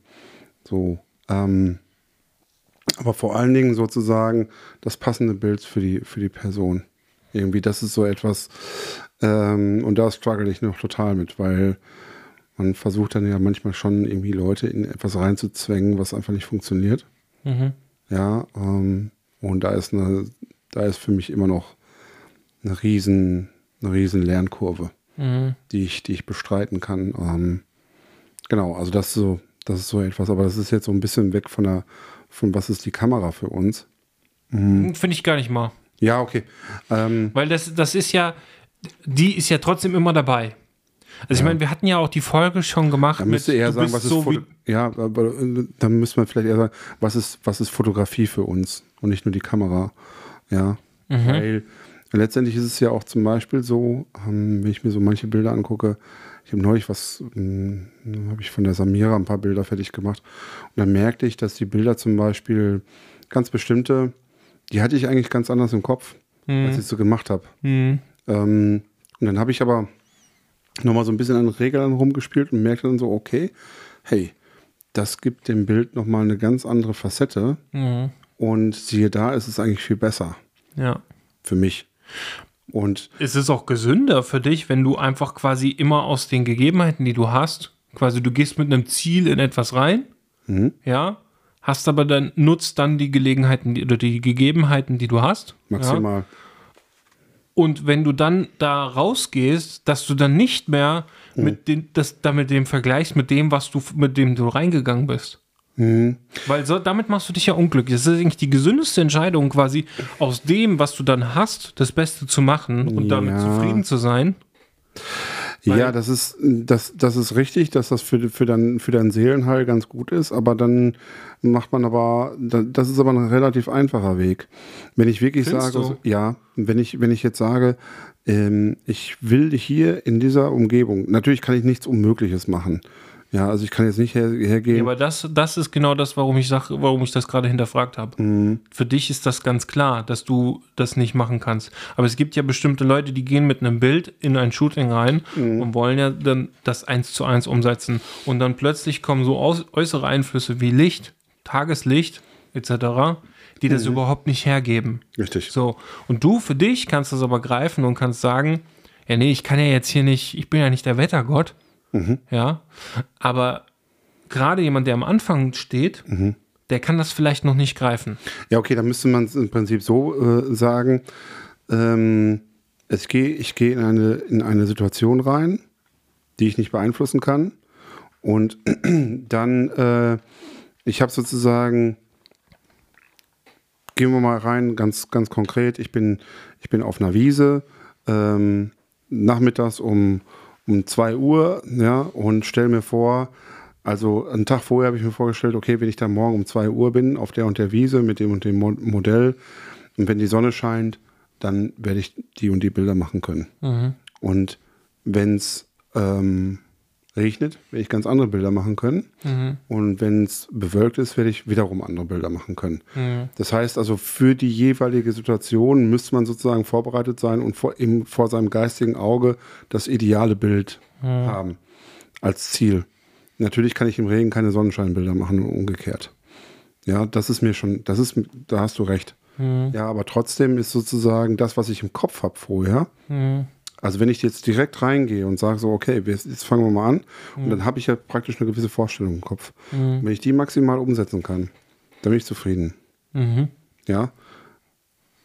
So, ähm, aber vor allen Dingen sozusagen das passende Bild für die, für die Person. Irgendwie, das ist so etwas, ähm, und da struggle ich noch total mit, weil man versucht dann ja manchmal schon irgendwie Leute in etwas reinzuzwängen, was einfach nicht funktioniert. Ja, ähm, und da ist eine, da ist für mich immer noch eine riesen, eine riesen Lernkurve, die ich, die ich bestreiten kann. Ähm, genau, also das ist so, das ist so etwas, aber das ist jetzt so ein bisschen weg von der, von was ist die Kamera für uns. Finde ich gar nicht mal. Ja, okay. Ähm, Weil das, das ist ja, die ist ja trotzdem immer dabei. Also ich meine, wir hatten ja auch die Folge schon gemacht. Da müsste eher sagen, was ist so ja, aber äh, dann müsste man vielleicht eher sagen, was ist, was ist Fotografie für uns und nicht nur die Kamera. Ja. Mhm. Weil letztendlich ist es ja auch zum Beispiel so, ähm, wenn ich mir so manche Bilder angucke, ich habe neulich was, ähm, habe ich von der Samira ein paar Bilder fertig gemacht und dann merkte ich, dass die Bilder zum Beispiel ganz bestimmte, die hatte ich eigentlich ganz anders im Kopf, als ich es so gemacht habe. Mhm. Ähm, und dann habe ich aber nochmal so ein bisschen an Regeln rumgespielt und merkte dann so, okay, hey, das gibt dem Bild nochmal eine ganz andere Facette. Mhm. Und siehe da, ist es eigentlich viel besser Ja. für mich. Und Es ist auch gesünder für dich, wenn du einfach quasi immer aus den Gegebenheiten, die du hast, quasi du gehst mit einem Ziel in etwas rein, ja, hast aber dann, nutzt dann die Gelegenheiten die, oder die Gegebenheiten, die du hast. Ja, maximal. und wenn du dann da rausgehst, dass du dann nicht mehr mit den, das, damit dem vergleichst mit dem, was du, mit dem du reingegangen bist. Weil so, damit machst du dich ja unglücklich. Das ist eigentlich die gesündeste Entscheidung, quasi aus dem, was du dann hast, das Beste zu machen und damit Ja. zufrieden zu sein. Ja, das ist, das, das ist richtig, dass das für, für, dein, für dein Seelenheil ganz gut ist, aber dann macht man aber, da- das ist aber ein relativ einfacher Weg. Wenn ich wirklich Findest sage, du? ja, wenn ich, wenn ich jetzt sage, ähm, ich will hier in dieser Umgebung, natürlich kann ich nichts Unmögliches machen. Ja, also ich kann jetzt nicht her, hergehen. Ja, aber das, das ist genau das, warum ich sage, warum ich das gerade hinterfragt habe. Für dich ist das ganz klar, dass du das nicht machen kannst. Aber es gibt ja bestimmte Leute, die gehen mit einem Bild in ein Shooting rein und wollen ja dann das eins zu eins umsetzen. Und dann plötzlich kommen so aus, äußere Einflüsse wie Licht, Tageslicht etc., die das überhaupt nicht hergeben. Richtig. So, und du für dich kannst das aber greifen und kannst sagen, ja, nee, ich kann ja jetzt hier nicht, ich bin ja nicht der Wettergott, ja, aber gerade jemand, der am Anfang steht, der kann das vielleicht noch nicht greifen. Ja, okay, dann müsste man es im Prinzip so äh, sagen. Ähm, es geh, ich gehe in eine, in eine Situation rein, die ich nicht beeinflussen kann. Und dann, äh, ich habe sozusagen, gehen wir mal rein, ganz, ganz konkret, ich bin, ich bin auf einer Wiese, ähm, nachmittags um, um 2 Uhr, ja, und stelle mir vor, also einen Tag vorher habe ich mir vorgestellt, okay, wenn ich dann morgen um 2 Uhr bin, auf der und der Wiese mit dem und dem Mo Modell, und wenn die Sonne scheint, dann werde ich die und die Bilder machen können. Und wenn es ähm, regnet, werde ich ganz andere Bilder machen können. Und wenn es bewölkt ist, werde ich wiederum andere Bilder machen können. Das heißt also, für die jeweilige Situation müsste man sozusagen vorbereitet sein und vor, im, vor seinem geistigen Auge das ideale Bild haben als Ziel. Natürlich kann ich im Regen keine Sonnenscheinbilder machen und umgekehrt. Ja, das ist mir schon, das ist, da hast du recht. Ja, aber trotzdem ist sozusagen das, was ich im Kopf habe vorher, also wenn ich jetzt direkt reingehe und sage so, okay, jetzt fangen wir mal an, und dann habe ich ja praktisch eine gewisse Vorstellung im Kopf. Wenn ich die maximal umsetzen kann, dann bin ich zufrieden. Ja.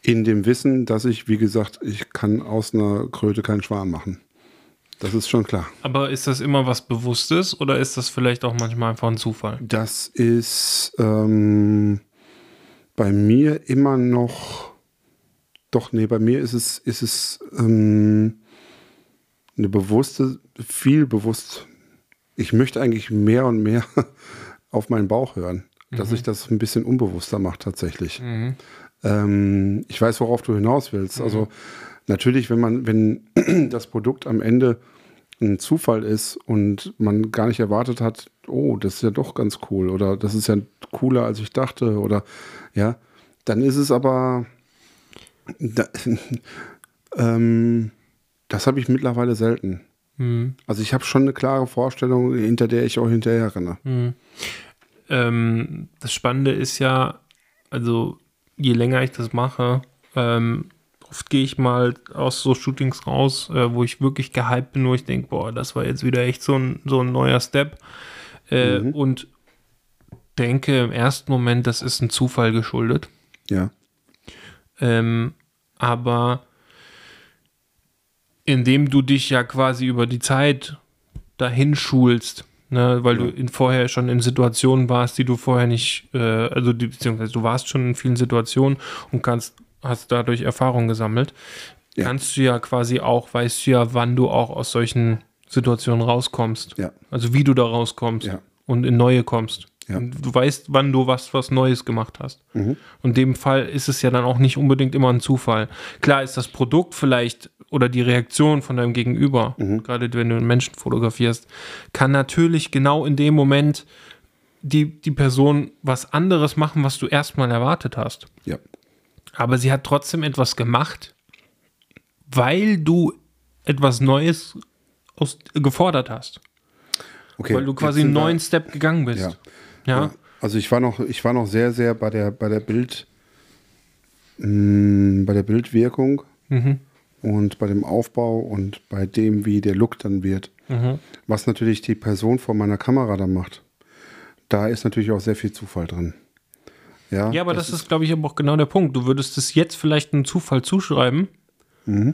In dem Wissen, dass ich, wie gesagt, ich kann aus einer Kröte keinen Schwan machen. Das ist schon klar. Aber ist das immer was Bewusstes oder ist das vielleicht auch manchmal einfach ein Zufall? Das ist ähm, bei mir immer noch. Doch, nee, bei mir ist es, ist es ähm, eine bewusste, viel bewusst. Ich möchte eigentlich mehr und mehr auf meinen Bauch hören, dass ich das ein bisschen unbewusster mache tatsächlich. Ähm, ich weiß, worauf du hinaus willst. Also natürlich, wenn man, wenn das Produkt am Ende ein Zufall ist und man gar nicht erwartet hat, oh, das ist ja doch ganz cool oder das ist ja cooler, als ich dachte oder ja, dann ist es aber, da, ähm, das habe ich mittlerweile selten. Also ich habe schon eine klare Vorstellung, hinter der ich auch hinterher renne. Ähm, das Spannende ist ja, also je länger ich das mache, ähm, oft gehe ich mal aus so Shootings raus, äh, wo ich wirklich gehypt bin, wo ich denke, boah, das war jetzt wieder echt so ein, so ein neuer Step. Äh, Und denke im ersten Moment, das ist ein Zufall geschuldet. Ja, Ähm, aber indem du dich ja quasi über die Zeit dahin schulst, ne, weil du in, vorher schon in Situationen warst, die du vorher nicht, äh, also die, beziehungsweise du warst schon in vielen Situationen und kannst, hast dadurch Erfahrung gesammelt, Ja. kannst du ja quasi auch, weißt du ja, wann du auch aus solchen Situationen rauskommst. Ja. Also wie du da rauskommst Ja. und in neue kommst. Ja. Du weißt, wann du was, was Neues gemacht hast. Und in dem Fall ist es ja dann auch nicht unbedingt immer ein Zufall. Klar ist das Produkt vielleicht oder die Reaktion von deinem Gegenüber, gerade wenn du einen Menschen fotografierst, kann natürlich genau in dem Moment die, die Person was anderes machen, was du erstmal erwartet hast. ja, Aber sie hat trotzdem etwas gemacht, weil du etwas Neues aus, gefordert hast. okay. Weil du quasi einen neuen Step gegangen bist. Ja. Ja. Ja. Also ich war noch, ich war noch sehr, sehr bei der, bei der Bild, mh, bei der Bildwirkung Mhm. Und bei dem Aufbau und bei dem, wie der Look dann wird. Mhm. Was natürlich die Person vor meiner Kamera dann macht. Da ist natürlich auch sehr viel Zufall drin. Ja, Ja, aber das, ist, glaube ich, aber auch genau der Punkt. Du würdest es jetzt vielleicht einem Zufall zuschreiben, Mhm.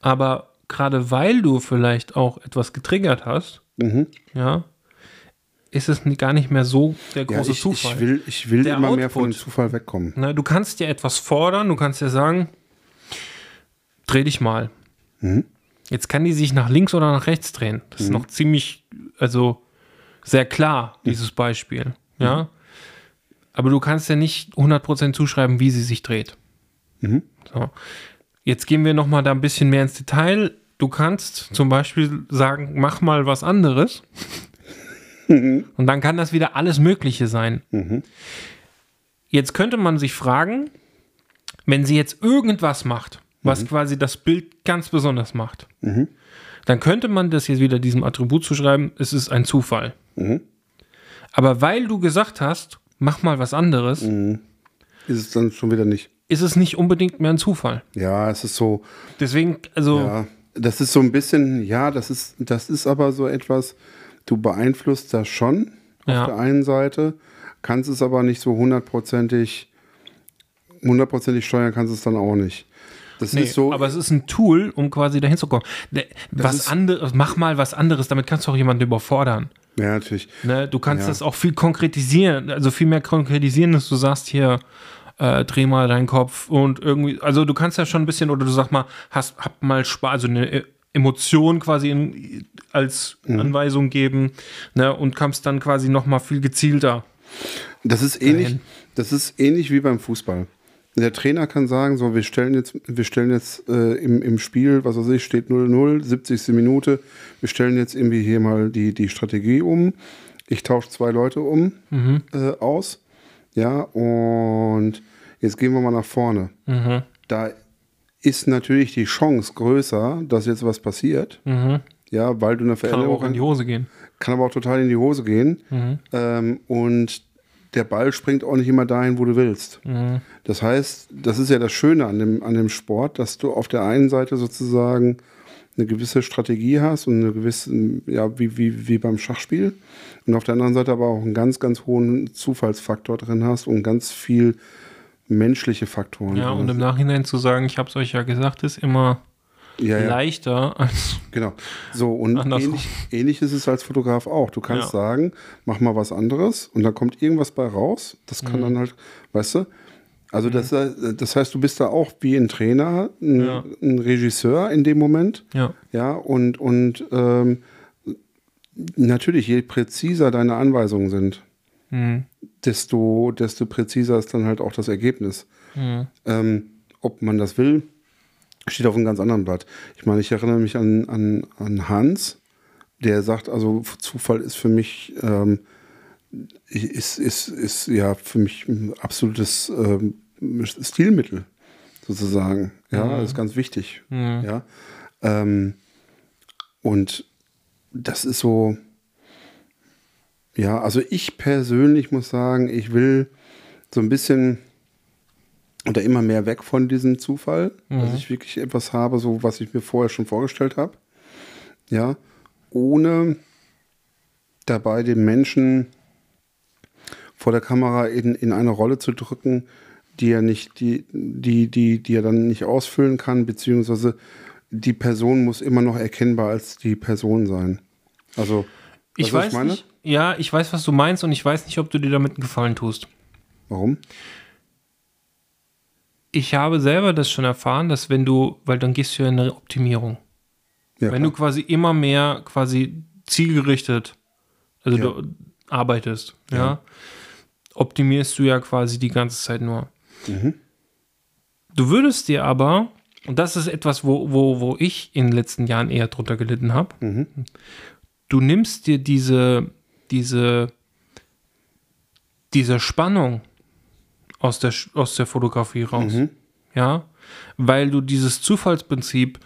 aber gerade weil du vielleicht auch etwas getriggert hast, Mhm. ja, ist es gar nicht mehr so der Ja, große ich, Zufall. ich will, ich will Der immer mehr von dem Output. Zufall wegkommen. Ne, du kannst ja etwas fordern, du kannst ja sagen, dreh dich mal. Mhm. Jetzt kann die sich nach links oder nach rechts drehen. Das ist noch ziemlich, also sehr klar, dieses Beispiel. Ja. Aber du kannst ja nicht 100% zuschreiben, wie sie sich dreht. Mhm. So. Jetzt gehen wir nochmal da ein bisschen mehr ins Detail. Du kannst zum Beispiel sagen, mach mal was anderes. Und dann kann das wieder alles Mögliche sein. Jetzt könnte man sich fragen, wenn sie jetzt irgendwas macht, was quasi das Bild ganz besonders macht, dann könnte man das jetzt wieder diesem Attribut zuschreiben, es ist ein Zufall. Aber weil du gesagt hast, mach mal was anderes, Ist es dann schon wieder nicht. ist es nicht unbedingt mehr ein Zufall. Ja, es ist so, Deswegen, also, ja, das ist so ein bisschen, ja, das ist, das ist aber so etwas, du beeinflusst das schon Ja. auf der einen Seite, kannst es aber nicht so hundertprozentig, hundertprozentig steuern kannst es dann auch nicht. Das nee, ist so, aber es ist ein Tool, um quasi dahin zu kommen. Ne, Was anderes, mach mal was anderes, damit kannst du auch jemanden überfordern. ja, natürlich. Ne? Du kannst Ja. das auch viel konkretisieren, also viel mehr konkretisieren, dass du sagst hier, äh, dreh mal deinen Kopf und irgendwie, also du kannst ja schon ein bisschen, oder du sagst mal, hast, hab mal Spaß, also eine äh, Emotion quasi in, als Mhm. Anweisung geben, ne? Und kannst dann quasi noch mal viel gezielter. Das ist ähnlich, Dahin. das ist ähnlich wie beim Fußball. Der Trainer kann sagen, so, wir stellen jetzt, wir stellen jetzt äh, im, im Spiel, was weiß ich, steht 0-0, 70. Minute, wir stellen jetzt irgendwie hier mal die, die Strategie um. Ich tausche zwei Leute um äh, aus. Ja, und jetzt gehen wir mal nach vorne. Mhm. Da ist natürlich die Chance größer, dass jetzt was passiert. Ja, weil du eine Mhm. Kann aber Veränderung auch in die Hose gehen. kann aber auch total in die Hose gehen. Mhm. Ähm, und der Ball springt auch nicht immer dahin, wo du willst. Mhm. Das heißt, das ist ja das Schöne an dem, an dem Sport, dass du auf der einen Seite sozusagen eine gewisse Strategie hast und eine gewisse, ja, wie, wie, wie beim Schachspiel. Und auf der anderen Seite aber auch einen ganz, ganz hohen Zufallsfaktor drin hast und ganz viel menschliche Faktoren. Ja, und im. Nachhinein zu sagen, ich habe es euch ja gesagt, ist immer ja, ja. leichter als. Genau. So, und ähnlich, ähnlich ist es als Fotograf auch. Du kannst Ja. sagen, mach mal was anderes und dann kommt irgendwas bei raus. Das Mhm. kann dann halt, weißt du? Also das, äh, das heißt, du bist da auch wie ein Trainer, ein, ein Regisseur in dem Moment. Ja. Ja, und, und ähm, natürlich, je präziser deine Anweisungen sind, Mhm. desto, desto präziser ist dann halt auch das Ergebnis. Mhm. Ähm, ob man das will, steht auf einem ganz anderen Blatt. Ich meine, ich erinnere mich an, an, an Hans, der sagt, also Zufall ist für mich, ähm, ist, ist, ist ja für mich ein absolutes ähm, Stilmittel, sozusagen. Ja, das ist ganz wichtig. Ja. Ähm, und das ist so, ja, also ich persönlich muss sagen, ich will so ein bisschen oder immer mehr weg von diesem Zufall, dass ich wirklich etwas habe, so was ich mir vorher schon vorgestellt habe. Ja, ohne dabei den Menschen vor der Kamera in, in eine Rolle zu drücken, die er nicht, die, die, die, die er dann nicht ausfüllen kann, beziehungsweise die Person muss immer noch erkennbar als die Person sein. Also, Ich weißt du, was weiß nicht. Ja, ich weiß, was du meinst und ich weiß nicht, ob du dir damit einen Gefallen tust. Warum? Ich habe selber das schon erfahren, dass wenn du, weil dann gehst du ja in eine Optimierung. Ja, wenn du quasi immer mehr quasi zielgerichtet, also Ja. du arbeitest, ja. optimierst du ja quasi die ganze Zeit nur. Mhm. Du würdest dir aber, und das ist etwas, wo, wo, wo ich in den letzten Jahren eher drunter gelitten habe, Mhm. du nimmst dir diese, diese, diese Spannung aus der, aus der Fotografie raus. Mhm. Ja, weil du dieses Zufallsprinzip,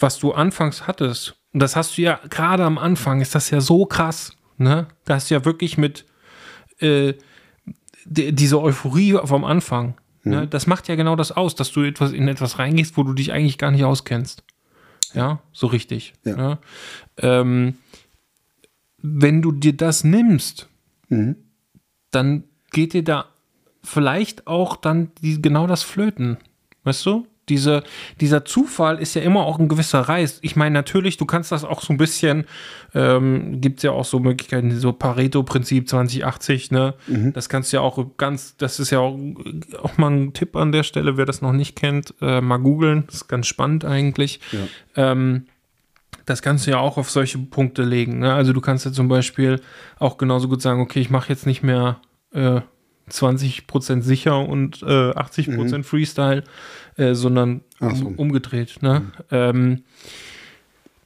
was du anfangs hattest, und das hast du ja gerade am Anfang, ist das ja so krass, ne? Da hast du ja wirklich mit äh, die, diese Euphorie vom Anfang, ne, das macht ja genau das aus, dass du etwas in etwas reingehst, wo du dich eigentlich gar nicht auskennst. Ja, so richtig. Ja. Ne? Ähm, wenn du dir das nimmst, Mhm. dann geht dir da vielleicht auch dann die, genau das Flöten. Weißt du? Diese, dieser Zufall ist ja immer auch ein gewisser Reiz. Ich meine, natürlich, du kannst das auch so ein bisschen, ähm, gibt es ja auch so Möglichkeiten, so Pareto-Prinzip 2080, ne? Das kannst du ja auch ganz, das ist ja auch, auch mal ein Tipp an der Stelle, wer das noch nicht kennt, äh, mal googeln. Das ist ganz spannend eigentlich. Ähm, das kannst du ja auch auf solche Punkte legen. Ne? Also du kannst ja zum Beispiel auch genauso gut sagen, okay, ich mache jetzt nicht mehr äh, 20% sicher und äh, 80% Freestyle, äh, sondern so. um, umgedreht. Ne? Ähm,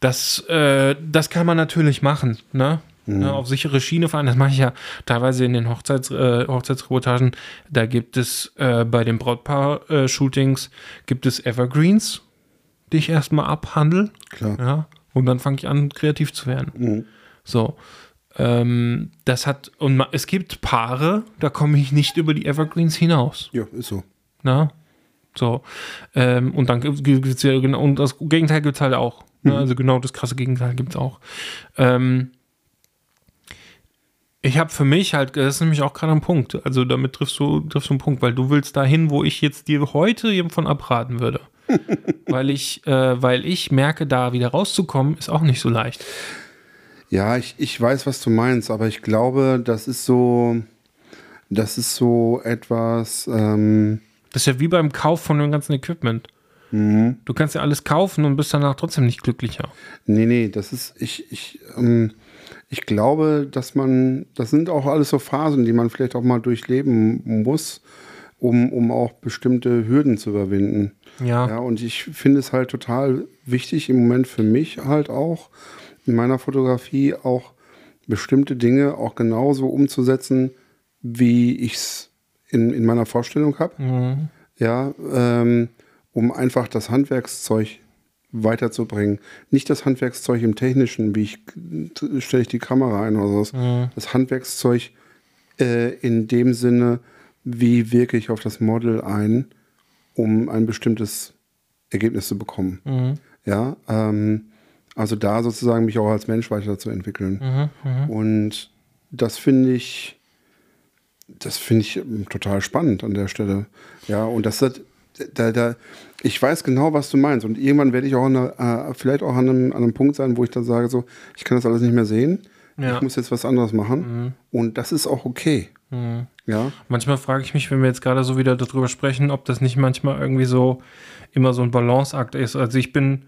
das, äh, das kann man natürlich machen. Ne? Ne, auf sichere Schiene fahren, das mache ich ja teilweise in den Hochzeits, äh, Hochzeitsreportagen. Da gibt es äh, bei den Brautpaar-Shootings gibt es Evergreens, die ich erstmal abhandle. Klar. Ja, und dann fange ich an, kreativ zu werden. Mhm. So. Ähm, das hat, und es gibt Paare, da komme ich nicht über die Evergreens hinaus. Ja, ist so. Na? So. Ähm, und dann gibt es ja genau, und das Gegenteil gibt es halt auch. Ne? Also genau das krasse Gegenteil gibt es auch. Ähm, ich habe für mich halt, das ist nämlich auch gerade ein Punkt. Also damit triffst du, triffst du einen Punkt, weil du willst dahin, wo ich jetzt dir heute von abraten würde. weil ich, äh, weil ich merke, da wieder rauszukommen, ist auch nicht so leicht. Ja, ich, ich weiß, was du meinst, aber ich glaube, das ist so, das ist so etwas, ähm, Das ist ja wie beim Kauf von dem ganzen Equipment. Du kannst ja alles kaufen und bist danach trotzdem nicht glücklicher. nee, nee, das ist, ich, ich, ähm, ich glaube, dass man, das sind auch alles so Phasen, die man vielleicht auch mal durchleben muss, um, um auch bestimmte Hürden zu überwinden. Ja. Ja, und ich finde es halt total wichtig im Moment für mich halt auch, in meiner Fotografie auch bestimmte Dinge auch genauso umzusetzen, wie ich es in, in meiner Vorstellung habe. Mhm. Ja, ähm, um einfach das Handwerkszeug weiterzubringen. Nicht das Handwerkszeug im Technischen, wie ich stelle ich die Kamera ein oder sowas. Das Handwerkszeug äh, in dem Sinne, wie wirke ich auf das Model ein, um ein bestimmtes Ergebnis zu bekommen. Ja, ähm, also da sozusagen mich auch als Mensch weiterzuentwickeln. Und das finde ich, das finde ich ähm, total spannend an der Stelle. Ja, und das hat, da, da, ich weiß genau, was du meinst. Und irgendwann werde ich auch an einer, äh, vielleicht auch an einem, an einem Punkt sein, wo ich dann sage, so, ich kann das alles nicht mehr sehen. Ja. Ich muss jetzt was anderes machen. Und das ist auch okay. Ja. Manchmal frage ich mich, wenn wir jetzt gerade so wieder darüber sprechen, ob das nicht manchmal irgendwie so immer so ein Balanceakt ist. Also ich bin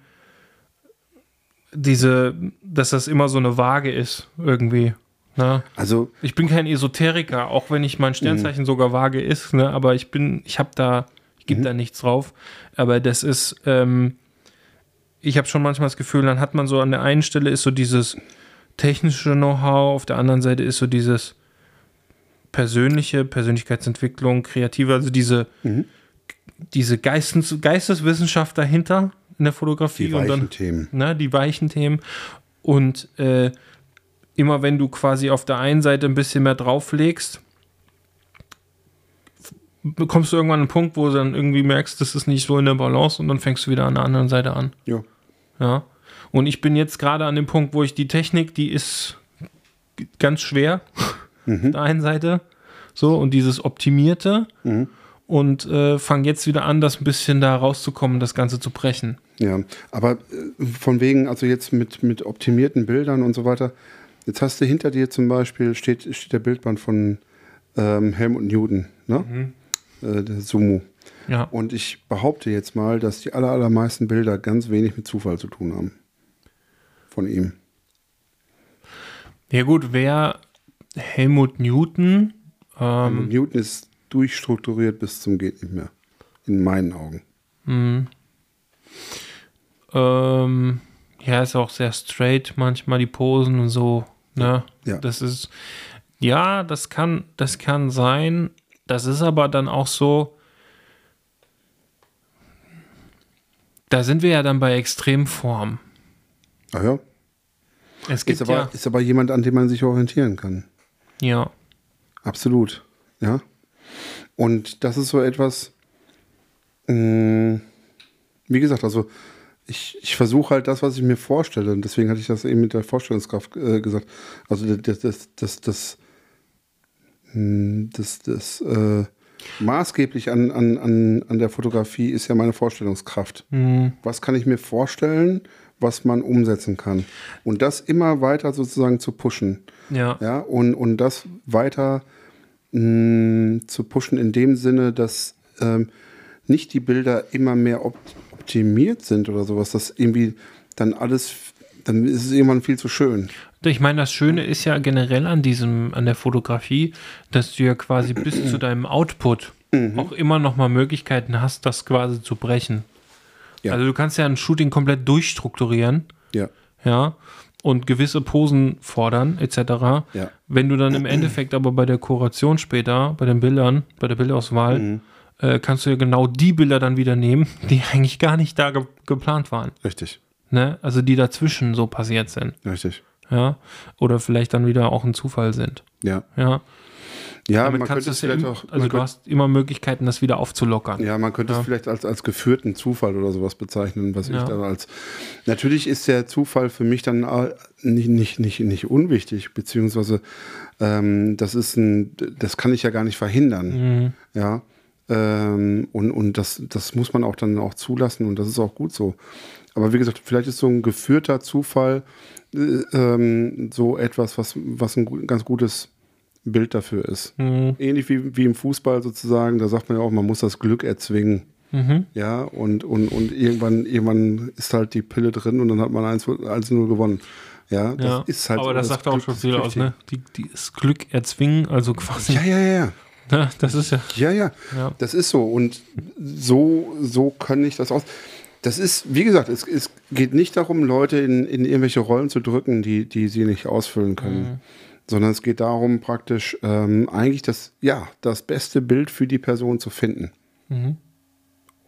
diese, dass das immer so eine Waage ist irgendwie. Ne? Also, Ich bin kein Esoteriker, auch wenn ich mein Sternzeichen sogar vage ist, ne? aber ich bin, ich habe da, ich gebe da nichts drauf. Aber das ist, ähm, ich habe schon manchmal das Gefühl, dann hat man so an der einen Stelle ist so dieses technische Know-how, auf der anderen Seite ist so dieses persönliche, Persönlichkeitsentwicklung, kreative, also diese, diese Geistes, Geisteswissenschaft dahinter in der Fotografie die und weichen dann Themen. ne, die weichen Themen. Und äh, immer wenn du quasi auf der einen Seite ein bisschen mehr drauflegst, bekommst du irgendwann einen Punkt, wo du dann irgendwie merkst, das ist nicht so in der Balance und dann fängst du wieder an der anderen Seite an. Ja. Ja. Und ich bin jetzt gerade an dem Punkt, wo ich die Technik, die ist ganz schwer auf der einen Seite. So, und dieses Optimierte. Und äh, fange jetzt wieder an, das ein bisschen da rauszukommen, das Ganze zu brechen. Ja, aber äh, von wegen, also jetzt mit, mit optimierten Bildern und so weiter, jetzt hast du hinter dir zum Beispiel, steht, steht der Bildband von ähm, Helmut Newton, ne? Äh, der Sumo. Ja. Und ich behaupte jetzt mal, dass die aller, allermeisten Bilder ganz wenig mit Zufall zu tun haben. Von ihm. Ja gut, wer Helmut Newton, ähm, Helmut Newton ist durchstrukturiert bis zum geht nicht mehr. In meinen Augen. ähm, ja, ist auch sehr straight manchmal die Posen und so, ne? Ja. Das ist, ja, das kann, das kann sein. Das ist aber dann auch so, da sind wir ja dann bei Extremform. Ah ja. Es gibt Ist aber, ja, ist aber jemand, an dem man sich orientieren kann. ja, Absolut, ja. Und das ist so etwas, mh, wie gesagt, also ich, ich versuche halt das, was ich mir vorstelle. Und deswegen hatte ich das eben mit der Vorstellungskraft äh, gesagt. Also das, das, das, das, hm, das, das äh, maßgeblich an, an, an, an der Fotografie ist ja meine Vorstellungskraft. Was kann ich mir vorstellen, was man umsetzen kann? Und das immer weiter sozusagen zu pushen. Ja. Ja, und, und das weiter mh, zu pushen in dem Sinne, dass ähm, nicht die Bilder immer mehr op optimiert sind oder sowas, dass irgendwie dann alles, dann ist es irgendwann viel zu schön. Ich meine, das Schöne ist ja generell an diesem, an der Fotografie, dass du ja quasi bis zu deinem Output Mhm. auch immer noch mal Möglichkeiten hast, das quasi zu brechen. Ja. Also du kannst ja ein Shooting komplett durchstrukturieren, Ja, ja, und gewisse Posen fordern, etc. Ja. Wenn du dann im Endeffekt aber bei der Kuration später, bei den Bildern, bei der Bildauswahl, Mhm. äh, kannst du ja genau die Bilder dann wieder nehmen, die eigentlich gar nicht da ge geplant waren. richtig, Ne? Also die dazwischen so passiert sind. richtig. Ja. Oder vielleicht dann wieder auch ein Zufall sind. Ja, Ja. Ja Damit man kannst könnte es ja vielleicht im, auch, also du könnte, hast immer Möglichkeiten, das wieder aufzulockern. ja, man könnte Ja. es vielleicht als, als geführten Zufall oder sowas bezeichnen, was Ja. ich da als. Natürlich ist der Zufall für mich dann äh, nicht, nicht, nicht, nicht unwichtig, beziehungsweise ähm, das ist ein, das kann ich ja gar nicht verhindern. Mhm. Ja. Ähm, und und das, das muss man auch dann auch zulassen und das ist auch gut so. Aber wie gesagt, vielleicht ist so ein geführter Zufall äh, ähm, so etwas, was, was ein ganz gutes Bild dafür ist. Mhm. Ähnlich wie, wie im Fußball sozusagen, da sagt man ja auch, man muss das Glück erzwingen. Mhm. Ja, und, und, und irgendwann, irgendwann ist halt die Pille drin und dann hat man 1 1-0 gewonnen. Ja, das Ja. ist halt Aber so, das sagt auch Glück schon ist viel aus, 50. ne? Die, die das Glück erzwingen, also quasi. Ja, ja, ja, ja. Das ist ja. Ja, ja, Ja. das ist so. Und so, so kann ich das aus. Das ist, wie gesagt, es, es geht nicht darum, Leute in, in irgendwelche Rollen zu drücken, die, die sie nicht ausfüllen können. Sondern es geht darum, praktisch ähm, eigentlich das, ja, das beste Bild für die Person zu finden. Mhm.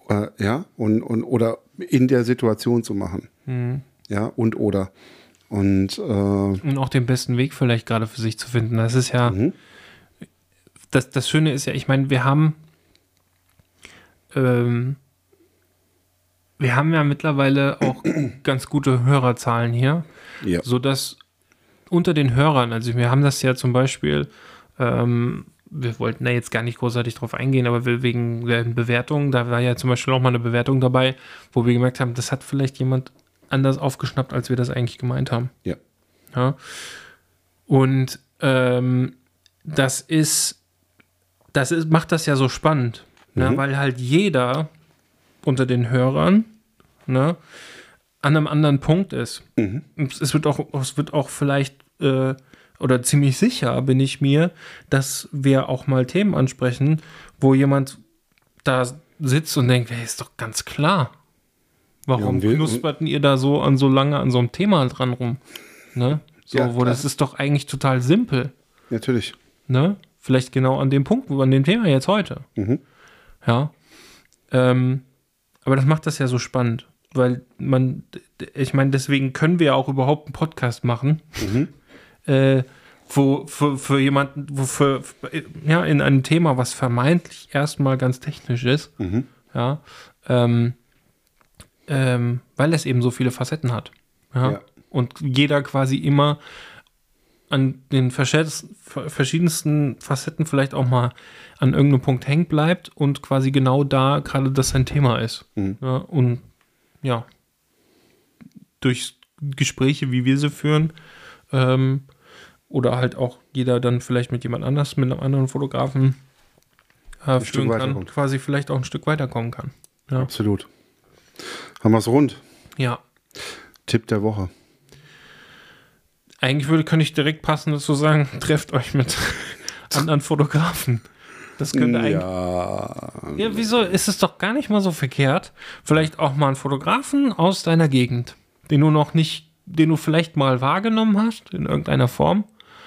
Äh, ja, und, und oder in der Situation zu machen. Mhm. Ja, und oder. Und äh, Und auch den besten Weg vielleicht gerade für sich zu finden. Das ist ja. Mhm. Das, das Schöne ist ja, ich meine, wir haben. Ähm, wir haben ja mittlerweile auch ganz gute Hörerzahlen hier. ja. so dass unter den Hörern, also wir haben das ja zum Beispiel, ähm, wir wollten da jetzt gar nicht großartig drauf eingehen, aber wegen der Bewertung, da war ja zum Beispiel auch mal eine Bewertung dabei, wo wir gemerkt haben, das hat vielleicht jemand anders aufgeschnappt, als wir das eigentlich gemeint haben. Ja. Ja. Und ähm, das ist, das ist, macht das ja so spannend, ne? Mhm. weil halt jeder unter den Hörern ne, an einem anderen Punkt ist. Mhm. Es wird auch, es wird auch vielleicht äh, oder ziemlich sicher bin ich mir, dass wir auch mal Themen ansprechen, wo jemand da sitzt und denkt, hey, ist doch ganz klar. Warum Ja, wir- knusperten ihr da so an so lange an so einem Thema dran rum? Ne? So, Ja, wo das ist doch eigentlich total simpel. Natürlich. Ne? Vielleicht genau an dem Punkt, wo an dem Thema jetzt heute. Mhm. Ja. Ähm, aber das macht das ja so spannend, weil man, ich meine, deswegen können wir ja auch überhaupt einen Podcast machen, Mhm. äh, wo für, für jemanden, wo für, ja, in einem Thema, was vermeintlich erstmal ganz technisch ist, Mhm. ja, ähm, ähm, weil es eben so viele Facetten hat. Ja. Ja. Und jeder quasi immer an den verschiedens- verschiedensten Facetten vielleicht auch mal an irgendeinem Punkt hängen bleibt und quasi genau da gerade das sein Thema ist. Mhm. Ja, und ja, durch Gespräche, wie wir sie führen, ähm, oder halt auch jeder dann vielleicht mit jemand anders, mit einem anderen Fotografen äh, führen kann, quasi vielleicht auch ein Stück weiterkommen kann. Ja. Absolut. Haben wir es rund. ja. Tipp der Woche. Eigentlich würde, könnte ich direkt passend dazu sagen, trefft euch mit anderen Fotografen. Das könnte eigentlich. Ja. Ja, wieso ist es doch gar nicht mal so verkehrt? Vielleicht auch mal einen Fotografen aus deiner Gegend, den du noch nicht, den du vielleicht mal wahrgenommen hast, in irgendeiner Form.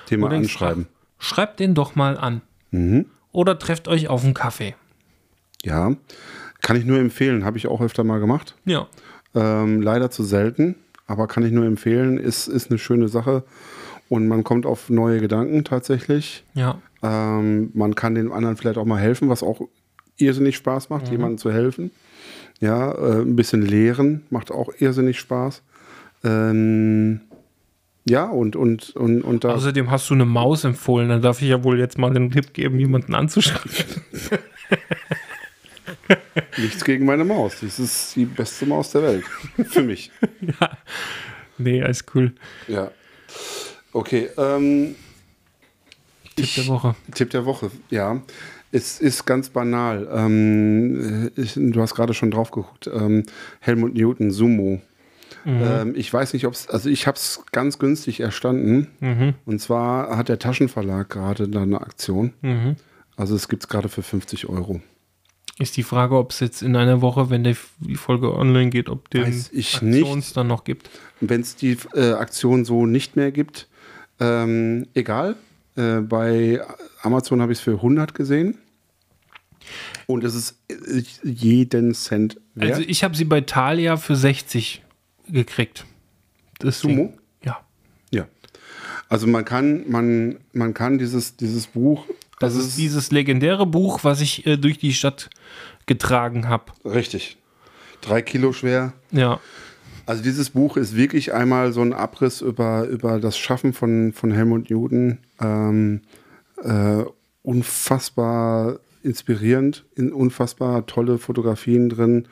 Thema denkst, anschreiben. ach, Schreibt den doch mal an. Mhm. Oder trefft euch auf einen Kaffee. Ja. Kann ich nur empfehlen. Habe ich auch öfter mal gemacht. Ja. Ähm, leider zu selten, aber kann ich nur empfehlen. Ist, ist eine schöne Sache. Und man kommt auf neue Gedanken tatsächlich. Ja. Ähm, man kann den anderen vielleicht auch mal helfen, was auch irrsinnig Spaß macht, jemandem zu helfen. Ja, äh, ein bisschen lehren macht auch irrsinnig Spaß. Ähm, ja, und, und, und, und da. Außerdem hast du eine Maus empfohlen. Dann darf ich ja wohl jetzt mal den Tipp geben, jemanden anzuschreiben. Nichts gegen meine Maus. Das ist die beste Maus der Welt. Für mich. nee, alles cool. Ja. Okay. Ähm, Tipp der Woche. Tipp der Woche, ja. Es ist ganz banal. Ähm, ich, du hast gerade schon drauf geguckt. Ähm, Helmut Newton, Sumo. Ähm, ich weiß nicht, ob es, also ich habe es ganz günstig erstanden. Und zwar hat der Taschenverlag gerade da eine Aktion. Also es gibt es gerade für 50 Euro. Ist die Frage, ob es jetzt in einer Woche, wenn die Folge online geht, ob den ich Aktions dann noch gibt. Wenn es die äh, Aktion so nicht mehr gibt, ähm, egal. Äh, bei Amazon habe ich es für 100 gesehen. Und es ist äh, jeden Cent wert. Also ich habe sie bei Thalia für 60 gekriegt. Das Sumo? Ja. ja. Also man kann, man, man kann dieses, dieses Buch, Das ist dieses legendäre Buch, was ich äh, durch die Stadt getragen habe. richtig, drei Kilo schwer. Ja. Also dieses Buch ist wirklich einmal so ein Abriss über, über das Schaffen von, von Helmut Newton. Ähm, äh, unfassbar inspirierend, in, unfassbar tolle Fotografien drin.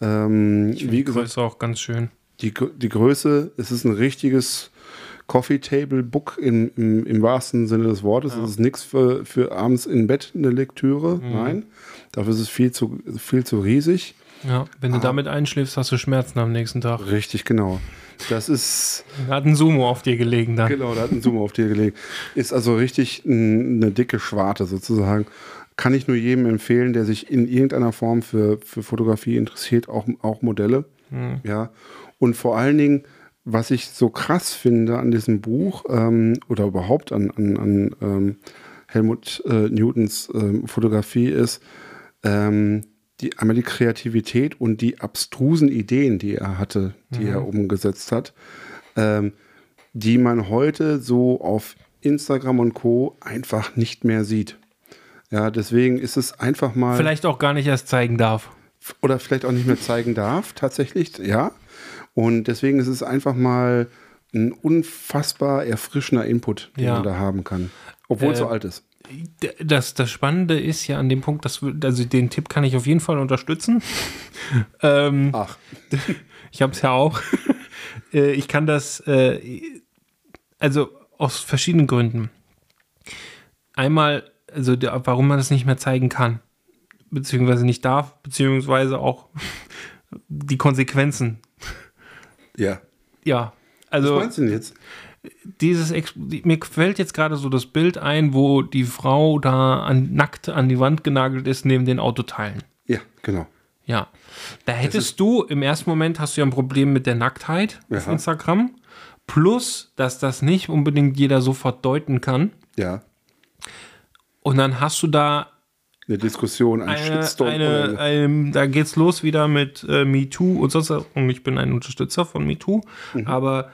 Ähm, wie Die gesagt, Größe auch ganz schön. die, die Größe, es ist ein richtiges Coffee Table Book im, im, im wahrsten Sinne des Wortes. Es ist nichts für, für abends im Bett eine Lektüre. Nein. Dafür ist es viel zu, viel zu riesig. Ja. Wenn Ah. du damit einschläfst, hast du Schmerzen am nächsten Tag. Richtig, genau. Das ist, Da hat ein Sumo auf dir gelegen dann. genau, da hat ein Zoom auf dir gelegt. Ist also richtig ein, eine dicke Schwarte sozusagen. Kann ich nur jedem empfehlen, der sich in irgendeiner Form für, für Fotografie interessiert, auch, auch Modelle. Ja. Und vor allen Dingen, was ich so krass finde an diesem Buch ähm, oder überhaupt an, an, an ähm, Helmut äh, Newtons ähm, Fotografie ist, ähm, die, einmal die Kreativität und die abstrusen Ideen, die er hatte, die er umgesetzt hat, ähm, die man heute so auf Instagram und Co. einfach nicht mehr sieht. Ja, deswegen ist es einfach mal Vielleicht auch gar nicht erst zeigen darf. oder vielleicht auch nicht mehr zeigen darf, tatsächlich, ja. Und deswegen ist es einfach mal ein unfassbar erfrischender Input, den Ja. man da haben kann. Obwohl es Äh, so alt ist. Das, das Spannende ist ja an dem Punkt, dass also den Tipp kann ich auf jeden Fall unterstützen. ähm, Ach, ich habe es ja auch. Äh, ich kann das, äh, also aus verschiedenen Gründen. Einmal, also der, warum man das nicht mehr zeigen kann, beziehungsweise nicht darf, beziehungsweise auch die Konsequenzen. ja. Ja, Was also meinst du denn jetzt? Dieses mir fällt jetzt gerade so das Bild ein, wo die Frau da an, nackt an die Wand genagelt ist neben den Autoteilen. Ja, genau. Ja. Da hättest du im ersten Moment hast du ja ein Problem mit der Nacktheit auf Ja. Instagram. Plus, dass das nicht unbedingt jeder sofort deuten kann. Ja. Und dann hast du da Eine Diskussion, ein eine, Shitstorm. eine, oder, eine, da geht's los wieder mit äh, MeToo und sonst was. Und ich bin ein Unterstützer von MeToo. Mhm. Aber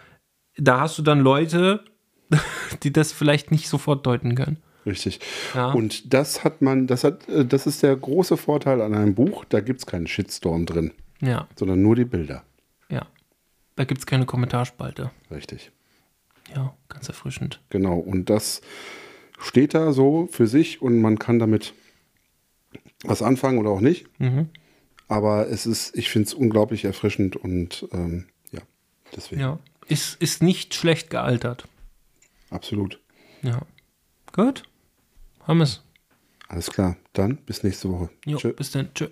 da hast du dann Leute, die das vielleicht nicht sofort deuten können. Richtig. Ja. Und das hat man, das hat, äh, das ist der große Vorteil an einem Buch, da gibt es keinen Shitstorm drin, Ja, sondern nur die Bilder. ja. Da gibt's keine Kommentarspalte. Richtig. Ja, ganz erfrischend. Genau. Und das steht da so für sich und man kann damit was anfangen oder auch nicht. Mhm. Aber es ist, ich finde es unglaublich erfrischend und ähm, ja, deswegen. Ja. Ist, ist nicht schlecht gealtert. Absolut. Ja. Gut. Haben wir's. Alles klar. Dann bis nächste Woche. Jo, Tschö. bis dann. Tschö.